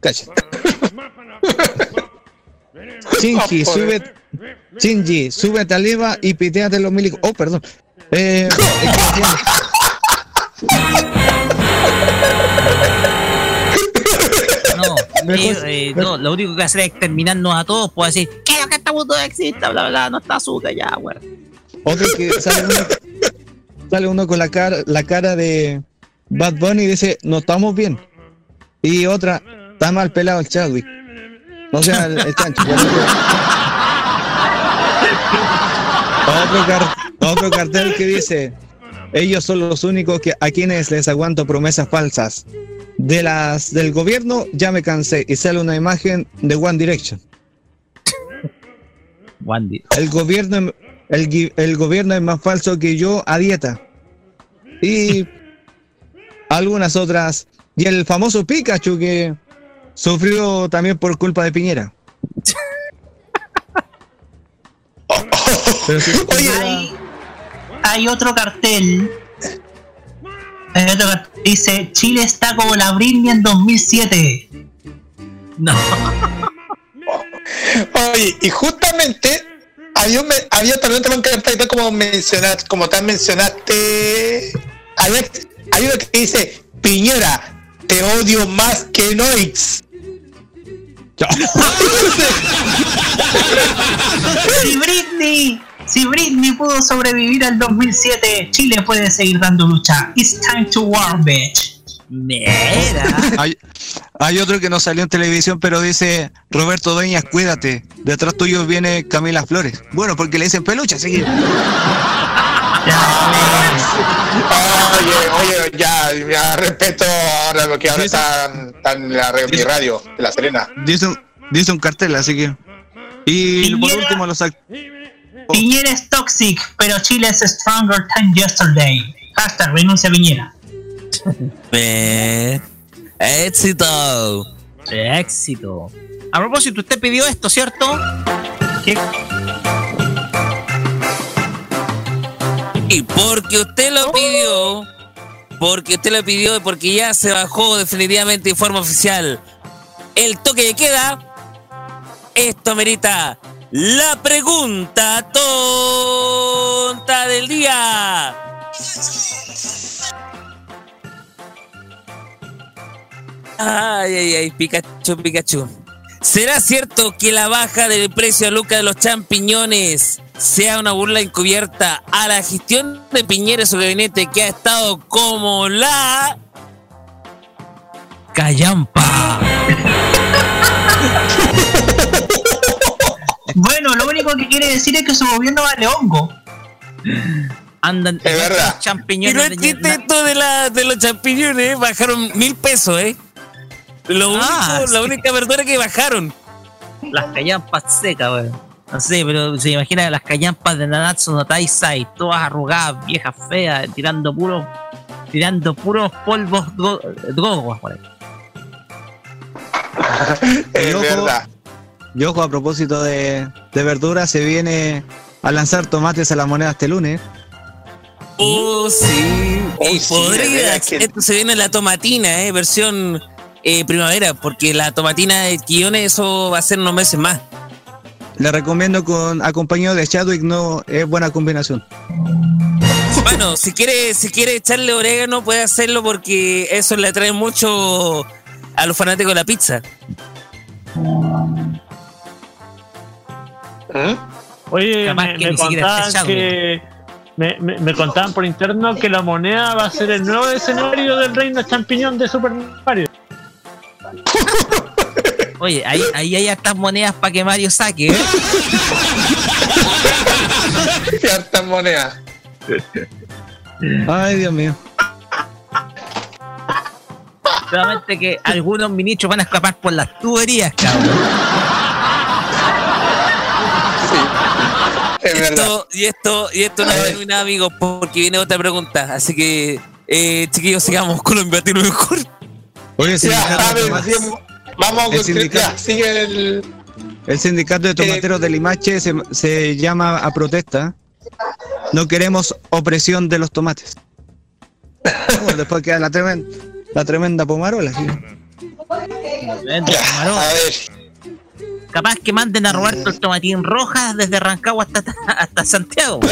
Cacha. Shinji, sube. Shinji, sube a Leva y piteate los milicos. Oh, perdón. Eh, eh, no, lo único que hacer es exterminarnos a todos, pues decir, que lo que este mundo existe, bla, bla, bla, no está azúcar ya, weón. Otro que sale uno, sale uno con la cara, la cara de Bad Bunny y dice, no estamos bien. Y otra, está mal pelado el Chadwick. No sea el, el chancho. otro, otro car- otro cartel que dice, ellos son los únicos que a quienes les aguanto promesas falsas. De las del gobierno ya me cansé y sale una imagen de One Direction. El gobierno, el, gui- el gobierno es más falso que yo a dieta. Y algunas otras. Y el famoso Pikachu que sufrió también por culpa de Piñera. Pero sí, hay, hay otro cartel. Hay otro cartel que dice Chile está como la Britney en 2007. No. Oye, y justamente había, un había también otro cartel como mencionaste, como tal mencionaste, había, hay uno que dice Piñera, te odio más que Noix. Britney, si Britney pudo sobrevivir al 2007, Chile puede seguir dando lucha. It's time to war, bitch. Hay, hay otro que no salió en televisión, pero dice Roberto Dueñas, cuídate. Detrás tuyo viene Camila Flores. Bueno, porque le dicen peluche, así que. Oye, oye, ya, ya respeto ahora lo que ahora está, en la, mi radio de La Serena. Dice un, dice un cartel, así que. Y por último, los act- Piñera es toxic, pero Chile es stronger than yesterday. Hashtag renuncia a Piñera. Eh, éxito. Éxito. A propósito, usted pidió esto, ¿cierto? ¿Qué? Y porque usted lo pidió, porque usted lo pidió y porque ya se bajó definitivamente de forma oficial el toque de queda, esto merita la pregunta tonta del día. Ay, ay, ay, Pikachu, Pikachu. ¿Será cierto que la baja del precio a Luca de los champiñones sea una burla encubierta a la gestión de Piñera y su gabinete que ha estado como la... Callampa. Bueno, lo único que quiere decir es que su gobierno vale hongo. Andan Es verdad. Y no champiñones de existe esto de, la, de los champiñones, bajaron mil pesos, ¿eh? Lo Ah, único, la única verdura que bajaron. las callampas secas, weón. No sé, pero se imagina las callampas de Nanatsu no Taisai, todas arrugadas, viejas, feas, tirando puros, tirando puros polvos dro- drogos por ahí. Es verdad. Y ojo, a propósito de, de verduras, se viene a lanzar tomates a la moneda este lunes. Oh, sí. Oh, sí, podría. que- Esto se viene la tomatina, ¿eh? Versión eh, primavera, porque la tomatina de Quillones, eso va a ser unos meses más. Le recomiendo con acompañado de Chadwick, no es buena combinación. Bueno, si quiere, si quiere echarle orégano, puede hacerlo porque eso le atrae mucho a los fanáticos de la pizza. Oye, Capaz me, que contaban esté que. Me, me- me contaban por interno que la moneda va a ser el nuevo escenario del reino champiñón de Super Mario. Oye, ahí, ahí hay hartas monedas para que Mario saque, ¿eh? Y hartas monedas. Ay, Dios mío. Solamente que algunos ministros van a escapar por las tuberías, cabrón. Esto, y esto, y esto no termina, amigos, porque viene otra pregunta. Así que, eh, chiquillos, sigamos con lo invertido mejor. Oye, ver, vamos a El sindicato. Ya, sigue el. El sindicato de tomateros de Limache se, se llama a protesta. No queremos opresión de los tomates. Bueno, después queda la tremenda, la tremenda pomarola. ¿sí? A ver. Capaz que manden a Roberto el tomatín roja desde Rancagua hasta, hasta Santiago.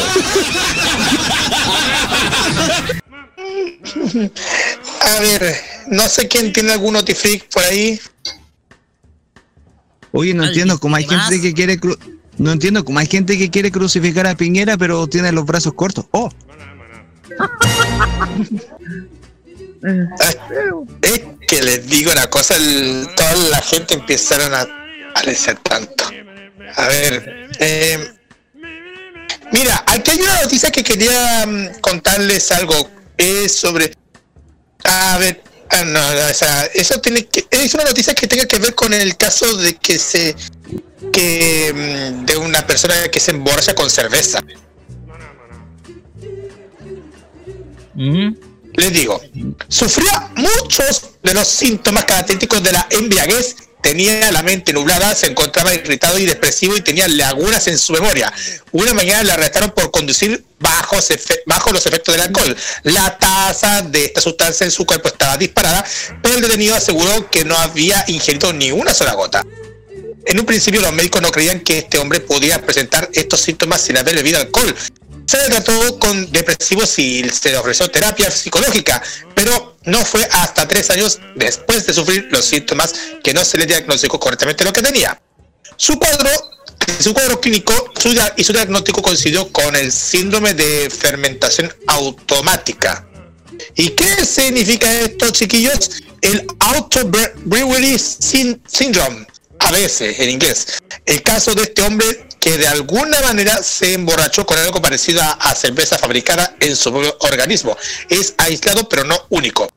A ver, no sé quién tiene algún notifreak por ahí. Oye, no entiendo cómo hay gente que quiere cru- no entiendo cómo hay gente que quiere crucificar a Piñera pero tiene los brazos cortos. Oh, Es que les digo una cosa, el- toda la gente empezaron a parecer tanto. A ver, eh, mira, aquí hay una noticia que quería mm, contarles algo. Es sobre. A ver, ah, no, no, o sea, eso tiene que. Es una noticia que tenga que ver con el caso de que se. que. mm, de una persona que se emborracha con cerveza. Les digo, sufría muchos de los síntomas característicos de la embriaguez, tenía la mente nublada, se encontraba irritado y depresivo y tenía lagunas en su memoria. Una mañana le arrestaron por conducir bajo, bajo los efectos del alcohol. La tasa de esta sustancia en su cuerpo estaba disparada, pero el detenido aseguró que no había ingerido ni una sola gota. En un principio los médicos no creían que este hombre podía presentar estos síntomas sin haber bebido alcohol. Se le trató con depresivos y se le ofreció terapia psicológica, pero no fue hasta tres años después de sufrir los síntomas que no se le diagnosticó correctamente lo que tenía. Su cuadro, su cuadro clínico su y su diagnóstico coincidió con el síndrome de fermentación automática. ¿Y qué significa esto, chiquillos? El Auto Bre- Brewery Syn- Syndrome, a veces en inglés. El caso de este hombre que de alguna manera se emborrachó con algo parecido a, cerveza fabricada en su propio organismo. Es aislado pero no único.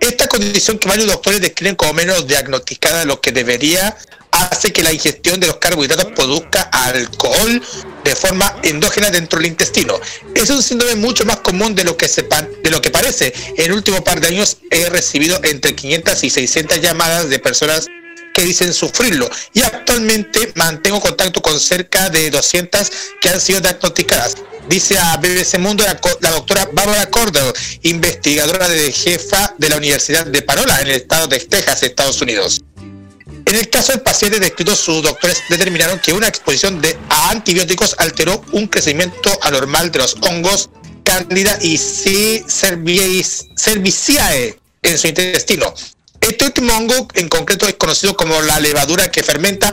Esta condición que varios doctores describen como menos diagnosticada de lo que debería hace que la ingestión de los carbohidratos produzca alcohol de forma endógena dentro del intestino. Es un síndrome mucho más común de lo que se de lo que parece. En el último par de años he recibido entre 500 y 600 llamadas de personas que dicen sufrirlo y actualmente mantengo contacto con cerca de 200 que han sido diagnosticadas. Dice a BBC Mundo la, doctora Barbara Cordell, investigadora de jefa de la Universidad de Parola en el estado de Texas, Estados Unidos. En el caso del paciente descrito, sus doctores determinaron que una exposición de, a antibióticos alteró un crecimiento anormal de los hongos Candida y C. cerviciae en su intestino. Este último hongo en concreto es conocido como la levadura que fermenta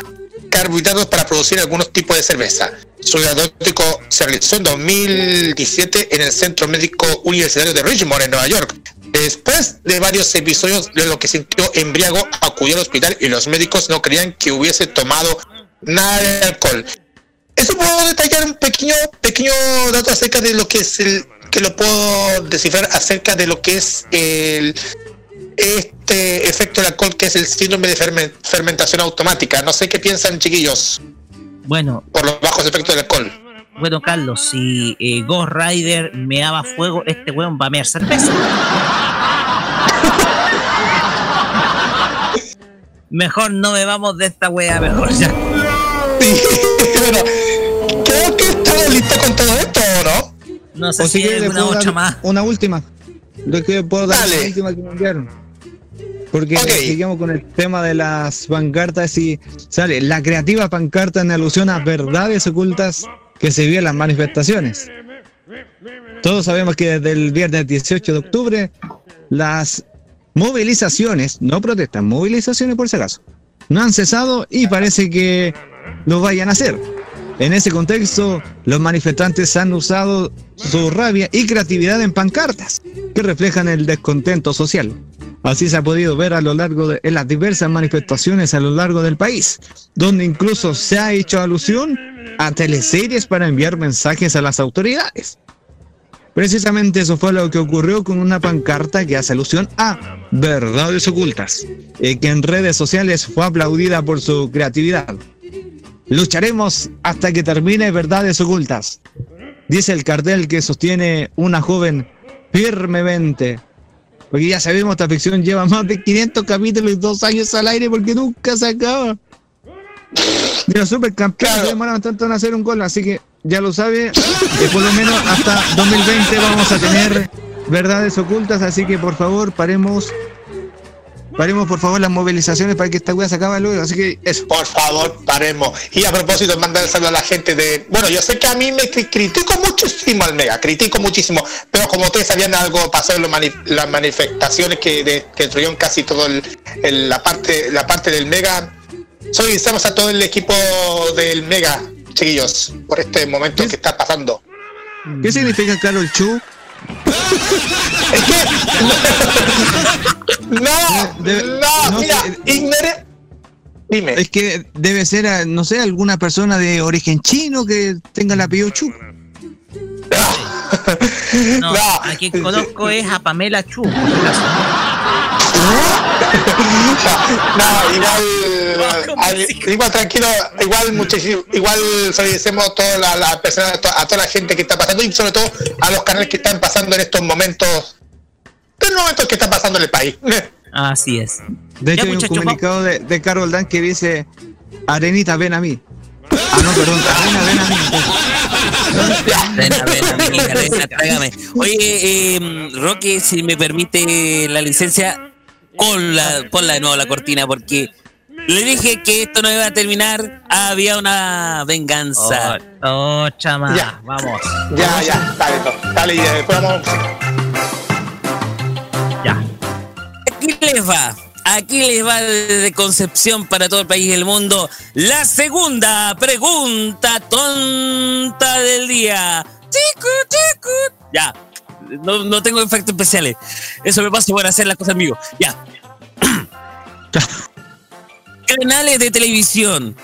carbohidratos para producir algunos tipos de cerveza. Su diagnóstico se realizó en 2017 en el Centro Médico Universitario de Richmond, en Nueva York. Después de varios episodios de lo que sintió embriago, acudió al hospital y los médicos no creían que hubiese tomado nada de alcohol. Eso puedo detallar un pequeño, pequeño dato acerca de lo que es el, que lo puedo descifrar acerca de lo que es el, este efecto del alcohol que es el síndrome de fermen- fermentación automática. No sé qué piensan chiquillos Bueno, por los bajos efectos del alcohol. bueno, Carlos, si eh, Ghost Rider me daba fuego, este weón va a mear cerveza. Mejor no me vamos de esta wea, mejor ya. Creo que estamos listos con todo esto, ¿o no? No sé O si hay quiere, le alguna puedo otra dar más. Una última. Lo que puedo dar una última que me enviaron. Porque seguimos con el tema de las pancartas y sale la creativa pancarta en alusión a verdades ocultas que se vio en las manifestaciones. Todos sabemos que desde el viernes 18 de octubre las movilizaciones, no protestas, movilizaciones por si acaso, no han cesado y parece que lo vayan a hacer. En ese contexto, los manifestantes han usado su rabia y creatividad en pancartas que reflejan el descontento social. Así se ha podido ver a lo largo de en las diversas manifestaciones a lo largo del país, donde incluso se ha hecho alusión a teleseries para enviar mensajes a las autoridades. Precisamente eso fue lo que ocurrió con una pancarta que hace alusión a verdades ocultas, y que en redes sociales fue aplaudida por su creatividad. Lucharemos hasta que termine Verdades Ocultas. Dice el cartel que sostiene una joven firmemente. Porque ya sabemos, esta ficción lleva más de 500 capítulos y dos años al aire porque nunca se acaba. De los supercampeones demoraron tanto en hacer un gol, así que ya lo sabe, eh, por lo menos hasta 2020 vamos a tener verdades ocultas, así que por favor paremos, paremos por favor las movilizaciones para que esta wea se acabe luego, así que eso. Por favor, paremos. Y a propósito, mandar saludo a la gente de. Bueno, yo sé que a mí me cri- critico muchísimo al Mega, critico muchísimo, pero como ustedes sabían algo, pasó en las manifestaciones que, de- que destruyeron casi todo el, el- la parte la parte del Mega. Solicitamos a todo el equipo del Mega, chiquillos, por este momento que está pasando. ¿Qué significa Carol Chu? No, no, mira, ignore. Dime. Es que debe ser, eh, no sé, alguna persona de origen chino que tenga el apellido Chu. No, a quien conozco es a Pamela Chu. No, igual, al- igual tranquilo, igual muchísimo, igual solicitemos a toda la, la persona, a toda la gente que está pasando y sobre todo a los canales que están pasando en estos momentos, en los momentos que están pasando en el país. Así es. De hecho, Ya, hay un comunicado de, de Carol Dan que dice: Arenita, ven a mí. Ah, no, perdón, Arena, ven a mí. Ven, a tráigame. Oye, eh, Roque, si me permite la licencia, ponla, ponla de nuevo la cortina, porque le dije que esto no iba a terminar. Había una venganza. Oh, chama, Ya. vamos. Ya, ya, dale, dale, y después vamos. Aquí les va. Aquí les va desde Concepción para todo el país y el mundo. La segunda pregunta tonta del día. Chico, chico. Ya. No, no tengo efectos especiales. Eso me pasa por hacer las cosas amigos. Ya. Canales de televisión.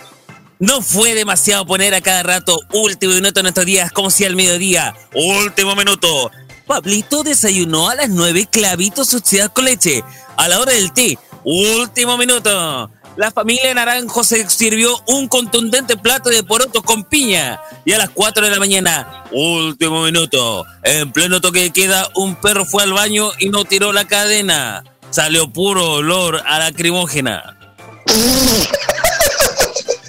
No fue demasiado poner a cada rato último minuto en estos días, como si al mediodía. Último minuto. Pablito desayunó a las nueve clavitos suciedad con leche. A la hora del té. Último minuto. La familia Naranjo se sirvió un contundente plato de poroto con piña. Y a las 4 de la mañana, último minuto. En pleno toque de queda, un perro fue al baño y no tiró la cadena. Salió puro olor a lacrimógena.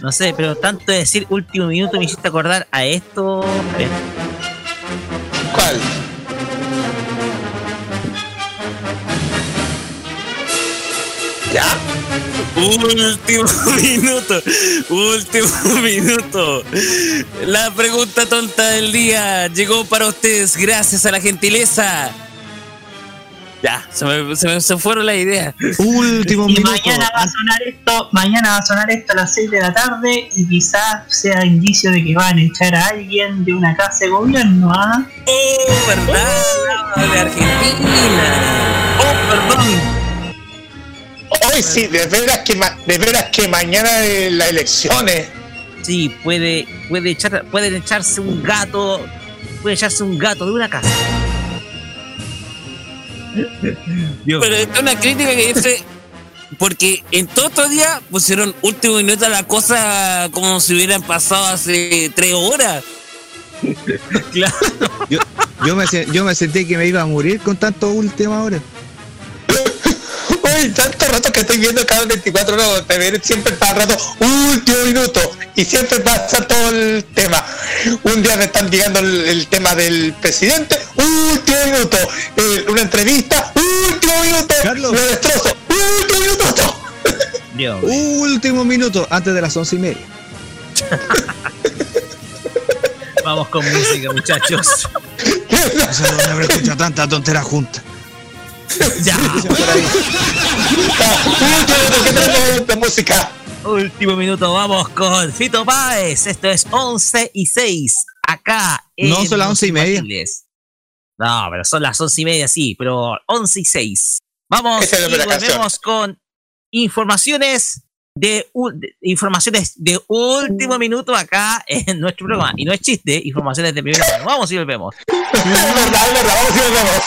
No sé, pero tanto de decir último minuto me hiciste acordar a esto. ¿Cuál? ¿Ya? Último minuto, último minuto. La pregunta tonta del día llegó para ustedes gracias a la gentileza. Ya, se me, se me- se fueron las ideas. Último Y mañana va a sonar esto, mañana va a sonar esto a las 6 de la tarde y quizás sea indicio de que van a echar a alguien de una casa de gobierno, ¿ah? Oh, verdad, de Argentina. Oh, perdón. Hoy sí, de veras que, ma- de veras que mañana las elecciones. Sí, puede, puede echar, pueden echarse un gato, puede echarse un gato de una casa. Pero esto es una crítica que dice. Porque en todo estos días pusieron último minuto a la cosa como si hubieran pasado hace tres horas. Claro. Yo, yo, me, yo me sentí que me iba a morir con tanto última hora. Tanto rato que estoy viendo cada 24 horas, te ven siempre para rato, último minuto, y siempre pasa todo el tema. Un día me están llegando el, el tema del presidente, último minuto, eh, una entrevista, último minuto, lo destrozo, último minuto. Dios. Último minuto antes de las once y media. Vamos con música, muchachos. No haber escuchado tanta tontera junta. Ya. de música. Último minuto, vamos con Fito Páez. Esto es 11 y 6. Acá. No, en son las Los 11 y media. No, pero son las 11 y media, sí, pero 11 y 6. Vamos es y volvemos con informaciones de, de- informaciones de último minuto acá en nuestro programa. Y no es chiste, informaciones de primera mano. Vamos y volvemos. Es verdad, es verdad, vamos y volvemos.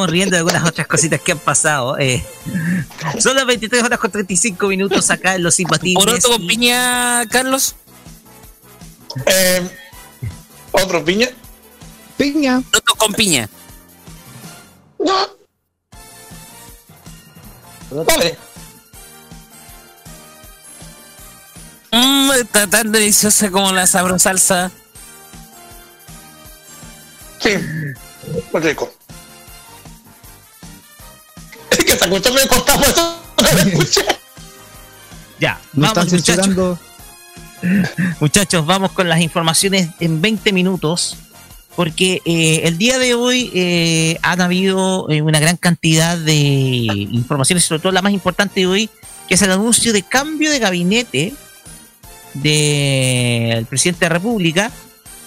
Estamos riendo de algunas otras cositas que han pasado. eh. Son las 23 horas con 35 minutos acá en Los Imbatibles. ¿Poroto con y- piña, Carlos? Eh, ¿Otro piña? Piña. Poroto con piña. No. Vale. Mmm, está tan deliciosa como la sabrosa salsa. Sí, muy rico. Que cuestión me costó eso. Ya, No están vamos muchachos. censurando. Muchachos, vamos con las informaciones en 20 minutos. Porque eh, el día de hoy eh, han habido eh, una gran cantidad de informaciones, sobre todo la más importante de hoy, que es el anuncio de cambio de gabinete del presidente de la República,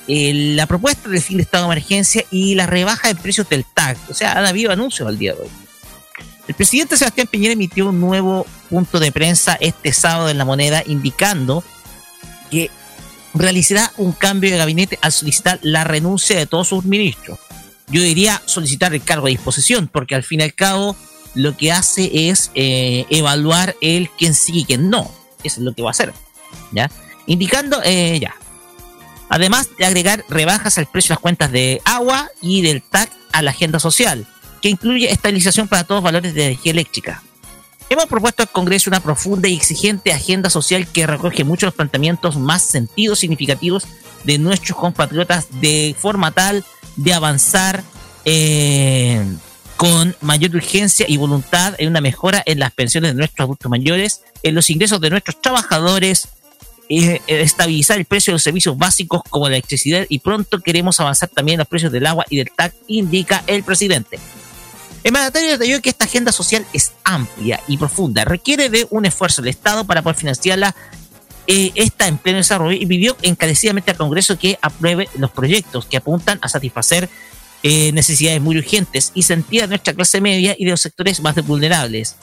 eh, la propuesta del fin de estado de emergencia y la rebaja de precios del TAC. O sea, han habido anuncios al día de hoy. El presidente Sebastián Piñera emitió un nuevo punto de prensa este sábado en la moneda indicando que realizará un cambio de gabinete al solicitar la renuncia de todos sus ministros. yo diría solicitar el cargo de disposición, porque al fin y al cabo lo que hace es eh, evaluar el quién sí y quién no. Eso es lo que va a hacer. ¿Ya? Indicando, eh, ya. Además de agregar rebajas al precio de las cuentas de agua y del TAC a la agenda social, que incluye estabilización para todos los valores de energía eléctrica. Hemos propuesto al Congreso una profunda y exigente agenda social que recoge muchos de los planteamientos más sentidos significativos de nuestros compatriotas de forma tal de avanzar eh, con mayor urgencia y voluntad en una mejora en las pensiones de nuestros adultos mayores, en los ingresos de nuestros trabajadores, eh, estabilizar el precio de los servicios básicos como la electricidad y pronto queremos avanzar también en los precios del agua y del TAC, indica el presidente. El mandatario detalló que esta agenda social es amplia y profunda, requiere de un esfuerzo del Estado para poder financiarla. Eh, está en pleno desarrollo y pidió encarecidamente al Congreso que apruebe los proyectos que apuntan a satisfacer eh, necesidades muy urgentes y sentidas de nuestra clase media y de los sectores más vulnerables.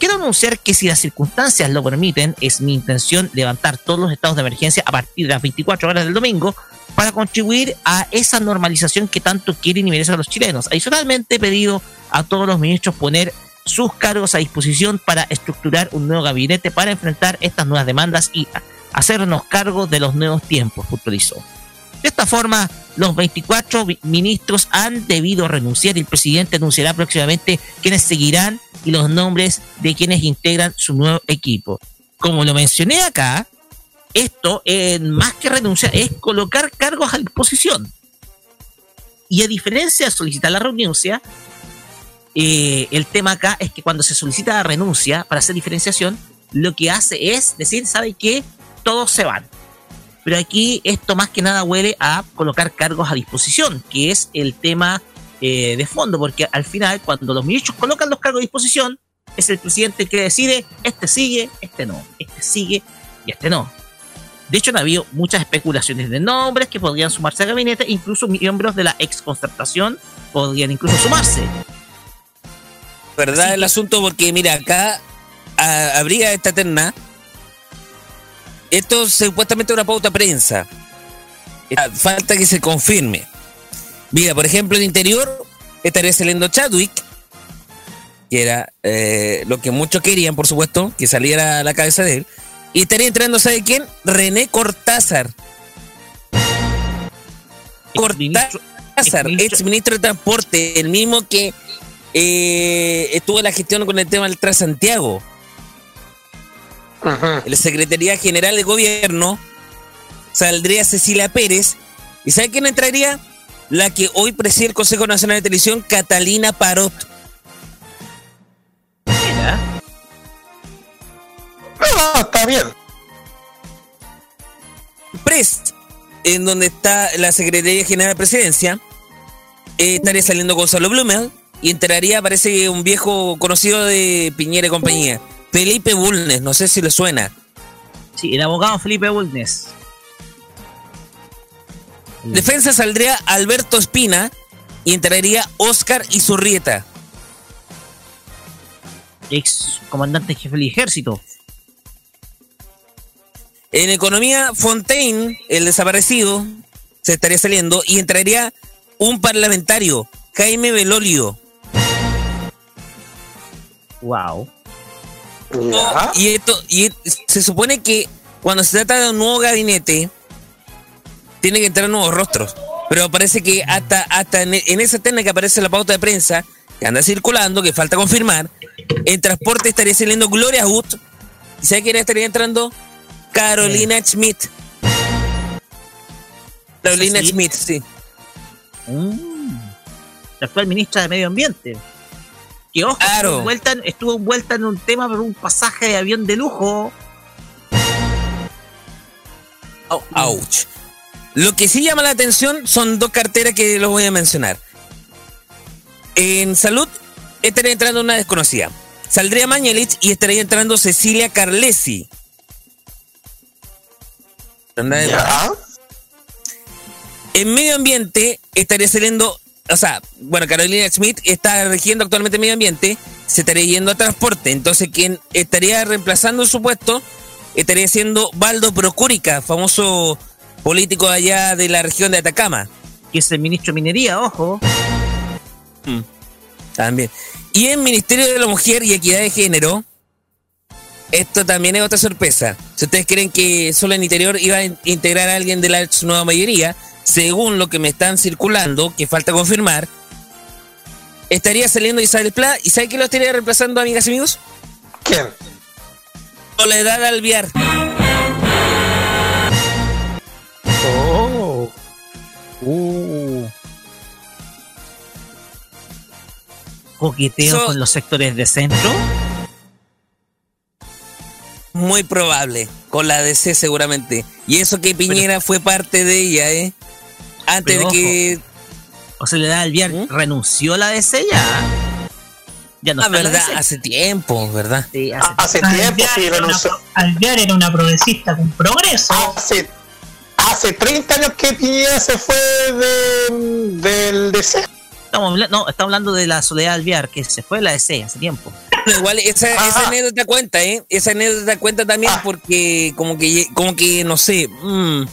Quiero anunciar que si las circunstancias lo permiten, es mi intención levantar todos los estados de emergencia a partir de las 24 horas del domingo para contribuir a esa normalización que tanto quieren y merecen los chilenos. Adicionalmente, he pedido a todos los ministros poner sus cargos a disposición para estructurar un nuevo gabinete para enfrentar estas nuevas demandas y hacernos cargo de los nuevos tiempos, puntualizó. De esta forma, los 24 ministros han debido renunciar y el presidente anunciará próximamente quienes seguirán y los nombres de quienes integran su nuevo equipo. Como lo mencioné acá, esto, eh, más que renunciar, es colocar cargos a disposición. Y a diferencia de solicitar la renuncia, eh, el tema acá es que cuando se solicita la renuncia para hacer diferenciación, lo que hace es decir, ¿sabe qué? Todos se van. Pero aquí esto más que nada huele a colocar cargos a disposición, que es el tema eh, de fondo, porque al final cuando los ministros colocan los cargos a disposición, es el presidente el que decide, este sigue, este no, este sigue y este no. De hecho, han habido muchas especulaciones de nombres que podrían sumarse al gabinete, incluso miembros de la ex concertación podrían incluso sumarse. ¿Verdad el asunto? Porque mira, acá habría esta terna. Esto es supuestamente una pauta prensa. Ah, Falta que se confirme. Mira, por ejemplo, en interior estaría saliendo Chadwick, que era eh, lo que muchos querían, por supuesto, que saliera a la cabeza de él. Y estaría entrando, ¿sabe quién? René Cortázar. Cortázar, ex ministro de Transporte, el mismo que eh, estuvo en la gestión con el tema del Transantiago. En la Secretaría General de Gobierno saldría Cecilia Pérez. ¿Y sabe quién entraría? La que hoy preside el Consejo Nacional de Televisión, Catalina Parot. No, está bien. Prest, en donde está la Secretaría General de Presidencia, eh, estaría saliendo Gonzalo Blumel y entraría, parece, un viejo conocido de Piñera y compañía, Felipe Bulnes, no sé si le suena. Sí, el abogado Felipe Bulnes. Defensa saldría Alberto Espina y entraría Oscar Izurrieta. Ex comandante jefe del ejército. En economía, Fontaine, el desaparecido, se estaría saliendo y entraría un parlamentario, Jaime Belolio. Wow. Y esto, y se supone que cuando se trata de un nuevo gabinete, tiene que entrar nuevos rostros. Pero parece que hasta, hasta en, en esa terna que aparece la pauta de prensa, que anda circulando, que falta confirmar, en transporte estaría saliendo Gloria. ¿Y sabe quién estaría entrando? Carolina Schmidt. Carolina ¿Sí? Schmidt, sí. Mm. La actual ministra de Medio Ambiente. Que ojo, Claro. estuvo, envuelta en, estuvo envuelta en un tema por un pasaje de avión de lujo. Au- Ouch. Lo que sí llama la atención son dos carteras que los voy a mencionar. En salud estaría entrando una desconocida. Saldría Mañelich y estaría entrando Cecilia Carlesi. En medio ambiente estaría saliendo, o sea, bueno, Carolina Schmidt está regiendo actualmente medio ambiente, se estaría yendo a transporte. Entonces, quien estaría reemplazando su puesto estaría siendo Baldo Procúrica, famoso político allá de la región de Atacama. que es el ministro de Minería, ojo. Mm, También. Y en Ministerio de la Mujer y Equidad de Género, esto también es otra sorpresa. Si ustedes creen que solo en Interior iba a in- integrar a alguien de la nueva mayoría, según lo que me están circulando, que falta confirmar, estaría saliendo Isabel Pla. ¿Y sabe quién lo estaría reemplazando, amigas y amigos? ¿Quién? Soledad Alviar. Oh. Uh. Coqueteo So- con los sectores de centro. Muy probable. Con la DC seguramente. Y eso que Piñera fue parte de ella, ¿eh? Antes Pero de que... O sea, le da al Viar, renunció a la DC ya. Ya no Ah, verdad, hace tiempo, ¿verdad? Sí, hace, Hace tiempo sí renunció. Alvear era una progresista con progreso. Hace, hace 30 años que Piñera se fue de, del DC. Estamos, no, estamos hablando de la Soledad Alviar, que se fue de la DC hace tiempo. Igual esa, esa anécdota cuenta, ¿eh? Esa anécdota cuenta también porque como que, como que no sé, mm,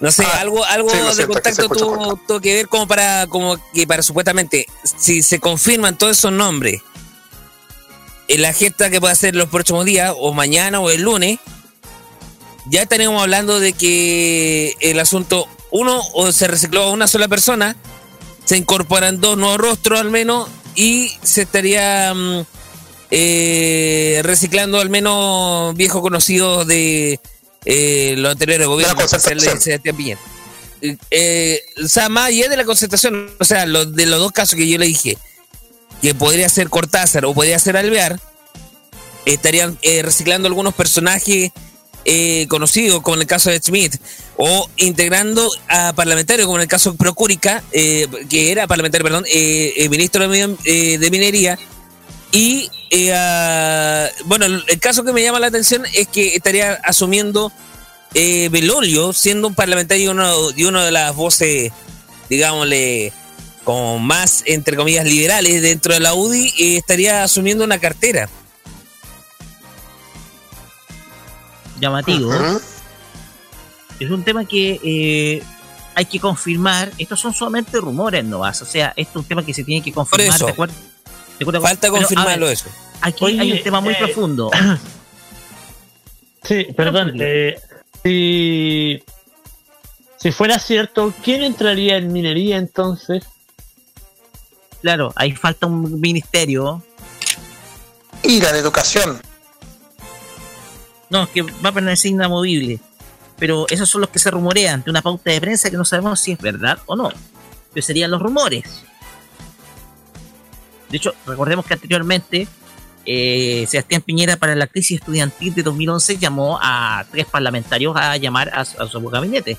no sé, algo, algo sí, lo de que contacto tuvo, tuvo que ver como para, como que para supuestamente, si se confirman todos esos nombres, en la gesta que puede hacer los próximos días, o mañana o el lunes, ya estaríamos hablando de que el asunto, uno, o se recicló a una sola persona, se incorporan dos nuevos rostros al menos y se estaría mm, eh, reciclando al menos viejos conocidos de eh, los anteriores gobiernos. Eh, eh, o sea, más allá de la concentración, o sea, lo- de los dos casos que yo le dije, que podría ser Cortázar o podría ser Alvear, estarían eh, reciclando algunos personajes eh, conocidos, como en el caso de Schmidt, o integrando a parlamentarios, como en el caso de Procúrica, eh, que era parlamentario, perdón, eh, eh, ministro de, eh, de Minería. Y eh, a- bueno, el, caso que me llama la atención es que estaría asumiendo eh, Belolio, siendo un parlamentario y uno, y uno de las voces, digámosle, como más, entre comillas, liberales dentro de la UDI, eh, estaría asumiendo una cartera. llamativo. Es un tema que eh, hay que confirmar. Estos son solamente rumores, no vas. O sea, esto es un tema que se tiene que confirmar. eso. ¿de acuerdo? ¿De acuerdo? Falta Pero, confirmarlo ver, eso. Aquí Oye, hay un tema muy eh, profundo. Sí, perdón. eh, si, si fuera cierto, ¿quién entraría en minería entonces? Claro, ahí falta un ministerio. Y la de educación. No, que va a permanecer inamovible. Pero esos son los que se rumorean de una pauta de prensa que no sabemos si es verdad o no. Pero serían los rumores. De hecho, recordemos que anteriormente eh, Sebastián Piñera para la crisis estudiantil de 2011 llamó a tres parlamentarios a llamar a, su- gabinete.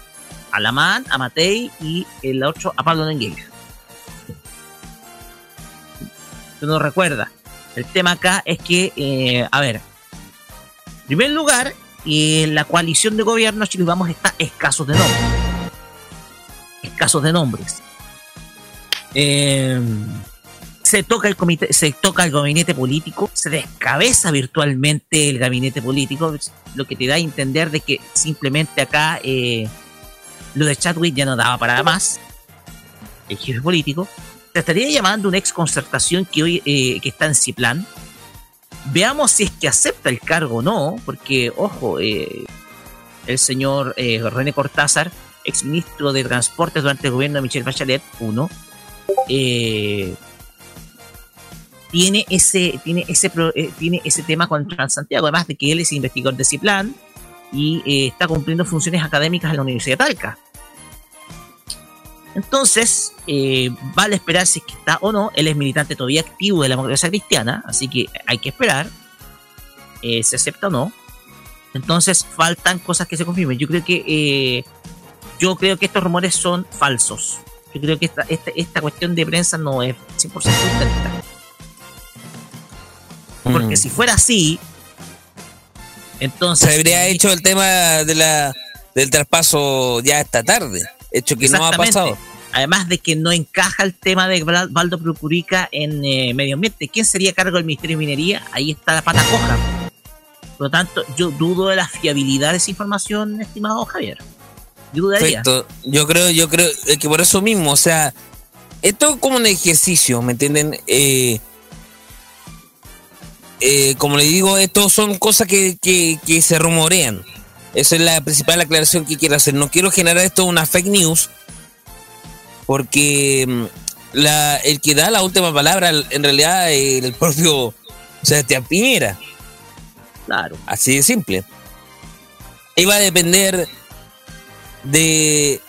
A Lamán, a Matei y el otro a Pablo. Tú no recuerdas. El tema acá es que, eh, a ver, en primer lugar, eh, la coalición de gobierno Chile Vamos está escasos de nombres. Escasos de nombres. Eh, se toca el comité, se toca el gabinete político, se descabeza virtualmente el gabinete político, lo que te da a entender de que simplemente acá eh, lo de Chadwick ya no daba para más. El jefe político se estaría llamando una ex concertación que hoy eh, que está en Ciplan. Veamos si es que acepta el cargo o no, porque, ojo, eh, el señor eh, René Cortázar, ex ministro de Transportes durante el gobierno de Michelle Bachelet, uno, eh, tiene ese, tiene ese, eh, tiene ese tema con Transantiago, además de que él es investigador de Ciplan y eh, está cumpliendo funciones académicas en la Universidad de Talca. Entonces, eh, vale esperar si es que está o no. Él es militante todavía activo de la democracia cristiana, así que hay que esperar eh, si acepta o no. Entonces, faltan cosas que se confirmen. Yo creo que eh, yo creo que estos rumores son falsos. Yo creo que esta, esta, esta cuestión de prensa no es 100% auténtica. Porque Mm. si fuera así, entonces. Se habría hecho el tema de la, del traspaso ya esta tarde, hecho que no ha pasado. Además de que no encaja el tema de Val- Valdo Procurica en eh, medio ambiente. ¿Quién sería a cargo del Ministerio de Minería? Ahí está la pata coja. Por lo tanto, yo dudo de la fiabilidad de esa información, estimado Javier. Yo dudaría. Perfecto. Yo creo, yo creo que por eso mismo, o sea, esto es como un ejercicio, ¿me entienden? Eh, eh, como le digo, esto son cosas que, que, que se rumorean. Esa es la principal aclaración que quiero hacer. No quiero generar esto una fake news, porque mm, la, el que da la última palabra, en realidad, es el propio Sebastián Piñera. Claro. Así de simple. Iba a depender de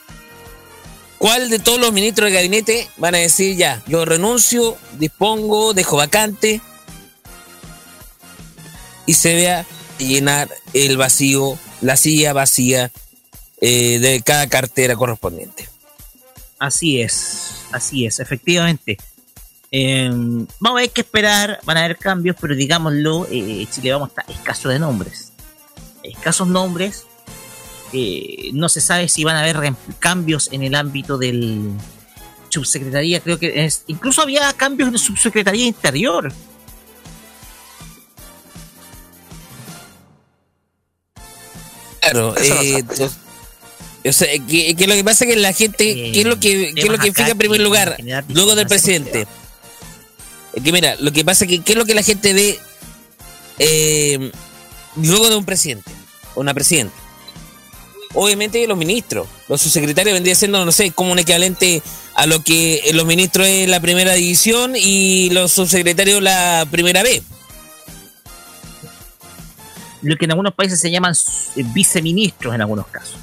cuál de todos los ministros del gabinete van a decir ya, yo renuncio, dispongo, dejo vacante y se vea llenar el vacío, la silla vacía eh, de cada cartera correspondiente. Así es, así es, efectivamente. Eh, vamos a ver que esperar, van a haber cambios, pero digámoslo, eh, Chile vamos a estar escaso de nombres. Escasos nombres. eh, no se sabe si van a haber cambios en el ámbito del subsecretaría. Creo que es, incluso había cambios en subsecretaría interior. Claro, eh, entonces, o sea, que, que lo que pasa es que la gente, ¿qué es lo que, qué es lo que fija en primer lugar? Luego del presidente. Es que mira, lo que pasa es que, ¿qué es lo que la gente ve eh, luego de un presidente? o Una presidenta. Obviamente los ministros, los subsecretarios vendrían siendo, no sé, como un equivalente a lo que los ministros es la primera división y los subsecretarios la primera B. Lo que en algunos países se llaman eh, viceministros en algunos casos.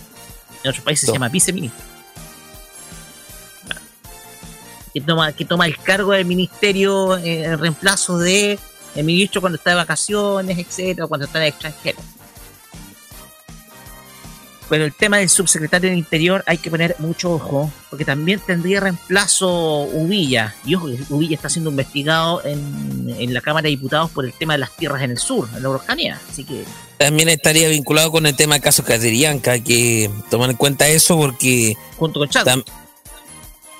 En otros países se llama viceministro. Que toma, que toma el cargo del ministerio eh, en reemplazo de el ministro cuando está de vacaciones, etcétera, cuando está en el extranjero. Pero el tema del subsecretario del Interior hay que poner mucho ojo, porque también tendría reemplazo Uvilla. Y ojo, Uvilla está siendo investigado en, en la Cámara de Diputados por el tema de las tierras en el sur, en la Orcanía. Así que También estaría vinculado con el tema del caso Catrillanca, hay que tomar en cuenta eso porque... Junto con Chadwick.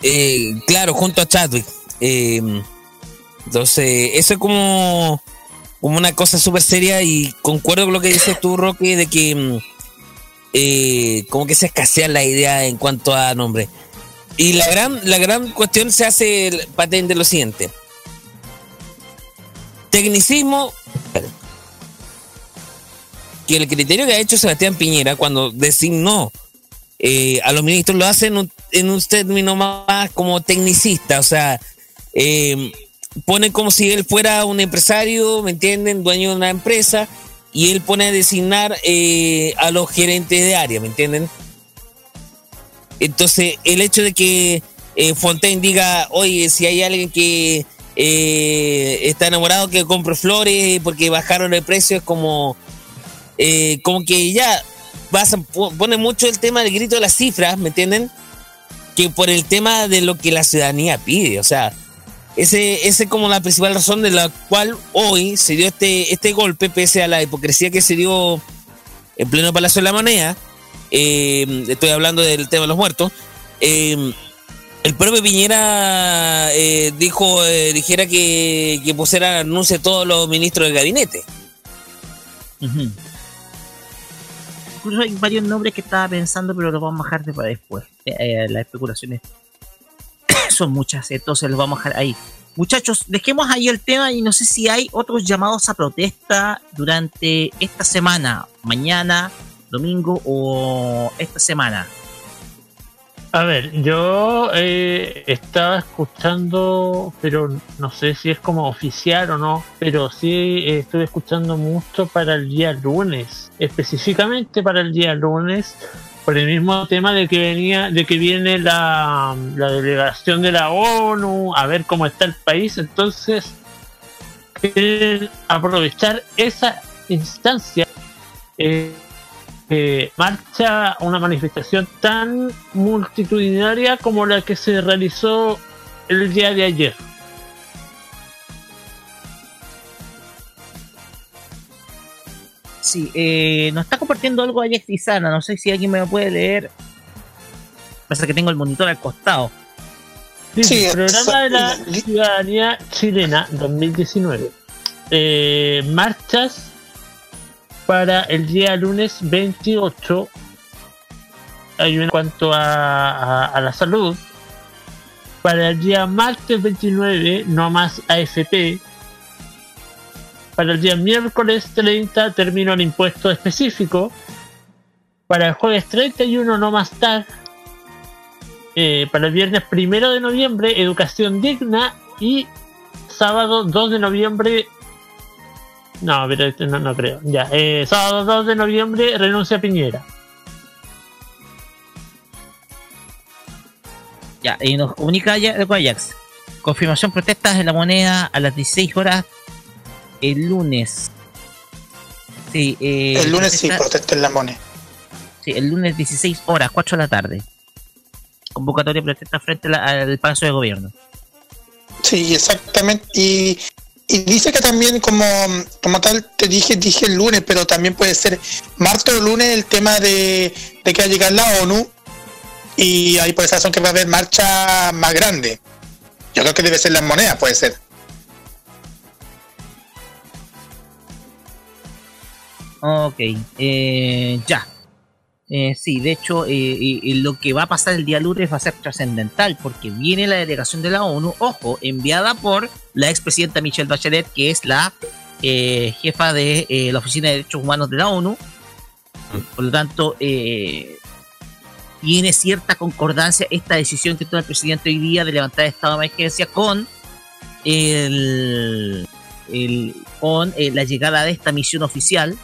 eh, claro, junto a Chadwick. Eh, entonces, eso es como, como una cosa súper seria y concuerdo con lo que dices tú, Roque, de que mm, como que se escasea la idea en cuanto a nombre. Y la gran, la gran cuestión se hace patente lo siguiente. Tecnicismo, que el criterio que ha hecho Sebastián Piñera cuando designó eh, a los ministros lo hace en un, término más como tecnicista, o sea, eh, pone como si él fuera un empresario, ¿me entienden? Dueño de una empresa, y él pone a designar eh, a los gerentes de área, ¿me entienden? Entonces, el hecho de que eh, Fontaine diga, oye, si hay alguien que eh, está enamorado que compre flores porque bajaron el precio, es como, eh, como que ya pone mucho el tema del grito de las cifras, ¿me entienden? Que por el tema de lo que la ciudadanía pide, o sea, ese, ese es como la principal razón de la cual hoy se dio este, este golpe, pese a la hipocresía que se dio en pleno Palacio de la Moneda. eh, estoy hablando del tema de los muertos. eh, el propio Piñera eh, dijo, eh, dijera que, que pusiera anuncio a todos los ministros del gabinete. Incluso hay varios nombres que estaba pensando, pero los vamos a dejar de para después. Las especulaciones son muchas, entonces los vamos a dejar ahí. Muchachos, dejemos ahí el tema y no sé si hay otros llamados a protesta durante esta semana, mañana, domingo o esta semana. A ver, yo eh, estaba escuchando, pero no sé si es como oficial o no, pero sí eh, estuve escuchando mucho para el día lunes, específicamente para el día lunes, por el mismo tema de que venía, de que viene la, la delegación de la ONU a ver cómo está el país, entonces quieren aprovechar esa instancia. eh, eh, marcha una manifestación tan multitudinaria como la que se realizó el día de ayer. Sí, eh, nos está compartiendo algo Alex Izana, no sé si alguien me lo puede leer. Pasa que tengo el monitor al costado. Dice, programa de la ciudadanía chilena 2019. Eh, marchas para el día lunes 28 hay una en cuanto a, a- a la salud. Para el día martes 29, no más AFP. Para el día miércoles 30, término el impuesto específico. Para el jueves 31, no más TAG. Eh, para el viernes 1 de noviembre, educación digna. Y sábado 2 de noviembre, no, pero este no, no creo. Ya, eh, sábado 2 de noviembre, renuncia a Piñera. Ya, y nos comunica Ajax. Confirmación protestas en la moneda a las 16 horas el lunes. Sí, eh, El lunes sí, protesta- en la moneda. Sí, el lunes 16 horas, 4 de la tarde. Convocatoria de protesta frente la- al Palacio de Gobierno. Sí, exactamente. Y, y dice que también, como, como tal, te dije, dije el lunes, pero también puede ser martes o lunes el tema de, de que va a llegar la ONU. Y ahí por esa razón que va a haber marcha más grande. Yo creo que debe ser las monedas, puede ser. Ok, eh, ya. Eh, sí, de hecho, eh, eh, eh, lo que va a pasar el día lunes va a ser trascendental porque viene la delegación de la ONU, ojo, enviada por la expresidenta Michelle Bachelet, que es la eh, jefa de la Oficina de Derechos Humanos de la ONU. Por lo tanto, tiene cierta concordancia esta decisión que toma el presidente hoy día de levantar el estado de emergencia con el, con la llegada de esta misión oficial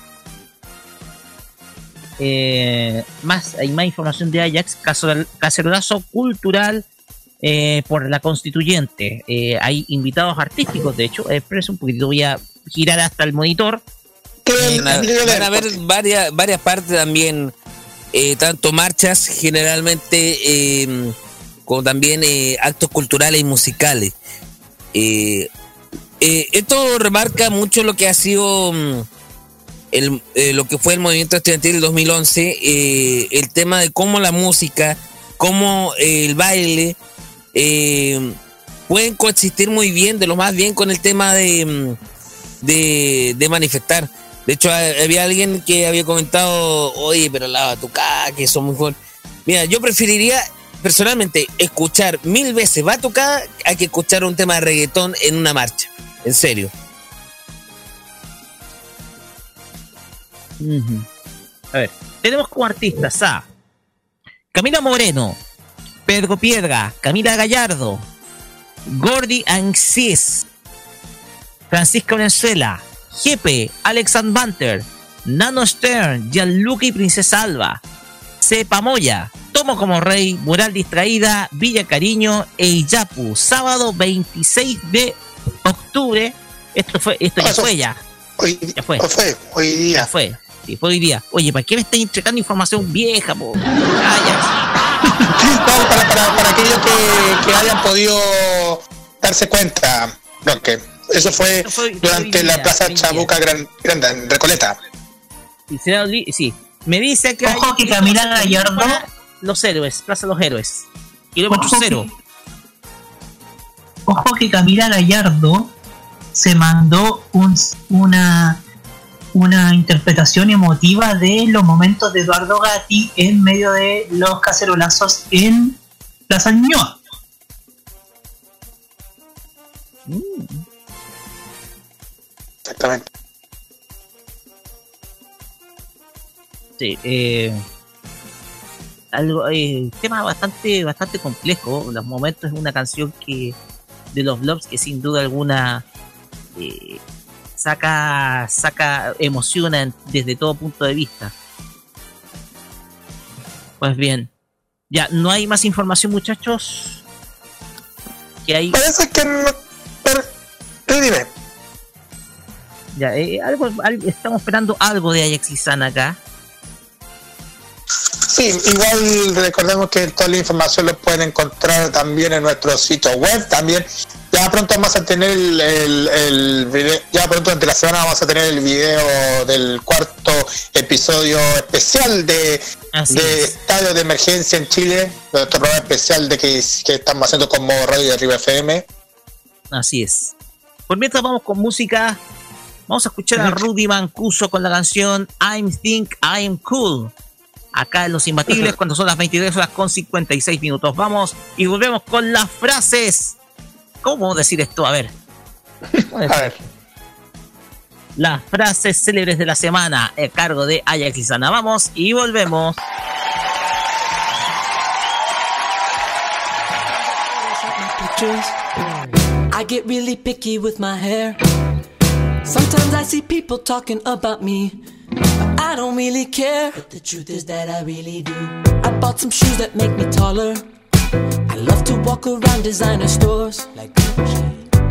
eh, más hay más información de Ajax, caso cacerolazo cultural eh, por la constituyente. Eh, hay invitados artísticos, de hecho. Eh, espérense un poquitito, voy a girar hasta el monitor. Van a, haber varias, varias partes también, eh, tanto marchas generalmente, eh, como también eh, actos culturales y musicales. Eh, eh, esto remarca mucho lo que ha sido mm, el, eh, lo que fue el movimiento estudiantil del 2011, eh, el tema de cómo la música, cómo eh, el baile pueden coexistir muy bien, de lo más bien con el tema de, mm, de, manifestar. De hecho, ha- había alguien que había comentado, oye, pero la batucada, que son muy fuertes. Mira, yo preferiría personalmente escuchar mil veces batucada a que escuchar un tema de reggaetón en una marcha. En serio. A ver, tenemos como artistas a Camila Moreno, Pedro Piedra, Camila Gallardo, Gordy Anxis, Francisca Venezuela, Jepe, Alexand Banter, Nano Stern, Gianluca y Princesa Alba, Cepa Moya, Tomo como Rey, Mural Distraída, Villa Cariño e Iyapu, sábado 26 de octubre. Esto fue, esto ya fue ya. ya fue. fue, hoy día. Ya fue. Sí, fue hoy día. Oye, ¿para qué me estás entregando información vieja, po? No, para, para, para aquellos que, que hayan podido darse cuenta, Roque. Eso fue, durante la Plaza Chabuca Gran, Grande, en Recoleta. Sí, será oli- sí. Me dice que Ojo que Camila Gallardo- Los héroes, Plaza de los Héroes. Kilómetro cero. Ojo que Camila Gallardo se mandó un- una, una interpretación emotiva de los momentos de Eduardo Gatti en medio de los cacerolazos en Plaza Ñuñoa. Exactamente. Sí, eh, algo, eh, tema bastante, bastante complejo. Los momentos es una canción que de los Blobs que sin duda alguna eh, saca, saca, emociona desde todo punto de vista. Pues bien, ya no hay más información, muchachos. Que hay. Parece que no. Pero, dime. Ya, eh, algo, algo- estamos esperando algo de Ajax y Sana acá. Sí, igual recordemos que toda la información lo pueden encontrar también en nuestro sitio web. También ya pronto vamos a tener el, el, el video, ya pronto durante la semana vamos a tener el video del cuarto episodio especial de, de Estadio de Emergencia en Chile, nuestro programa especial de que, que estamos haciendo como Radio de Arriba FM. Así es. Por mientras vamos con música, vamos a escuchar a Rudy Mancuso con la canción I'm Think I'm Cool. acá en Los Imbatibles cuando son las 22 horas con 56 minutos. Vamos y volvemos con las frases. ¿Cómo decir esto? A ver. A ver. Las frases célebres de la semana a cargo de Ajax Lizana. Vamos y volvemos. I get really picky with my hair. Sometimes I see people talking about me, but I don't really care. But the truth is that I really do. I bought some shoes that make me taller. To walk around designer stores. Like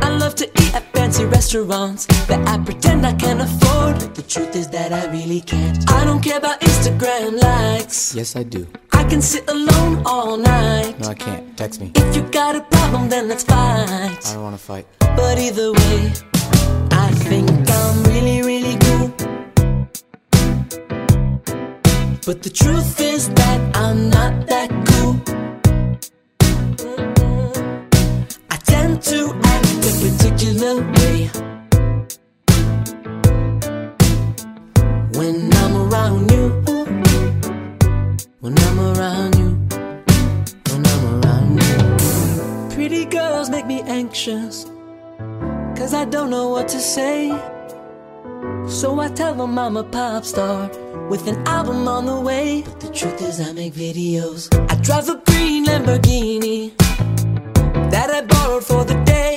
I love to eat at fancy restaurants that I pretend I can afford. But the truth is that I really can't. I don't care about Instagram likes. Yes, I do. I can sit alone all night. No, I can't. Text me. If you got a problem, then let's fight. I don't want to fight. But either way, I think I'm really, really cool. But the truth is that I'm not that cool. To act a particular way when I'm around you. When I'm around you. When I'm around you. Pretty girls make me anxious. Cause I don't know what to say. So I tell them I'm a pop star with an album on the way. But the truth is, I make videos. I drive a green Lamborghini that I borrowed for the day.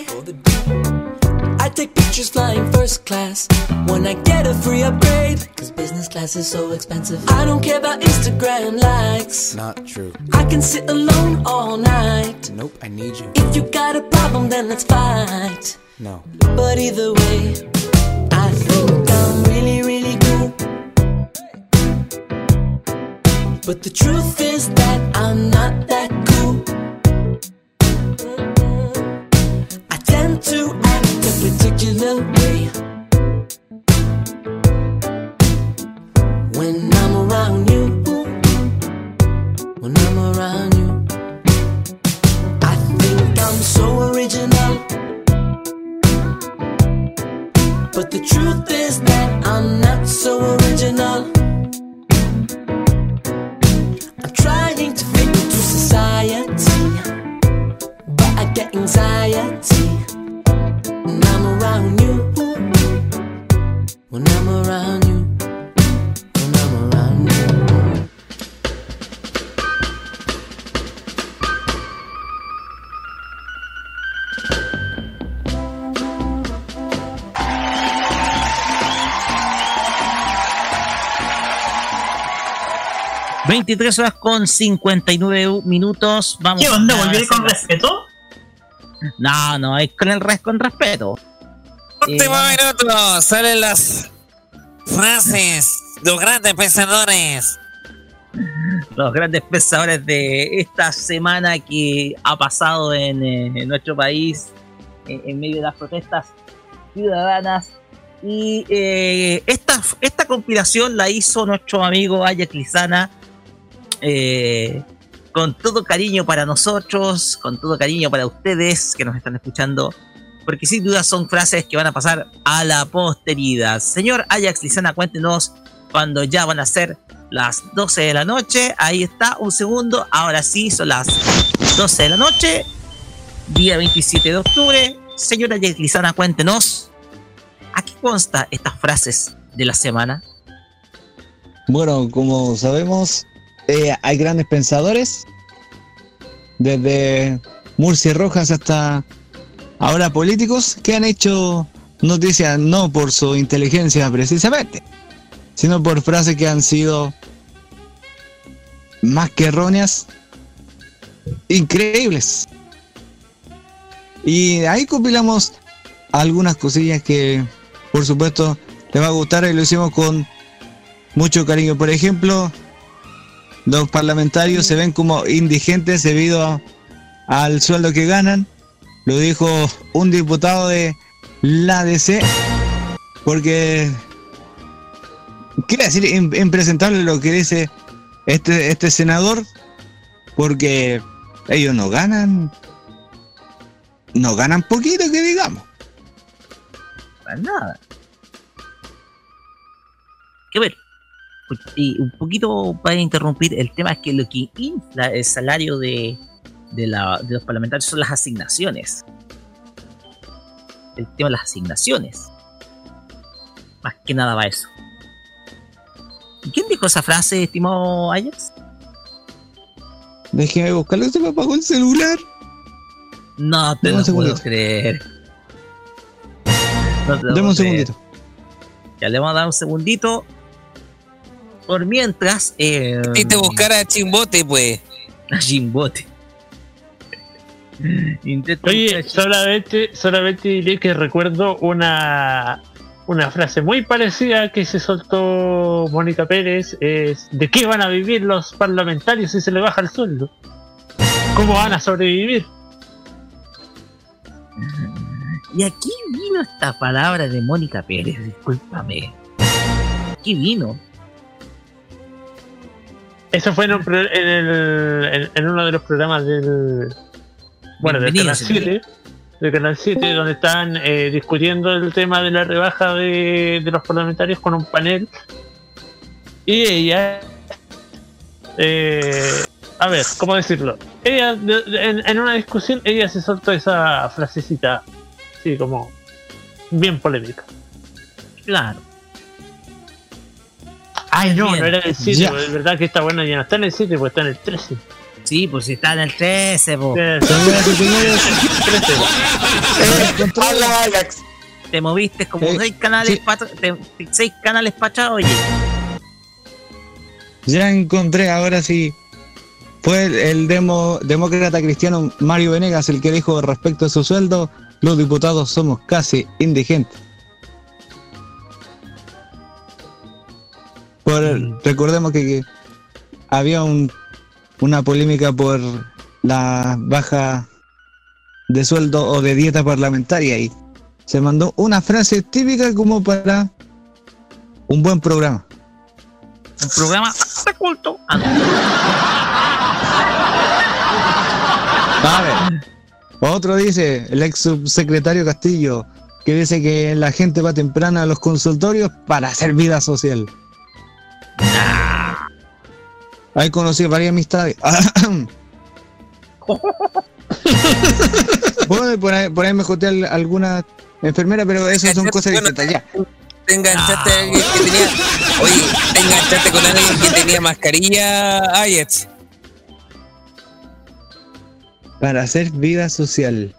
I take pictures flying first class when I get a free upgrade. Cause business class is so expensive. I don't care about Instagram likes. Not true. I can sit alone all night. Nope, I need you. If you got a problem, then let's fight. No. But either way, I think I'm really, really cool. But the truth is that I'm not that cool. To act a particular way when I'm around you. When I'm around you, I think I'm so original. But the truth is that I'm not so original. Around you. When I'm around you. When I'm around you. 23 horas con 59 minutos. Vamos ¿Qué onda? a ¿Volví con respeto? No, no, es con el res con respeto. Último minuto, salen las frases de los grandes pensadores. Los grandes pensadores de esta semana que ha pasado en, eh, en nuestro país en, en medio de las protestas ciudadanas. Y eh, esta, esta compilación la hizo nuestro amigo Ajax Lizana eh, con todo cariño para nosotros, con todo cariño para ustedes que nos están escuchando, porque sin duda son frases que van a pasar a la posteridad. Señor Ajax Lizana, cuéntenos cuando ya van a ser las 12 de la noche. Ahí está, un segundo. Ahora sí, son las 12 de la noche, día 27 de octubre. Señora Ajax Lizana, cuéntenos, ¿a qué consta estas frases de la semana? Bueno, como sabemos, eh, hay grandes pensadores, desde Murcia Rojas hasta ahora políticos, que han hecho noticias no por su inteligencia precisamente, sino por frases que han sido más que erróneas, increíbles. Y ahí compilamos algunas cosillas que, por supuesto, les va a gustar y lo hicimos con mucho cariño. Por ejemplo, los parlamentarios se ven como indigentes debido al sueldo que ganan. Lo dijo un diputado de la DC, porque quiere decir im- impresentable lo que dice este, este senador, porque ellos no ganan, no ganan poquito, que digamos. Para nada. Que ver, y un poquito para interrumpir, el tema es que lo que infla el salario de, de, la- de los parlamentarios son las asignaciones. El tema de las asignaciones. Más que nada va eso. ¿Y ¿Quién dijo esa frase, estimado Ajax? Déjeme buscarlo, se me apagó el celular. No te Deme lo puedo segundito. creer. No Deme un creer. segundito. Ya le vamos a dar un segundito. Por mientras. Eh, te buscar a Chimbote, pues. A Chimbote. Intento Oye, solamente, solamente diré que recuerdo una, una frase muy parecida que se soltó Mónica Pérez, es ¿de qué van a vivir los parlamentarios si se les baja el sueldo? ¿Cómo van a sobrevivir? Y aquí vino esta palabra de Mónica Pérez, discúlpame. Aquí vino. Eso fue en, un pro- en, el- en- en uno de los programas del. Bueno, del Canal Bienvenidos, 7. Del Canal 7, donde están eh, discutiendo el tema de la rebaja de, de los parlamentarios con un panel. Y ella. eh, a ver, ¿cómo decirlo? Ella, de- de- en, en una discusión, ella se soltó esa frasecita. Sí, como. Bien polémica. Claro. Ay, no, Bien. no era el 7, Ya. es verdad que está bueno, ya no está en el 7, pues está en el 13. Sí, pues si está en el 13, po. Señoras y señores, Te moviste como Eh, seis canales sí. pa- te- seis canales pachados, oye. Ya encontré, ahora sí. Fue el, el demo, demócrata cristiano Mario Venegas el que dijo respecto a su sueldo, los diputados somos casi indigentes. Por, recordemos que, que había un, una polémica por la baja de sueldo o de dieta parlamentaria y se mandó una frase típica como para un buen programa. Un programa de culto. A ver. Otro dice, el ex subsecretario Castillo, que dice que la gente va temprana a los consultorios para hacer vida social. Ahí conocí varias amistades. Bueno, por, ahí, por ahí me joteé al- alguna enfermera, pero esas son cosas distintas. Ya. Te enganchaste a alguien que tenía. Oye, te enganchaste con alguien que tenía mascarilla, Ajax. Para hacer vida social.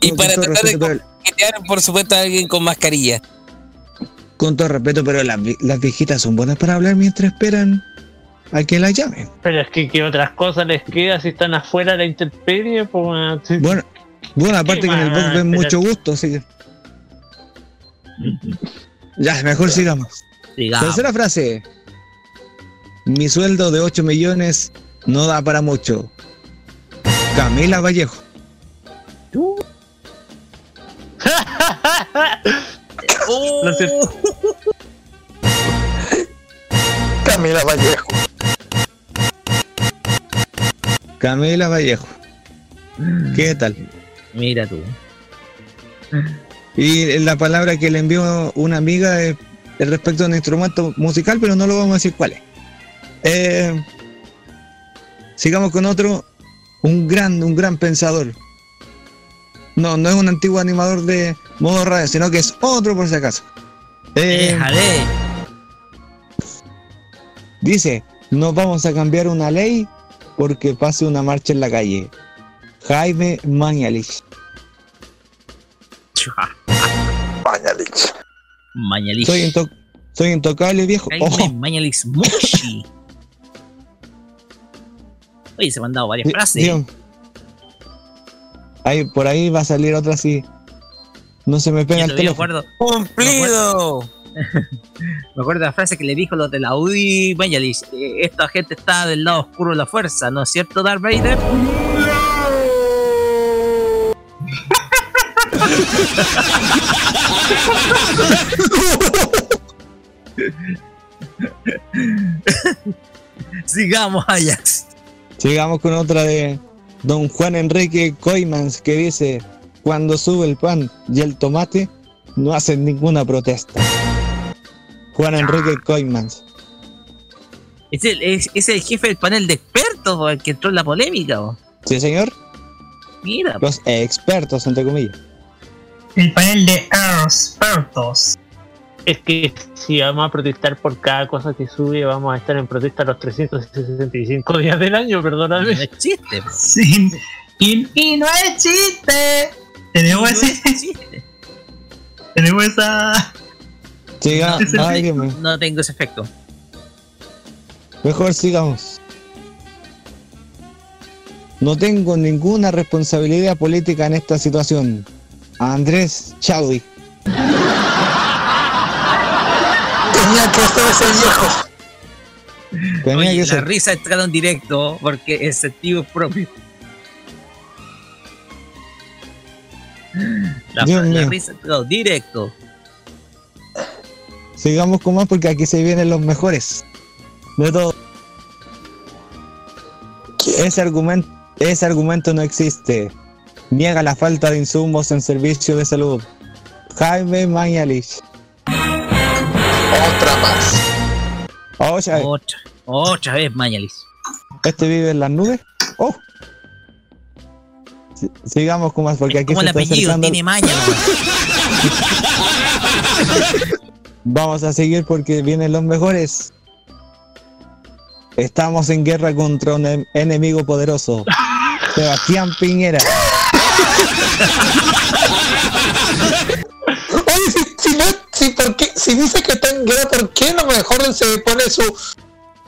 Y Con para tratar de por supuesto, a alguien con mascarilla. Con todo respeto, pero las, las viejitas son buenas para hablar mientras esperan a que las llamen. Pero es que, ¿qué otras cosas les queda si están afuera de la intemperie? Pues, sí. Bueno, bueno, aparte que en el box ven mucho gusto, así que. Ya, mejor sigamos. Sigamos. Tercera frase. Mi sueldo de 8 millones no da para mucho. Camila Vallejo. Camila Vallejo. Camila Vallejo. ¿Qué tal? Mira tú. Y la palabra que le envió una amiga es, es respecto a un instrumento musical, pero no lo vamos a decir cuál es. Eh, sigamos con otro. Un gran, un gran pensador. No, no es un antiguo animador de modo radio, sino que es otro por si acaso. Eh, Déjale. Dice, no vamos a cambiar una ley porque pase una marcha en la calle. Jaime Mañalich. Mañalich. Mañalich. Soy, into- soy intocable, viejo. Jaime Ojo. Mañalich Mushi. Oye, se me han dado varias frases. Dios. Ahí, por ahí va a salir otra así. No se me pega el me teléfono. acuerdo, ¡Cumplido! me acuerdo de la frase que le dijo los de la UDI eh, Esta gente está del lado oscuro de la fuerza, ¿no es cierto, Darth Vader? Sigamos, Ajax. Sigamos con otra de don Juan Enrique Coimans que dice, cuando sube el pan y el tomate, no hacen ninguna protesta. Juan Enrique Coimans. Es el, es, es el jefe del panel de expertos, o el que entró en la polémica, o. Sí, señor. Mira. Los expertos, entre comillas. El panel de expertos. Es que si vamos a protestar por cada cosa que sube, vamos a estar en protesta los 365 días del año, perdóname. No es chiste. Sí. Y, y no es chiste. Tenemos No ese. es chiste. Tenemos esa. Siga, Ese-. No tengo ese efecto. Mejor sigamos. No tengo ninguna responsabilidad política en esta situación. Andrés Chadwick. Tenía que ser ese viejo. Tenía Oye, que la risa entraron en directo porque el sentido es propio. La, la risa entró directo. Sigamos con más porque aquí se vienen los mejores. De todo. Ese argumento, ese argumento no existe. Niega la falta de insumos en servicio de salud. Jaime Mañalich. Otra más. Oye, Otra, otra vez Mañalis. ¿este vive en las nubes? Oh. Si- Sigamos con más porque aquí Como se el está apellido, acercando. tiene maña. Vamos a seguir porque vienen los mejores. Estamos en guerra contra un em- enemigo poderoso. Sebastián Piñera. si dice que está en guerra, ¿por qué no mejor se pone su,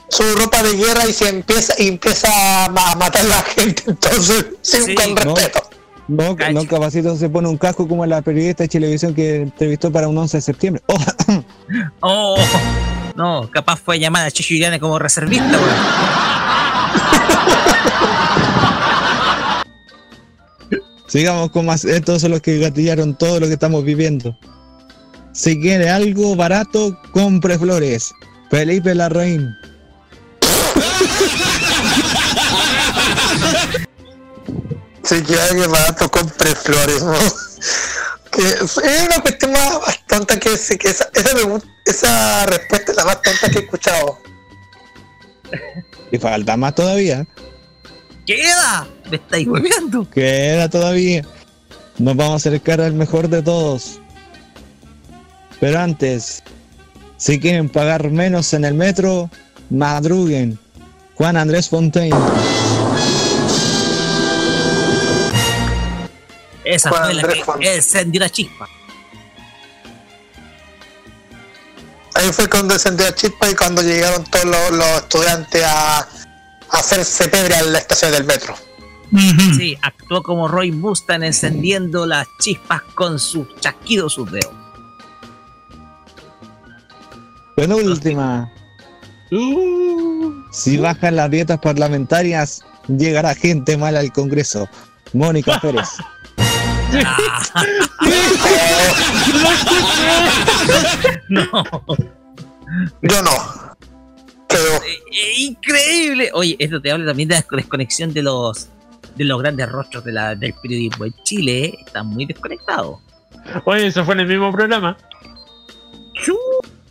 su ropa de guerra y se empieza y empieza a ma- a matar a la gente? Entonces, sin, Sí, con no. respeto. No, Cacha. no, capacito se pone un casco como la periodista de televisión que entrevistó para un 11 de septiembre. Oh, Oh, no, capaz fue llamada a Checho Iriane como reservista, weón. sigamos con más. Estos son los que gatillaron todo lo que estamos viviendo. Si quiere algo barato, compre flores. Felipe Larraín. Si quiere alguien barato, compre flores, ¿no? Que es una cuestión más, más tonta que, que esa, esa respuesta es la más tonta que he escuchado. Y falta más todavía. ¡Queda! Me estáis hueveando. Queda todavía. Nos vamos a acercar al mejor de todos. Pero antes, si quieren pagar menos en el metro, madruguen. Juan Andrés Fontaine. Esa Juan fue la Andrés que encendió la chispa. Ahí fue cuando encendió la chispa y cuando llegaron todos los, los estudiantes a, a hacerse pebre a la estación del metro. Sí, actuó como Roy Mustang encendiendo las chispas con sus chasquidos sus dedos. Penúltima. Si bajan las dietas parlamentarias, llegará gente mala al Congreso. Mónica Pérez. No, Yo no. Pero eh, eh, increíble. Oye, esto te habla también de la desconexión de los de los grandes rostros de la, del periodismo en Chile. eh, Están muy desconectados. Oye, eso fue en el mismo programa.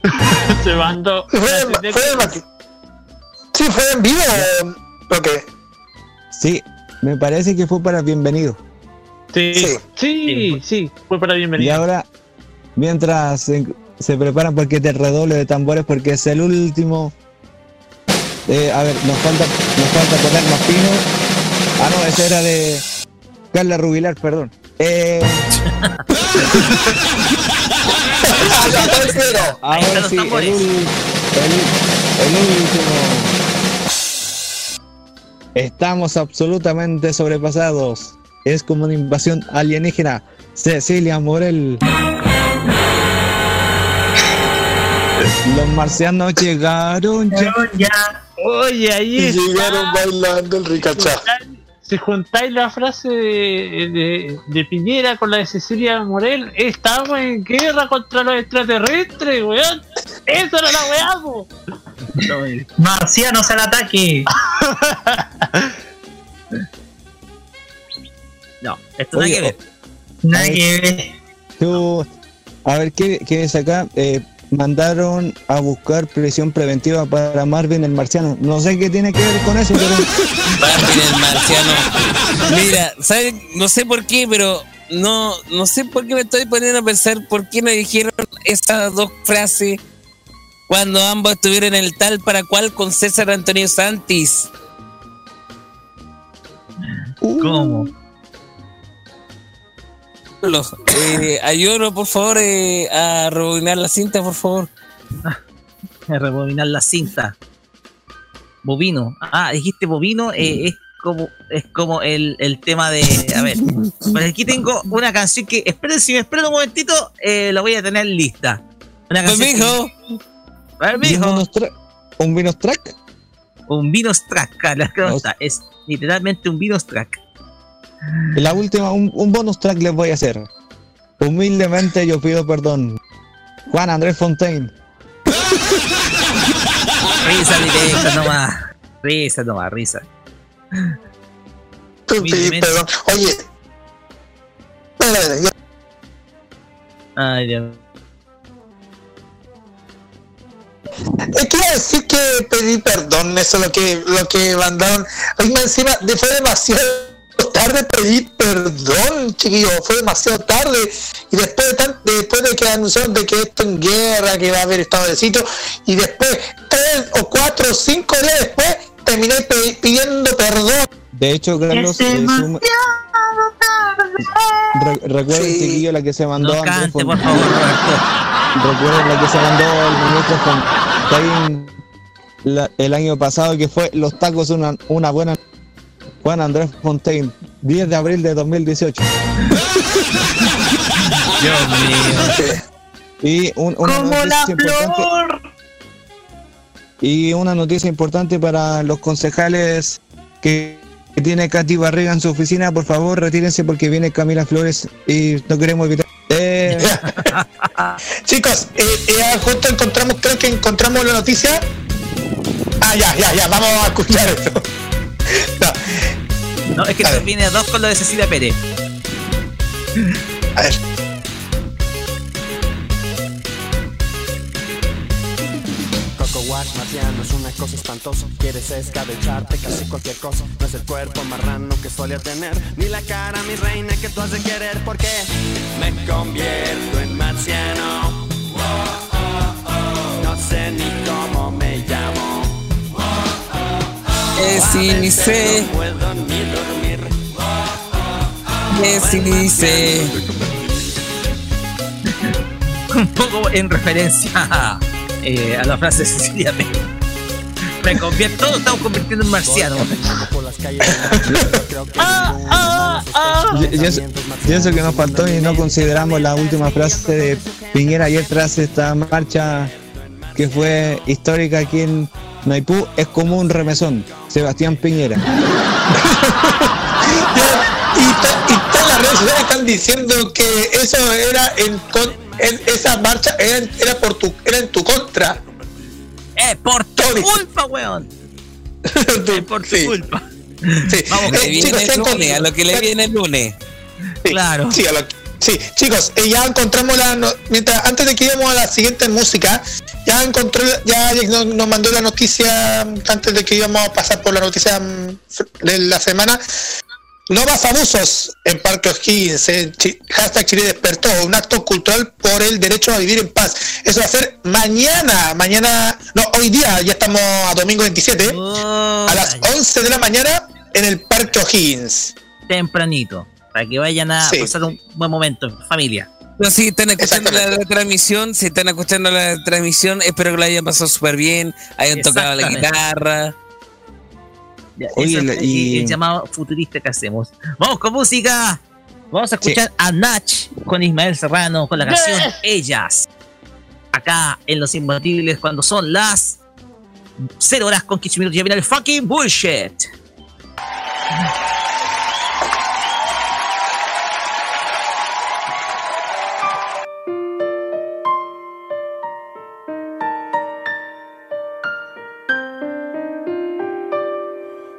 mandó. fue, fue, fue- sí, fue en vivo o qué? Sí, me parece que fue para bienvenido. Sí, Sí. sí, sí, fue para Y bienvenido. ahora, mientras se, se preparan porque te redoble de tambores, porque es el último. Eh, a ver, nos falta, nos falta poner más fino. Ah, no, ese era de Carla Rubilar, perdón. Eh, Ahí están ahora los sí, el, tambores. ul- el- el último. Estamos absolutamente sobrepasados. Es como una invasión alienígena. Cecilia Morel. Los marcianos llegaron ya. Oye, ahí Y está. llegaron bailando el ricachá. Si juntáis la frase de, de, de Piñera con la de Cecilia Morel, estamos en guerra contra los extraterrestres, weón. Eso era la weá, po. Marcianos al ataque. No, esto nada Oye, que ver. Nada que ver. Tú, a ver, ¿qué, qué es acá? Eh, mandaron a buscar prisión preventiva para Marvin el marciano. No sé qué tiene que ver con eso, pero Marvin el marciano. Mira, ¿sabes? No sé por qué, pero no, no sé por qué me estoy poniendo a pensar por qué no dijeron esas dos frases cuando ambos estuvieron en el tal para cual con César Antonio Santis. ¿Cómo? Los, eh, ayúdanos, por favor, eh, a rebobinar la cinta, por favor. A rebobinar la cinta. Bovino. Ah, dijiste bovino, eh, es como es como el, el tema de. A ver. Pues aquí tengo una canción que. Esperen, si me esperan un momentito, eh, la voy a tener lista. Una canción. mijo. A ver, ¿Y un mijo. bonus tra- ¿Un bonus track? Un Vinos Track, que no. Es literalmente un Vinos Track. La última, un, un bonus track les voy a hacer. Humildemente yo pido perdón. Juan Andrés Fontaine. Risa directa nomás. Risa nomás, risa. Sí, perdón. Oye. Ay, Dios. Es que iba a decir que pedí perdón, eso es lo que, lo que mandaron. Más encima, de- fue demasiado tarde pedir perdón, chiquillo, fue demasiado tarde. Y después de, tan- después de que anunciaron de que esto en guerra, que va a haber estado de sitio, y después, tres o cuatro o cinco días después, terminé pidiendo perdón. De hecho, Carlos, eh, suma- Re- recuerden, chiquillo, la que se mandó No Andrés cante, Fon- por favor, Roberto. Recuerden la que se mandó el ministro la- el año pasado, que fue Los tacos una, una buena. Juan Andrés Fontaine, 10 de abril de 2018. Dios mío. Y un- una Como la noticia importante. flor. Y una noticia importante para los concejales que, que tiene Katy Barriga en su oficina, por favor, retírense porque viene Camila Flores y no queremos evitar. Eh, Chicos, eh, eh, justo encontramos, creo que encontramos la noticia. Ah, ya, ya, ya, vamos a escuchar esto. No, es que se viene a dos con lo de Cecilia Pérez. A ver. Coco Wash marciano es una cosa espantosa. Quieres escabecharte casi cualquier cosa. No es el cuerpo marrano que solía tener, ni la cara, mi reina, que tú has de querer. Porque me convierto en marciano. No sé ni ni sé. Un poco en referencia a, eh, a la frase de Cecilia. Me convierto, todos estamos convirtiendo en marciano. Ah, y, y eso, y eso que nos faltó y no consideramos la última frase de Piñera ayer tras esta marcha que fue histórica aquí en Maipú, es como un remesón. Sebastián Piñera. Y, y todas las redes sociales están diciendo que eso era en, con- en- esa marcha era, en- era por tu era en tu contra. ¡Eh, por tu culpa, weón! ¡Es por tu culpa! Sí. Vamos, Le Eh, viene chicos, el lunes, a lo que le viene el lunes. Claro. Sí, a lo- sí, chicos, eh, ya encontramos la no- mientras antes de que íbamos a la siguiente música, ya encontró ya nos, nos mandó la noticia mm, antes de que íbamos a pasar por la noticia mm, de la semana. No más abusos en Parque O'Higgins. eh, hashtag Chile despertó. Un acto cultural por el derecho a vivir en paz. Eso va a ser mañana. Mañana, no, hoy día, ya estamos a domingo 27. a las 11 de la mañana en el Parque O'Higgins. Tempranito. Para que vayan a Sí. pasar un buen momento, familia. No, si están escuchando la, la transmisión, si están escuchando la transmisión, espero que la hayan pasado súper bien, hayan tocado la guitarra. Ya, Oye, es y- el llamado futurista que hacemos. Vamos con música. Vamos a escuchar a Nach con Ismael Serrano con la canción Ellas. Acá en Los Imbatibles cuando son las 0 horas con 15 minutos ya viene el fucking bullshit.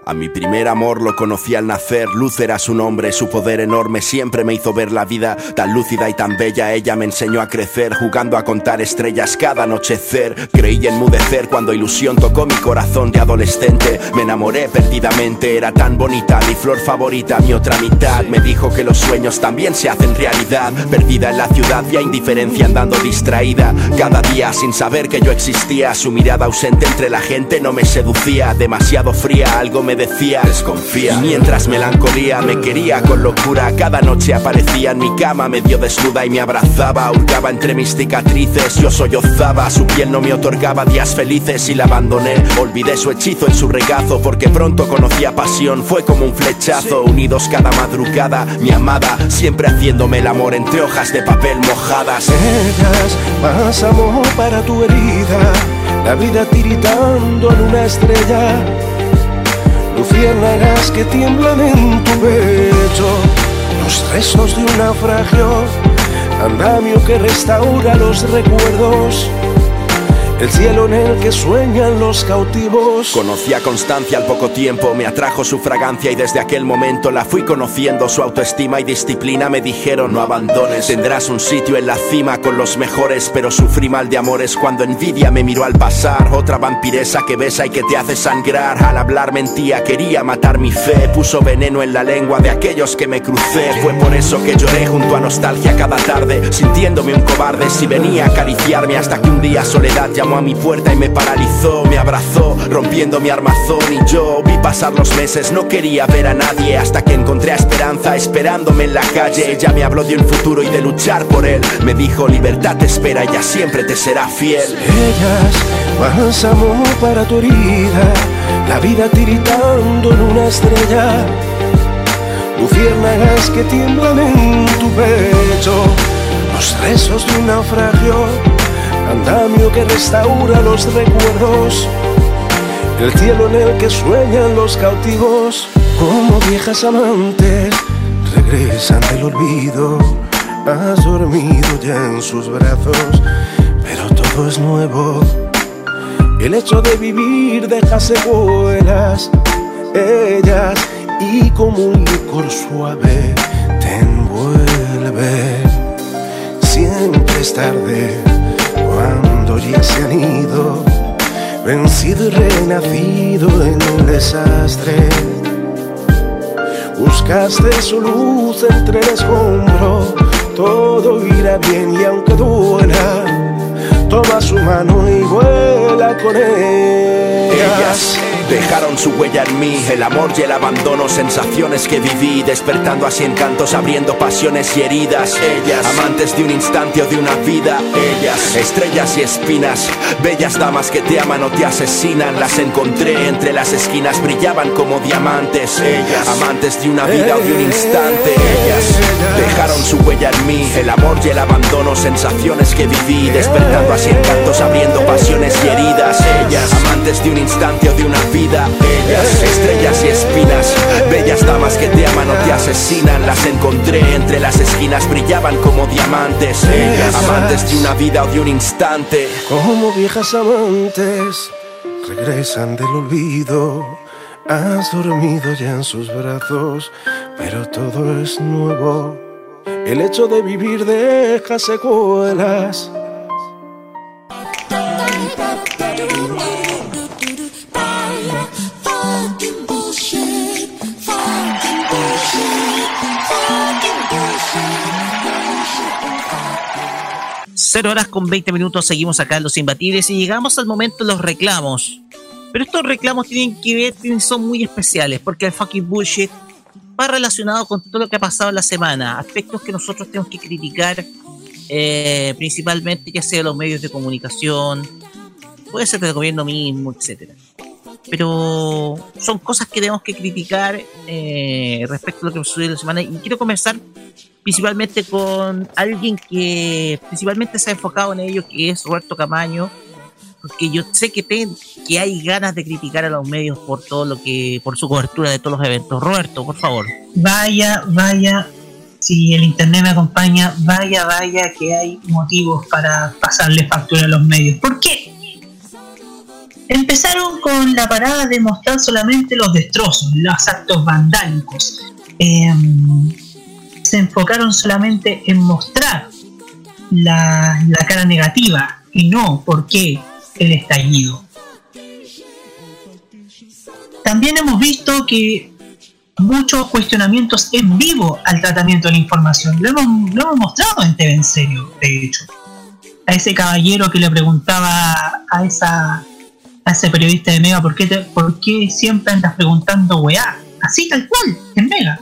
A mi primer amor lo conocí al nacer, luz era su nombre, su poder enorme siempre me hizo ver la vida tan lúcida y tan bella. Ella me enseñó a crecer, jugando a contar estrellas cada anochecer. Creí enmudecer cuando ilusión tocó mi corazón de adolescente. Me enamoré perdidamente, era tan bonita, mi flor favorita, mi otra mitad. Me dijo que los sueños también se hacen realidad. Perdida en la ciudad, ya indiferencia andando distraída. Cada día sin saber que yo existía, su mirada ausente entre la gente no me seducía. Demasiado fría, algo me decía, desconfía. Y mientras melancolía me quería con locura, cada noche aparecía en mi cama medio desnuda y me abrazaba. Hurgaba entre mis cicatrices, yo sollozaba. Su piel no me otorgaba días felices y la abandoné. Olvidé su hechizo en su regazo porque pronto conocía pasión. Fue como un flechazo, unidos cada madrugada. Mi amada, siempre haciéndome el amor entre hojas de papel mojadas. Ellas, más amor para tu herida, la vida tiritando en una estrella. Luciérnagas que tiemblan en tu pecho, los restos de un naufragio, andamio que restaura los recuerdos. El cielo en el que sueñan los cautivos. Conocí a Constancia al poco tiempo, me atrajo su fragancia y desde aquel momento la fui conociendo. Su autoestima y disciplina me dijeron no abandones. Tendrás un sitio en la cima con los mejores, pero sufrí mal de amores cuando envidia me miró al pasar. Otra vampiresa que besa y que te hace sangrar. Al hablar mentía, quería matar mi fe. Puso veneno en la lengua de aquellos que me crucé. Fue por eso que lloré junto a nostalgia cada tarde, sintiéndome un cobarde si venía a acariciarme hasta que un día soledad llamó a mi puerta y me paralizó, me abrazó, rompiendo mi armazón y yo vi pasar los meses, no quería ver a nadie hasta que encontré a Esperanza esperándome en la calle. Ella me habló de un futuro y de luchar por él. Me dijo, libertad te espera, ella siempre te será fiel. Ellas, bálsamo para tu herida, la vida tiritando en una estrella. Luciérnagas que tiemblan en tu pecho, los rezos de un naufragio andamio que restaura los recuerdos, el cielo en el que sueñan los cautivos, como viejas amantes, regresan del olvido, has dormido ya en sus brazos, pero todo es nuevo. El hecho de vivir deja secuelas, ellas, y como un licor suave te envuelve. Siempre es tarde cuando ya se han ido, vencido y renacido en un desastre. Buscaste su luz entre el escombro, todo irá bien y aunque duela, toma su mano y vuela con ella. Dejaron su huella en mí, el amor y el abandono, sensaciones que viví, despertando así encantos, abriendo pasiones y heridas. Ellas, amantes de un instante o de una vida, ellas, estrellas y espinas, bellas damas que te aman o te asesinan, las encontré entre las esquinas, brillaban como diamantes. Ellas, amantes de una vida o de un instante, ellas, dejaron su huella en mí, el amor y el abandono, sensaciones que viví, despertando así encantos, abriendo pasiones y heridas. Ellas, amantes de un instante o de una vida, ellas, estrellas y espinas, bellas damas que te aman o te asesinan, las encontré entre las esquinas, brillaban como diamantes. Ellas, amantes de una vida o de un instante. Como viejas amantes, regresan del olvido. Has dormido ya en sus brazos, pero todo es nuevo. El hecho de vivir deja secuelas. Cero horas con 20 minutos seguimos acá en Los Imbatibles y llegamos al momento de los reclamos. Pero estos reclamos tienen que ver, son muy especiales porque el fucking bullshit va relacionado con todo lo que ha pasado en la semana, aspectos que nosotros tenemos que criticar, eh, principalmente ya sea los medios de comunicación, puede ser del gobierno mismo, etcétera. Pero son cosas que tenemos que criticar eh, respecto a lo que sucedió la semana. Y quiero comenzar principalmente con alguien que principalmente se ha enfocado en ello, que es Roberto Camaño, porque yo sé que, te- que hay ganas de criticar a los medios por todo lo que, por su cobertura de todos los eventos. Roberto, por favor. Vaya, vaya, si el internet me acompaña, vaya, vaya que hay motivos para pasarle factura a los medios. ¿Por qué? Empezaron con la parada de mostrar solamente los destrozos, los actos vandálicos. Em, se enfocaron solamente en mostrar la, la cara negativa y no por qué el estallido. También hemos visto que muchos cuestionamientos en vivo al tratamiento de la información. Lo hemos, lo hemos mostrado en TV en serio, de hecho. A ese caballero que le preguntaba a esa ese periodista de Mega por qué, siempre andas preguntando weá. Así tal cual, en Mega.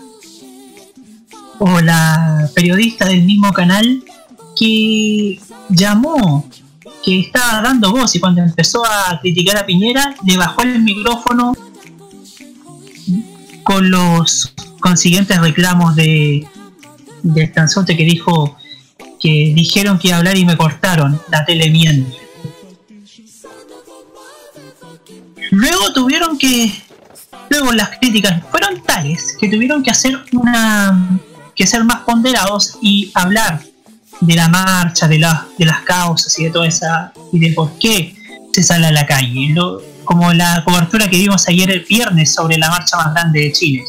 O la periodista del mismo canal que llamó, que estaba dando voz y cuando empezó a criticar a Piñera, le bajó el micrófono con los consiguientes reclamos de del que dijo que dijeron que iba a hablar y me cortaron, la tele miente. Luego tuvieron que, luego las críticas fueron tales que tuvieron que hacer una, que ser más ponderados y hablar de la marcha, de, la, de las causas y de toda esa, y de por qué se sale a la calle. Como la cobertura que vimos ayer el viernes sobre la marcha más grande de Chile.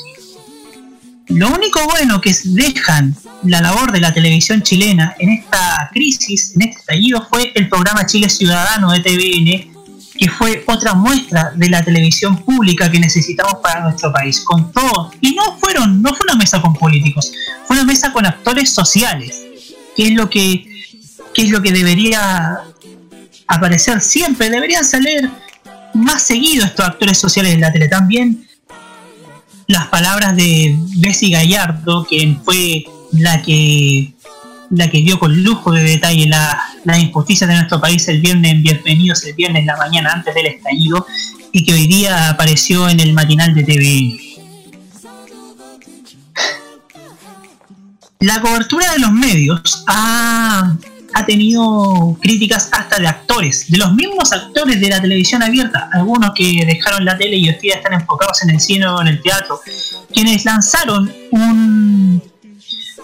Lo único bueno que dejan la labor de la televisión chilena en esta crisis, en este estallido, fue el programa Chile Ciudadano de TVN, que fue otra muestra de la televisión pública que necesitamos para nuestro país, con todo. Y no fueron, no fue una mesa con políticos, fue una mesa con actores sociales, que es lo que, es lo que debería aparecer siempre, deberían salir más seguido estos actores sociales de la tele. También las palabras de Bessie Gallardo, quien fue la que la que dio con lujo de detalle la, la injusticia de nuestro país el viernes en Bienvenidos el viernes la mañana antes del estallido y que hoy día apareció en el matinal de TVN. La cobertura de los medios ha, ha tenido críticas hasta de actores, de los mismos actores de la televisión abierta, algunos que dejaron la tele y hoy día están enfocados en el cine o en el teatro, quienes lanzaron un,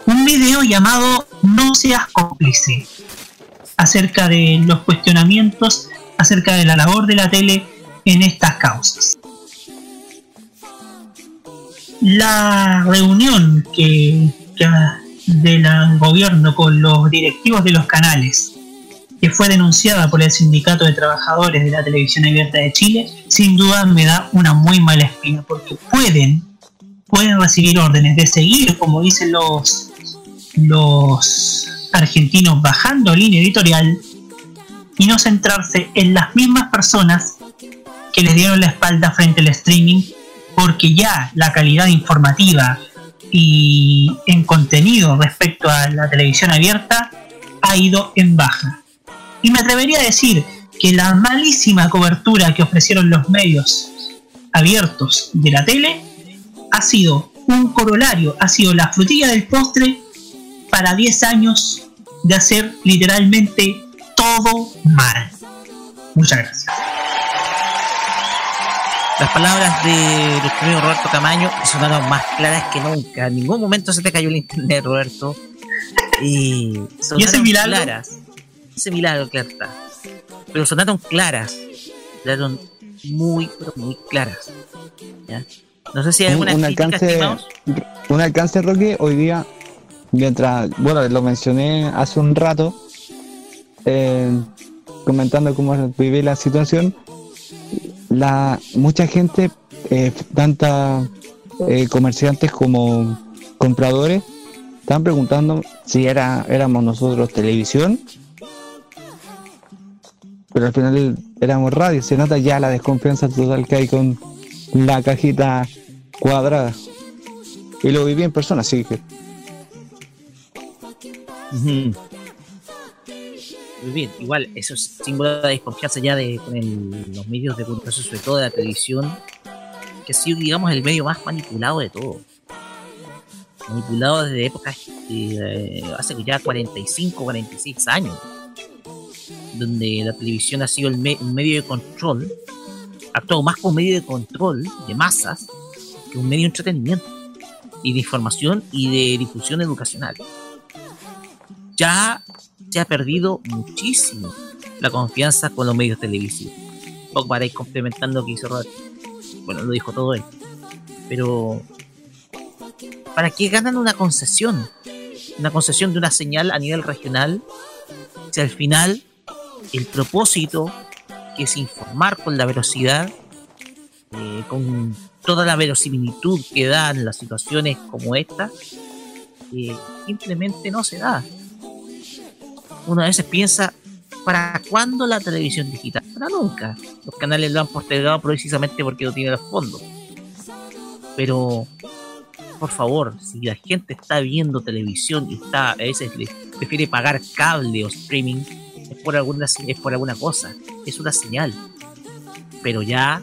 un video llamado No seas cómplice, acerca de los cuestionamientos acerca de la labor de la tele en estas causas. La reunión que, que del gobierno con los directivos de los canales, que fue denunciada por el Sindicato de Trabajadores de la Televisión Abierta de Chile, sin duda me da una muy mala espina, porque pueden, pueden recibir órdenes de seguir, como dicen los, los argentinos, bajando línea editorial y no centrarse en las mismas personas que les dieron la espalda frente al streaming, porque ya la calidad informativa y en contenido respecto a la televisión abierta ha ido en baja. Y me atrevería a decir que la malísima cobertura que ofrecieron los medios abiertos de la tele ha sido un corolario, ha sido la frutilla del postre para 10 años de hacer literalmente todo mal. Muchas gracias. Las palabras de nuestro amigo Roberto Camaño sonaron más claras que nunca. En ningún momento se te cayó el internet, Roberto. Y sonaron ese milagro? claras. Ese milagro, claro está. Pero sonaron claras. Sonaron muy, pero muy claras. ¿Ya? No sé si hay un, alguna un crítica, alcance, un alcance, Roque, hoy día, mientras, bueno, lo mencioné hace un rato, eh, comentando cómo viví la situación, la mucha gente, eh, tanta eh, comerciantes como compradores, estaban preguntando si era, éramos nosotros televisión, pero al final éramos radio, se nota ya la desconfianza total que hay con la cajita cuadrada. Y lo viví en persona, así que Ujú. Muy bien, igual, eso es símbolo de desconfianza ya de con el- los medios de comunicación, sobre todo de la televisión, que ha sido, digamos, el medio más manipulado de todo. Manipulado desde épocas eh, hace ya 45, 46 años, donde la televisión ha sido el me- un medio de control, ha actuado más como medio de control de masas que un medio de entretenimiento y de información y de difusión educacional ya se ha perdido muchísimo la confianza con los medios televisivos. para ir complementando lo que hizo Robert. Bueno, lo dijo todo él. Pero, ¿para qué ganan una concesión? Una concesión de una señal a nivel regional. Si al final el propósito, que es informar con la velocidad, eh, con toda la verosimilitud que dan las situaciones como esta, eh, simplemente no se da. Uno a veces piensa, ¿para cuándo la televisión digital? Para nunca. Los canales lo han postergado precisamente porque no tiene los fondos. Pero, por favor, si la gente está viendo televisión y está a veces le prefiere pagar cable o streaming, es por alguna es por alguna cosa, es una señal. Pero ya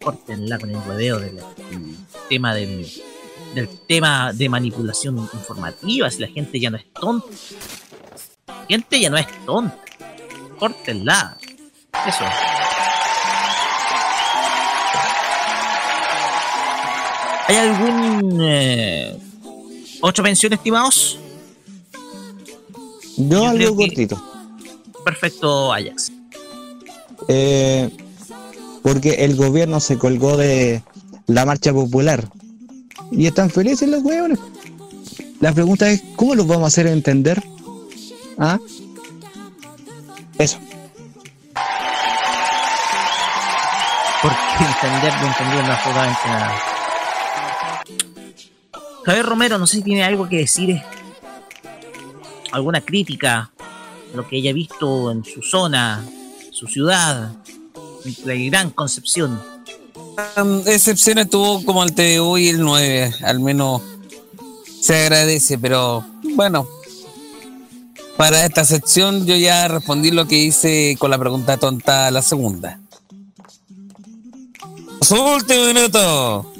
córtenla con el hueveo del, del tema del, del tema de manipulación informativa, si la gente ya no es tonta. Gente ya no es tonta. Córtenla. Eso. ¿Hay algún eh, otra mención, estimados? Yo, algo creo que- cortito. Perfecto, Ajax. Eh, porque el gobierno se colgó de la marcha popular. Y están felices los huevones. La pregunta es, ¿cómo los vamos a hacer entender? ¿Ah? Eso. Porque entender no entendieron absolutamente nada. Javier Romero, no sé si tiene algo que decir, eh, alguna crítica, lo que haya visto en su zona, su ciudad, en la gran Concepción. Um, excepciones tuvo como el TVU y el 9, al menos se agradece, pero bueno, para esta sección yo ya respondí lo que hice con la pregunta tonta la segunda. Su último minuto.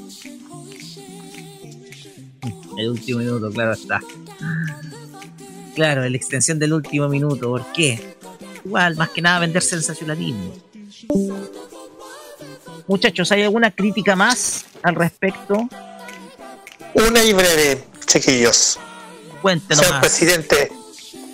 El último minuto, claro está. Claro, la extensión del último minuto, ¿por qué? Igual, más que nada vender sensacionalismo. Muchachos, ¿hay alguna crítica más al respecto? Una y breve, chiquillos. Cuéntenos Señor más. presidente,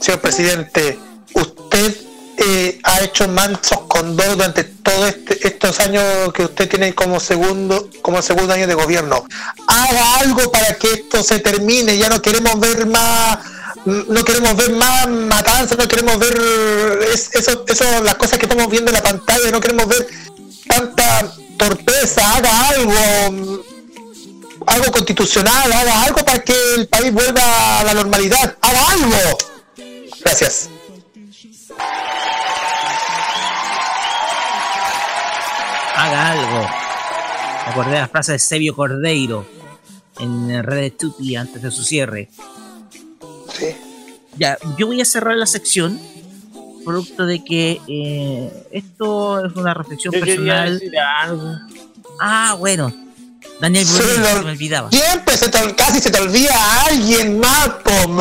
señor presidente, usted eh, ha hecho mansos con dos durante todos estos años que usted tiene como segundo, como segundo año de gobierno. Haga algo para que esto se termine. Ya no queremos ver más, no queremos ver más matanzas, no queremos ver es- eso, eso, las cosas que estamos viendo en la pantalla, no queremos ver tanta torpeza. Haga algo algo constitucional, haga algo para que el país vuelva a la normalidad, haga algo. Gracias. Haga algo. Me acordé de la frase de Sebio Cordeiro en Red de Tupi antes de su cierre. Sí. Ya, yo voy a cerrar la sección producto de que eh, esto es una reflexión Yo personal. decir algo. Ah, bueno. Daniel lo- se me olvidaba. Siempre se te, casi se te olvida a alguien más, man.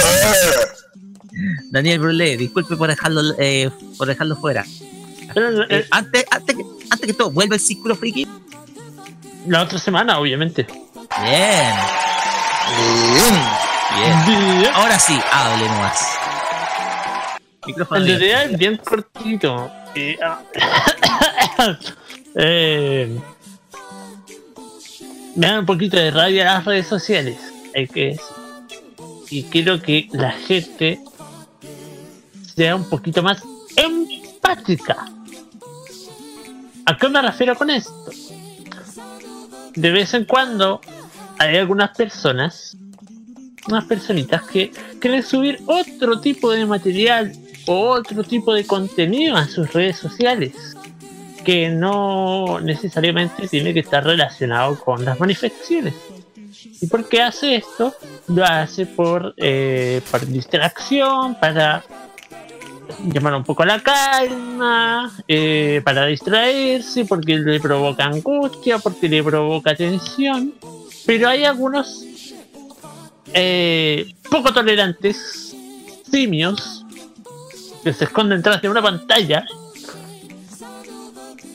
Daniel Brulé, disculpe por dejarlo, eh, por dejarlo fuera. Eh, antes, antes, que, antes que todo, vuelve el círculo friki. La otra semana, obviamente. Bien. Bien. Ahora sí, hable nomás. Micrófono realidad es bien cortito. Eh, ah, eh, me dan un poquito de rabia las redes sociales. Hay que decir. Y quiero que la gente sea un poquito más empática. ¿A qué me refiero con esto? De vez en cuando hay algunas personas, unas personitas que quieren subir otro tipo de material o otro tipo de contenido a sus redes sociales que no necesariamente tiene que estar relacionado con las manifestaciones. ¿Y por qué hace esto? Lo hace por, eh, por distracción, para llamar un poco la calma, eh, para distraerse, porque le provoca angustia, porque le provoca tensión. Pero hay algunos eh, poco tolerantes, simios, que se esconden detrás de una pantalla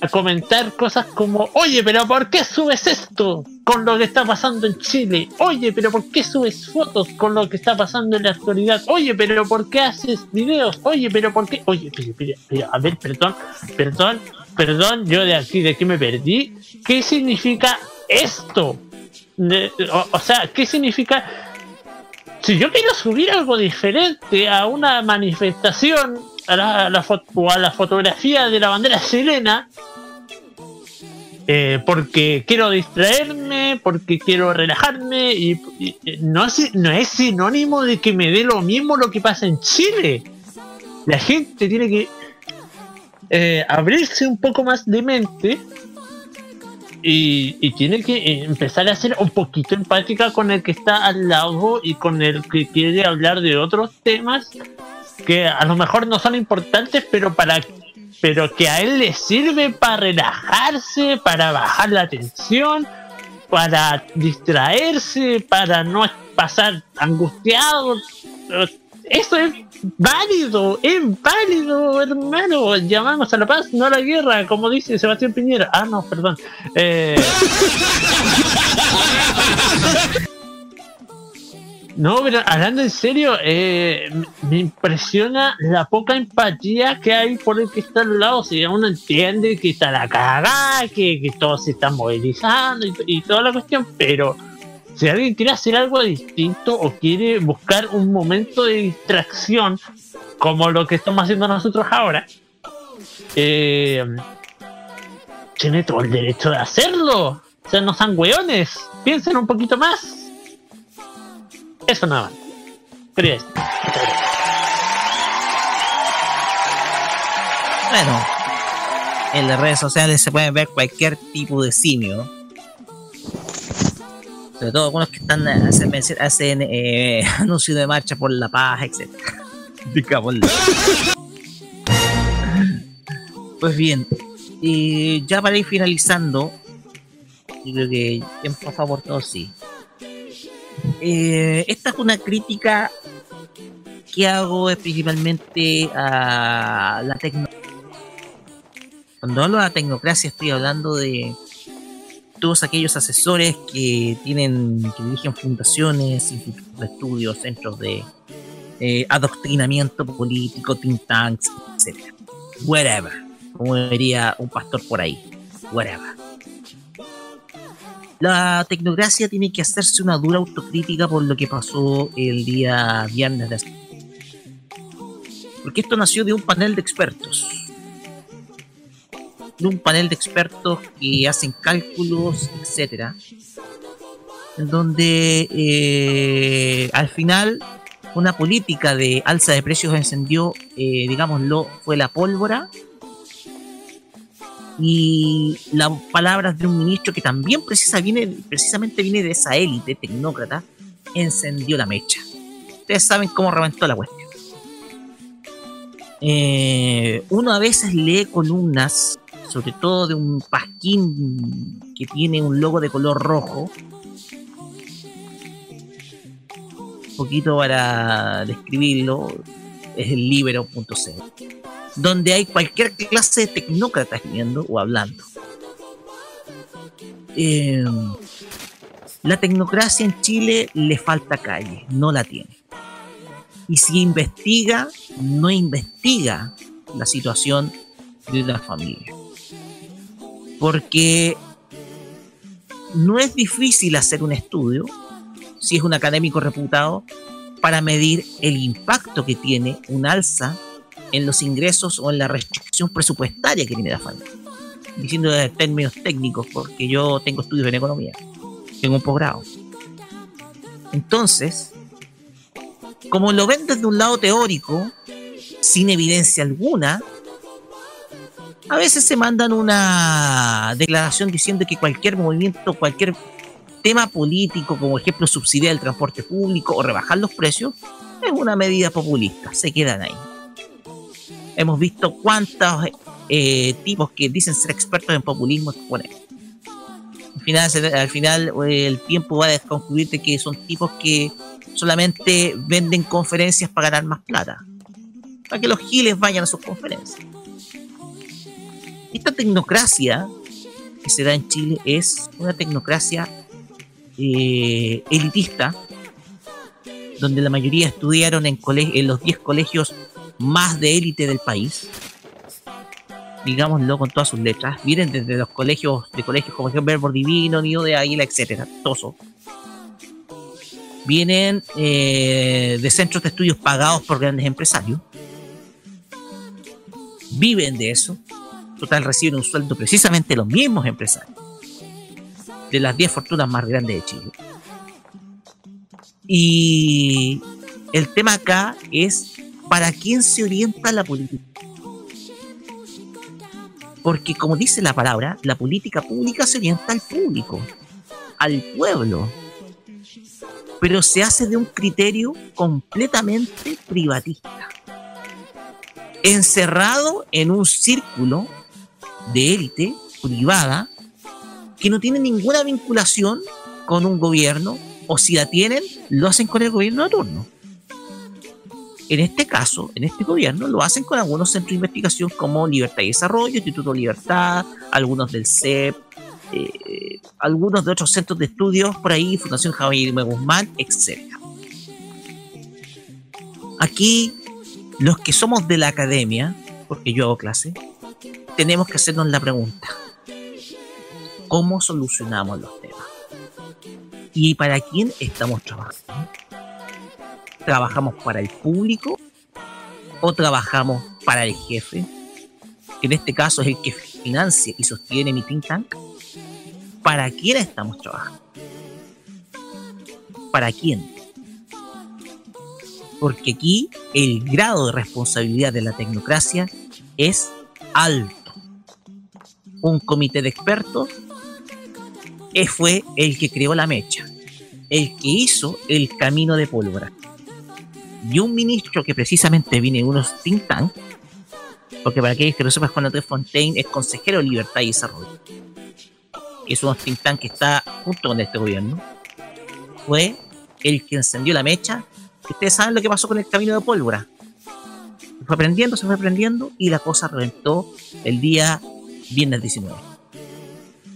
a comentar cosas como, oye, pero ¿por qué subes esto con lo que está pasando en Chile? Oye, pero ¿por qué subes fotos con lo que está pasando en la actualidad? Oye, pero ¿por qué haces videos? Oye, pero ¿por qué? Oye, pero, pero, a ver, perdón, perdón, perdón, yo de aquí, de que me perdí. ¿Qué significa esto? O, o sea, ¿qué significa? Si yo quiero subir algo diferente a una manifestación, a la, a la a la fotografía de la bandera chilena, eh, porque quiero distraerme, porque quiero relajarme, y, y no, es, sinónimo de que me dé lo mismo lo que pasa en Chile. La gente tiene que eh, abrirse un poco más de mente y, y tiene que eh, empezar a ser un poquito empática con el que está al lado y con el que quiere hablar de otros temas que a lo mejor no son importantes, pero para pero que a él le sirve para relajarse, para bajar la tensión, para distraerse, para no pasar angustiado. Eso es válido, es válido, hermano. Llamamos a la paz, no a la guerra, como dice Sebastián Piñera. Ah, no, perdón. Eh, No, pero hablando en serio, eh, me- impresiona la poca empatía que hay por el que está al lado. Si uno entiende que está la cagada, que, que todos se están movilizando y, toda la cuestión, pero si alguien quiere hacer algo distinto o quiere buscar un momento de distracción, como lo que estamos haciendo nosotros ahora, eh, tiene todo el derecho de hacerlo. O sea, no sean weones, piensen un poquito más. Eso nada más. Decir. Bueno, en las redes sociales se pueden ver cualquier tipo de simio. Sobre todo algunos que están hacen, mención- hacen eh, anuncios de marcha por la paz, etc. Pues bien, y ya para ir finalizando, yo creo que tiempo a favor todos sí. Eh, esta es una crítica que hago principalmente a la tecnología. Cuando hablo de la tecnocracia estoy hablando de todos aquellos asesores que tienen, que dirigen fundaciones, institutos de estudios, centros de eh, adoctrinamiento político, think tanks, etc. Whatever. Como diría un pastor por ahí. Whatever. La tecnocracia tiene que hacerse una dura autocrítica por lo que pasó el día viernes de hace- Porque esto nació de un panel de expertos. De un panel de expertos que hacen cálculos, etcétera. En donde eh, al final una política de alza de precios encendió, eh, digámoslo, fue la pólvora y las palabras de un ministro que también precisamente viene de esa élite tecnócrata, encendió la mecha. Ustedes saben cómo reventó la cuestión. Eh, uno a veces lee columnas, sobre todo de un pasquín que tiene un logo de color rojo. Un poquito para describirlo, es el libero.cl donde hay cualquier clase de tecnócrata escribiendo o hablando. Eh, la tecnocracia en Chile le falta calle, no la tiene. Y si investiga, no investiga la situación de una familia. Porque no es difícil hacer un estudio, si es un académico reputado, para medir el impacto que tiene un alza en los ingresos o en la restricción presupuestaria que tiene la familia. Diciendo en términos técnicos, porque yo tengo estudios en economía, tengo un posgrado. Entonces, como lo ven desde un lado teórico, sin evidencia alguna, a veces se mandan una declaración diciendo que cualquier movimiento, cualquier tema político, como ejemplo subsidiar el transporte público o rebajar los precios, es una medida populista, se quedan ahí. Hemos visto cuántos eh, tipos que dicen ser expertos en populismo exponen. Al final, eh, el tiempo va a desconcluir de que son tipos que solamente venden conferencias para ganar más plata. Para que los giles vayan a sus conferencias. Esta tecnocracia que se da en Chile es una tecnocracia eh, elitista, donde la mayoría estudiaron en los 10 colegios más de élite del país. digámoslo con todas sus letras, vienen desde los colegios, de colegios como ejemplo Verbo Divino, Nido de Águila, etcétera, todos. Vienen eh, de centros de estudios pagados por grandes empresarios. Viven de eso. Total, reciben un sueldo precisamente los mismos empresarios. De las 10 fortunas más grandes de Chile. Y el tema acá es para quién se orienta la política. Porque como dice la palabra, la política pública se orienta al público, al pueblo. Pero se hace de un criterio completamente privatista. Encerrado en un círculo de élite privada que no tiene ninguna vinculación con un gobierno o si la tienen, lo hacen con el gobierno de turno. En este caso, en este gobierno, lo hacen con algunos centros de investigación como Libertad y Desarrollo, Instituto Libertad, algunos del CEP, eh, algunos de otros centros de estudios por ahí, Fundación Javier Guzmán, etc. Aquí, los que somos de la academia, porque yo hago clase, tenemos que hacernos la pregunta, ¿cómo solucionamos los temas? ¿Y para quién estamos trabajando? ¿Trabajamos para el público o trabajamos para el jefe? Que en este caso es el que financia y sostiene mi think tank. ¿Para quién estamos trabajando? ¿Para quién? Porque aquí el grado de responsabilidad de la tecnocracia es alto. Un comité de expertos fue el que creó la mecha, el que hizo el camino de pólvora. Y un ministro que precisamente viene de unos think tank, porque para aquellos que no sepan, Juan Andrés Fontaine es consejero de Libertad y Desarrollo, es un think tank que está junto con este gobierno, fue el que encendió la mecha. Ustedes saben lo que pasó con el camino de pólvora. Se fue prendiendo, se fue prendiendo y la cosa reventó el día viernes 19.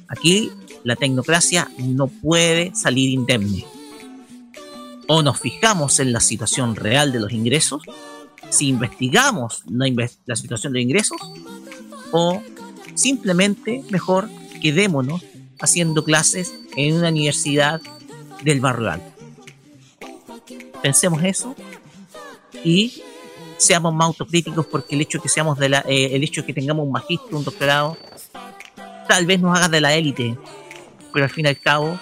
Aquí la tecnocracia no puede salir indemne. O nos fijamos en la situación real de los ingresos, si investigamos la, la situación de ingresos, o simplemente mejor quedémonos haciendo clases en una universidad del barrio alto. Pensemos eso y seamos más autocríticos porque el hecho que seamos eh, el hecho que tengamos un magíster, un doctorado, tal vez nos haga de la élite, pero al fin y al cabo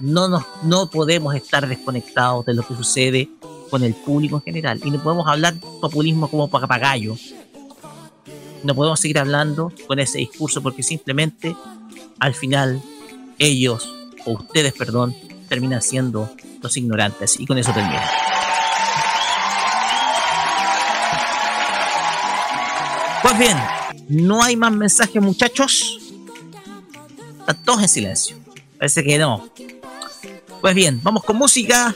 no, nos, no podemos estar desconectados de lo que sucede con el público en general. Y no podemos hablar populismo como papagayo. No podemos seguir hablando con ese discurso porque simplemente al final ellos, o ustedes, perdón, terminan siendo los ignorantes. Y con eso termino. Pues bien, no hay más mensajes muchachos. Están todos en silencio. Parece que no. Pues bien, vamos con música.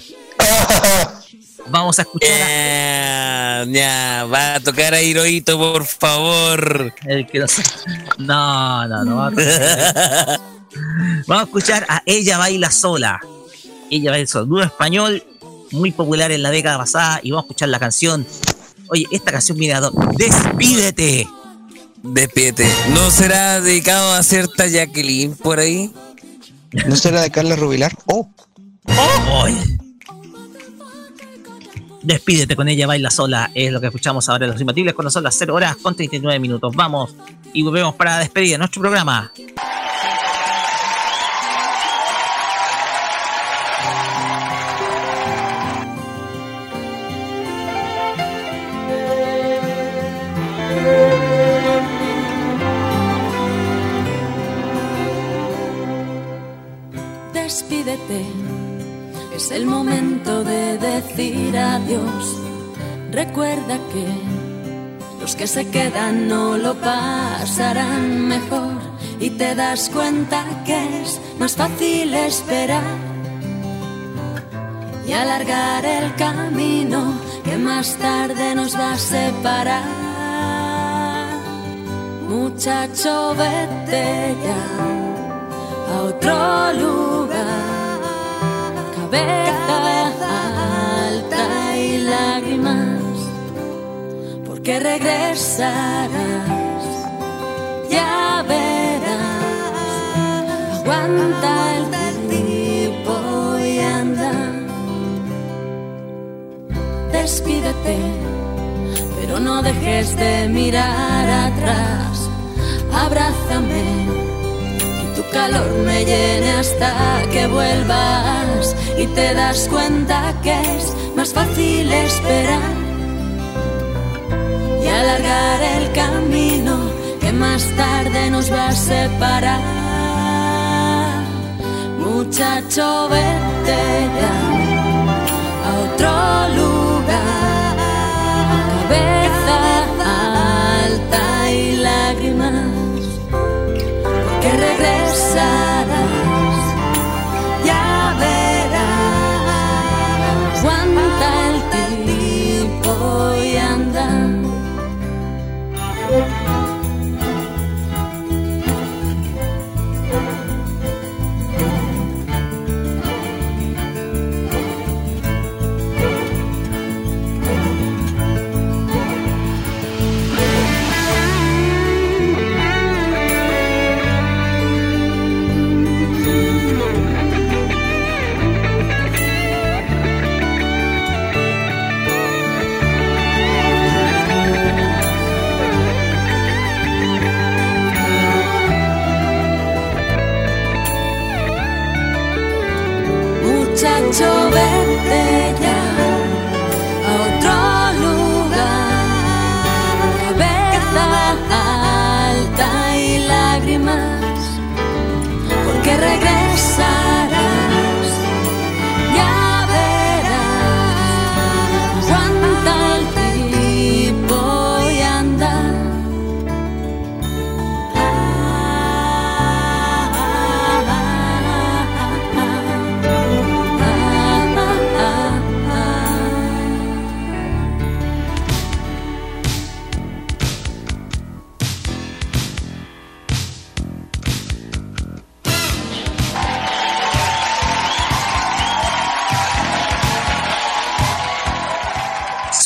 Vamos a escuchar. Ya, ya, va a tocar a Hirohito, por favor. El que no sé. No, no, no. va a tocar. Vamos a escuchar a Ella Baila Sola. Ella Baila Sola. Dúo español, muy popular en la década pasada. Y vamos a escuchar la canción. Oye, esta canción viene a Despídete. Despídete. ¿No será dedicado a cierta Jacqueline por ahí? ¿No será de Carla Rubilar? Oh, Oye. Despídete con ella, baila sola. Es lo que escuchamos ahora en Los Imbatibles cuando son las 0 horas con 39 minutos. Vamos y volvemos para despedir nuestro programa. Despídete, es el momento de decir adiós. Recuerda que los que se quedan no lo pasarán mejor y te das cuenta que es más fácil esperar y alargar el camino que más tarde nos va a separar. Muchacho, vete ya a otro lugar cabeza alta y lágrimas, porque regresarás, ya verás, aguanta el tiempo y anda, despídete, pero no dejes de mirar atrás, abrázame tu calor me llene hasta que vuelvas y te das cuenta que es más fácil esperar y alargar el camino que más tarde nos va a separar. Muchacho, vete ya a otro lugar, cabeza alta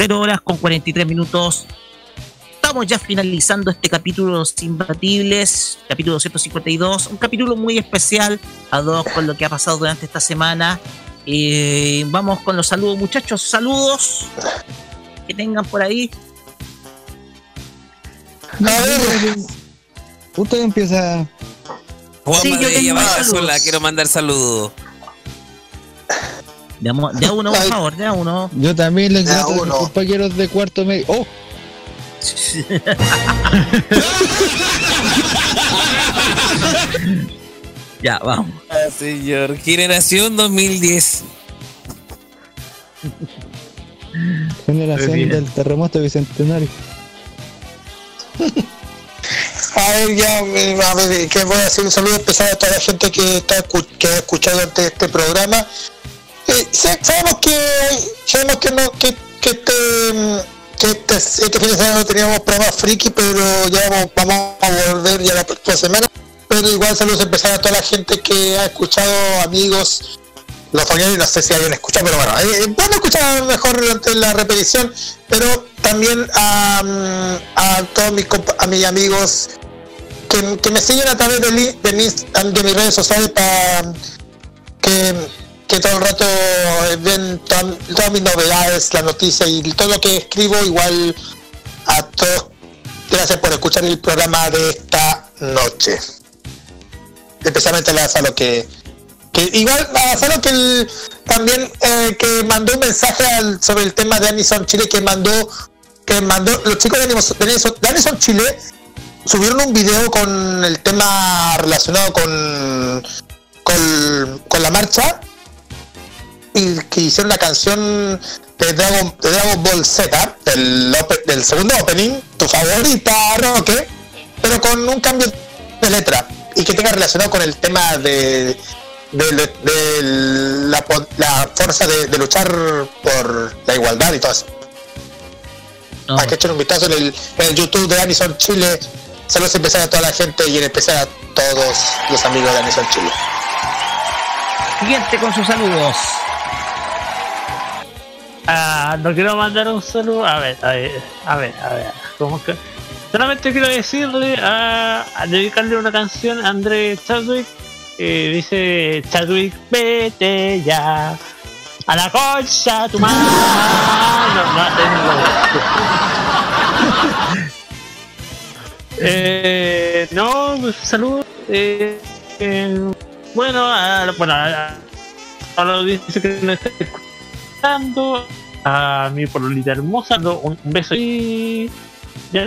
0 horas con 43 minutos. Estamos ya finalizando este capítulo de Los Imbatibles, capítulo 152, un capítulo muy especial, a dos con lo que ha pasado durante esta semana. Eh, vamos con los saludos, muchachos, saludos que tengan por ahí. A ver, usted empieza. Juan sí, yo vaya sola, quiero mandar saludos. De, de a uno, por favor, de a uno. Yo también les Ya, grato a uno. compañeros de cuarto medio. ¡Oh! ya, vamos. Ah, señor. Generación 2010. Generación del terremoto bicentenario. A ver, ya, a ver, que voy a hacer un saludo especial a toda la gente que está que ha escuchado durante este programa. Eh, sa- sabemos que sabemos que no que, que este que este, este fin de semana no teníamos programa friki, pero ya vamos, vamos a volver ya la próxima semana. Pero igual saludos especiales a toda la gente que ha escuchado, amigos, los familiares, no sé si alguien escucha, pero bueno, eh, a escuchar mejor durante la repetición, pero también a, mm, a todos mis, a mis amigos que, que me siguen a través de, li- de, mis, de mis redes sociales para que, que todo el rato eh, ven toda- todas mis novedades, las noticias y todo lo que escribo, igual a todos, gracias por escuchar el programa de esta noche. Especialmente a lo que que igual a que el- también eh, que mandó un mensaje al- sobre el tema de Anison Chile que mandó que mandó los chicos de Anison- de Anison Chile subieron un video con el tema relacionado con con, con la marcha y que hicieron la canción de Dragon, de Dragon Ball Z del, del segundo opening tu favorita Roque pero con un cambio de letra y que tenga relacionado con el tema de de, de la, fuerza de, luchar por la igualdad y todo eso. Hay que echar un vistazo en el, en el YouTube de Anison Chile. Saludos empezar a toda la gente y en especial a todos los amigos de Anison Chile. Siguiente con sus saludos. Ah, no quiero mandar un saludo. A ver, a ver, a ver, a ver. ¿Cómo que? Solamente quiero decirle a, a dedicarle una canción a André Chadwick dice Chadwick, vete ya. A la concha, tu madre. No, no. Eh, no, pues, saludos. Eh, eh, bueno, a, bueno, a, a la audiencia que nos está escuchando, a mi pololita hermosa, no, un, un beso y. Ya,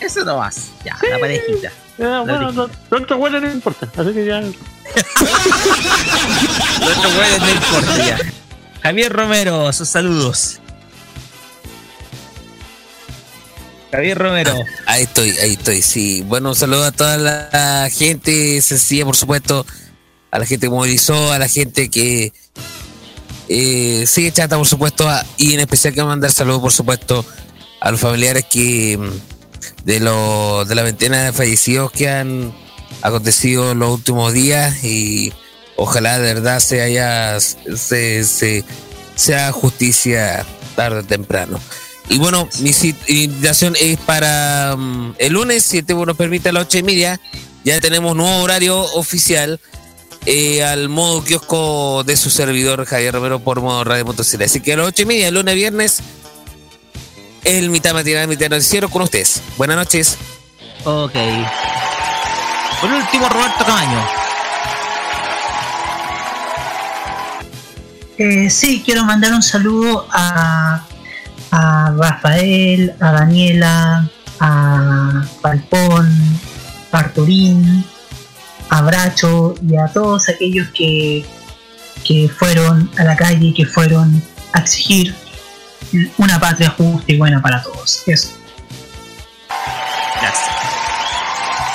eso no- más. Ya, la parejita. ya, bueno, no, lo otro bueno no importa, así que ya. Lo otro bueno no importa ya. Javier Romero, sus saludos. Javier Romero. Ahí estoy, ahí estoy, sí. Bueno, un saludo a toda la gente sencilla, por supuesto, a la gente que movilizó, a la gente que eh, sigue chata, por supuesto, y en especial quiero mandar saludos, por supuesto, a los familiares que mm, de, los de la veintena de fallecidos que han acontecido los últimos días y ojalá de verdad se haya se, se- sea justicia tarde o temprano. Y bueno, mi invitación es para mm, el lunes, si el tiempo nos permite, a las ocho y media. Ya tenemos nuevo horario oficial eh, al modo kiosco de su servidor Javier Romero por modo radio.cl. Así que a las ocho y media, lunes a viernes, el mitad matinal, mitad noticiero con ustedes. Buenas noches. Ok. Por último, Roberto Camaño. Eh, sí, quiero mandar un saludo a, a Rafael, a Daniela, a Palpón, a Arturín, a Bracho y a todos aquellos que, que fueron a la calle, que fueron a exigir una patria justa y buena para todos. Eso. Gracias.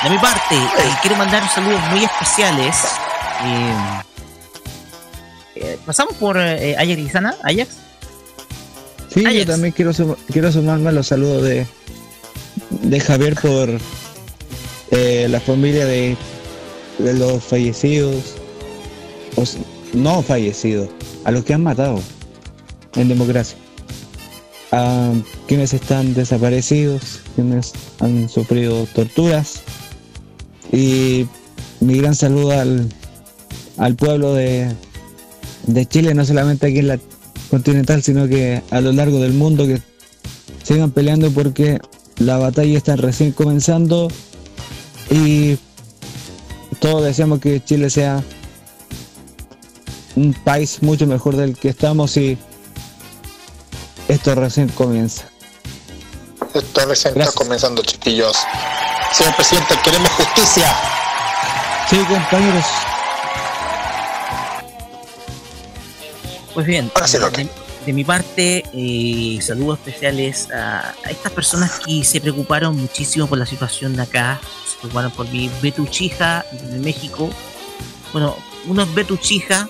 De mi parte, eh, quiero mandar saludos muy especiales. Eh, eh, Pasamos por eh, Ajax Lizana, Ajax. Sí, yo también quiero, sum- quiero sumarme a los saludos de, de Javier por eh, la familia de, de los fallecidos, o no fallecidos, a los que han matado en democracia, a quienes están desaparecidos, quienes han sufrido torturas. Y mi gran saludo al, al pueblo de, de Chile, no solamente aquí en la continental, sino que a lo largo del mundo que sigan peleando porque la batalla está recién comenzando. Y todos deseamos que Chile sea un país mucho mejor del que estamos y esto recién comienza. Esto recién está comenzando, chiquillos. Señor presidente, queremos justicia. Sí, compañeros. Pues bien, de, de mi parte, eh, saludos especiales a, a estas personas que se preocuparon muchísimo por la situación de acá, se preocuparon por mi Betuchija de México. Bueno, uno es Betuchija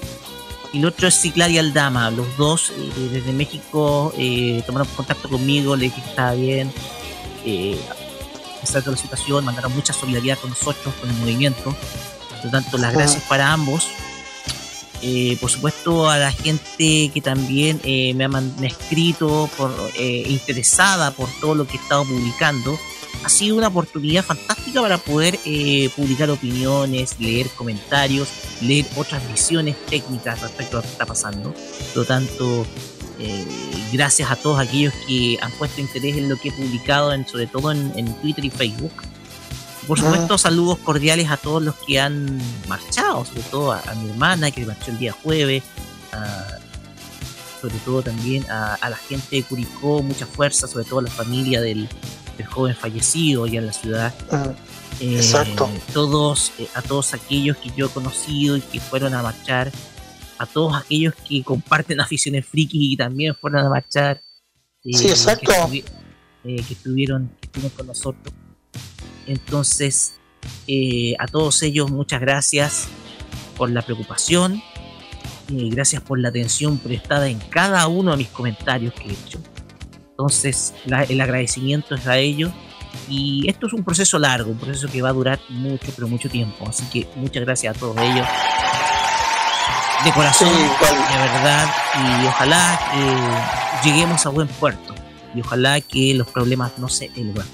y el otro es Ciclaria Aldama. Los dos eh, desde México eh, tomaron contacto conmigo, le dije que estaba bien. Eh, a pesar de la situación, mandaron mucha solidaridad con nosotros, con el movimiento. Por lo tanto, las Ajá. gracias para ambos. Eh, por supuesto a la gente que también eh, me, ha, me escrito por, eh, interesada por todo lo que he estado publicando ha sido una oportunidad fantástica para poder eh, publicar opiniones leer comentarios leer otras visiones técnicas respecto a lo que está pasando. Por lo tanto eh, gracias a todos aquellos que han puesto interés en lo que he publicado sobre todo en Twitter y Facebook por supuesto, saludos cordiales a todos los que han marchado, sobre todo a, a mi hermana que marchó el día jueves, a- sobre todo también a, a la gente de Curicó, mucha fuerza, sobre todo a la familia del, del joven fallecido allá en la ciudad. Eh, exacto. Todos, eh, a todos aquellos que yo he conocido y que fueron a marchar, a todos aquellos que comparten aficiones frikis y también fueron a marchar. eh, Sí, exacto. Que, estuvi- que estuvieron, que estuvieron con nosotros. Entonces, eh, a todos ellos, muchas gracias por la preocupación. eh, gracias por la atención prestada en cada uno de mis comentarios que he hecho. Entonces, la- el agradecimiento es a ellos. Y esto es un proceso largo, un proceso que va a durar mucho, pero mucho tiempo. Así que muchas gracias a todos ellos. De corazón, de verdad. Y ojalá que lleguemos a buen puerto. Y ojalá que los problemas no se elvan.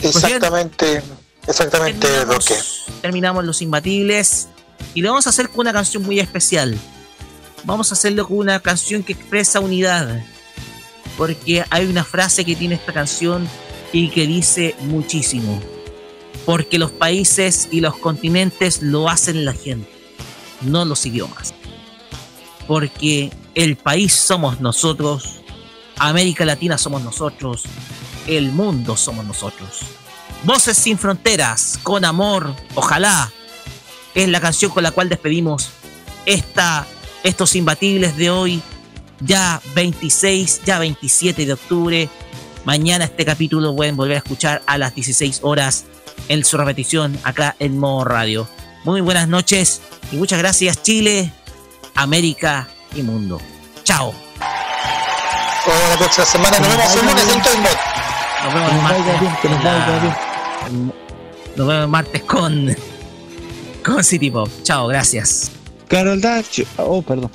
Pues Exactamente. Exactamente, Roque. terminamos Los Imbatibles y lo vamos a hacer con una canción muy especial. Vamos a hacerlo con una canción que expresa unidad, porque hay una frase que tiene esta canción y que dice muchísimo. Porque los países y los continentes lo hacen la gente, no los idiomas. Porque el país somos nosotros, América Latina somos nosotros, el mundo somos nosotros. Voces sin fronteras, con amor, ojalá, es la canción con la cual despedimos esta, estos imbatibles de hoy, ya 26, ya 27 de octubre. Mañana este capítulo lo pueden volver a escuchar a las 16 horas en su repetición acá en Modo Radio. Muy buenas noches y muchas gracias Chile, América y Mundo. Chao. Hasta la próxima semana. Nos vemos el lunes en Toymot. Nos vemos el martes. La- Nos vemos el martes con, con City Pop. Chao, gracias. Carol Dach. Oh, perdón.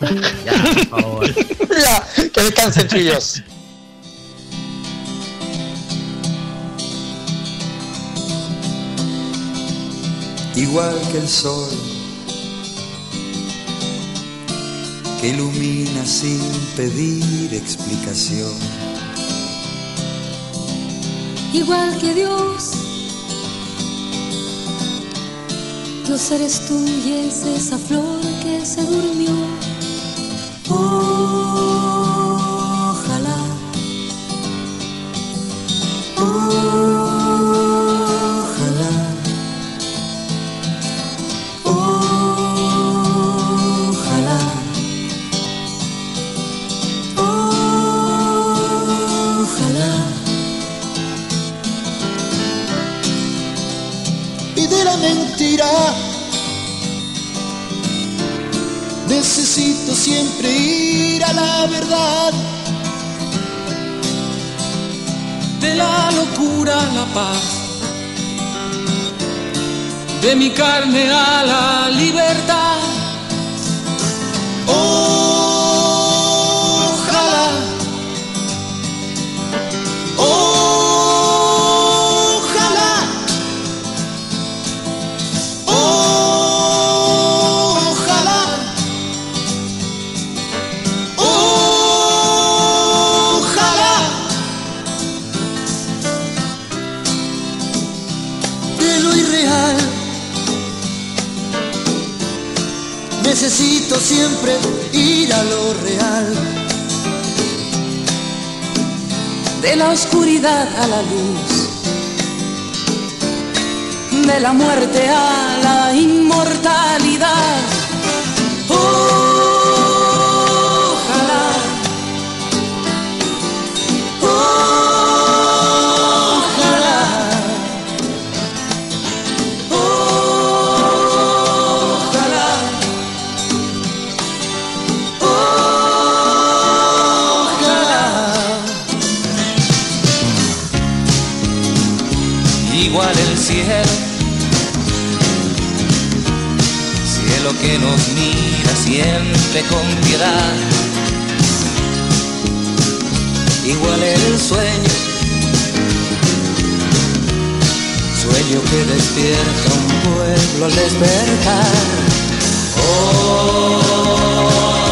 Ya, por favor. Ya, que descansen, chillos. igual que el sol que ilumina sin pedir explicación. Igual que Dios. Dios eres tú y es esa flor que se durmió. Ojalá, verdad. de la locura a la paz, de mi carne a la libertad. Siempre ir a lo real. de la oscuridad a la luz, de la muerte a la inmortalidad. Ojalá, cielo, que nos mira siempre con piedad, igual el sueño, sueño que despierta un pueblo al despertar. Ojalá,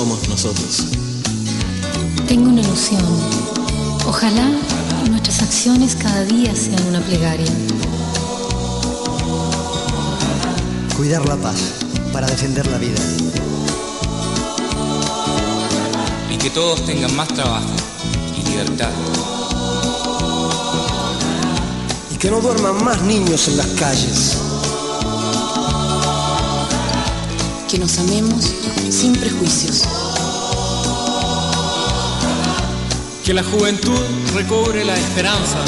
somos nosotros. Tengo una ilusión. Ojalá nuestras acciones cada día sean una plegaria. Cuidar la paz para defender la vida. Y que todos tengan más trabajo y libertad. Y que no duerman más niños en las calles. Que nos amemos sin prejuicios. Que la juventud recobre la esperanza.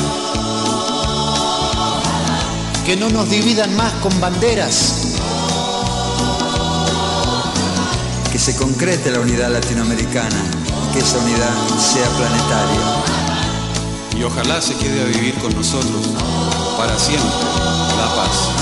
Que no nos dividan más con banderas. Que se concrete la unidad latinoamericana y que esa unidad sea planetaria. Y ojalá se quede a vivir con nosotros para siempre la paz.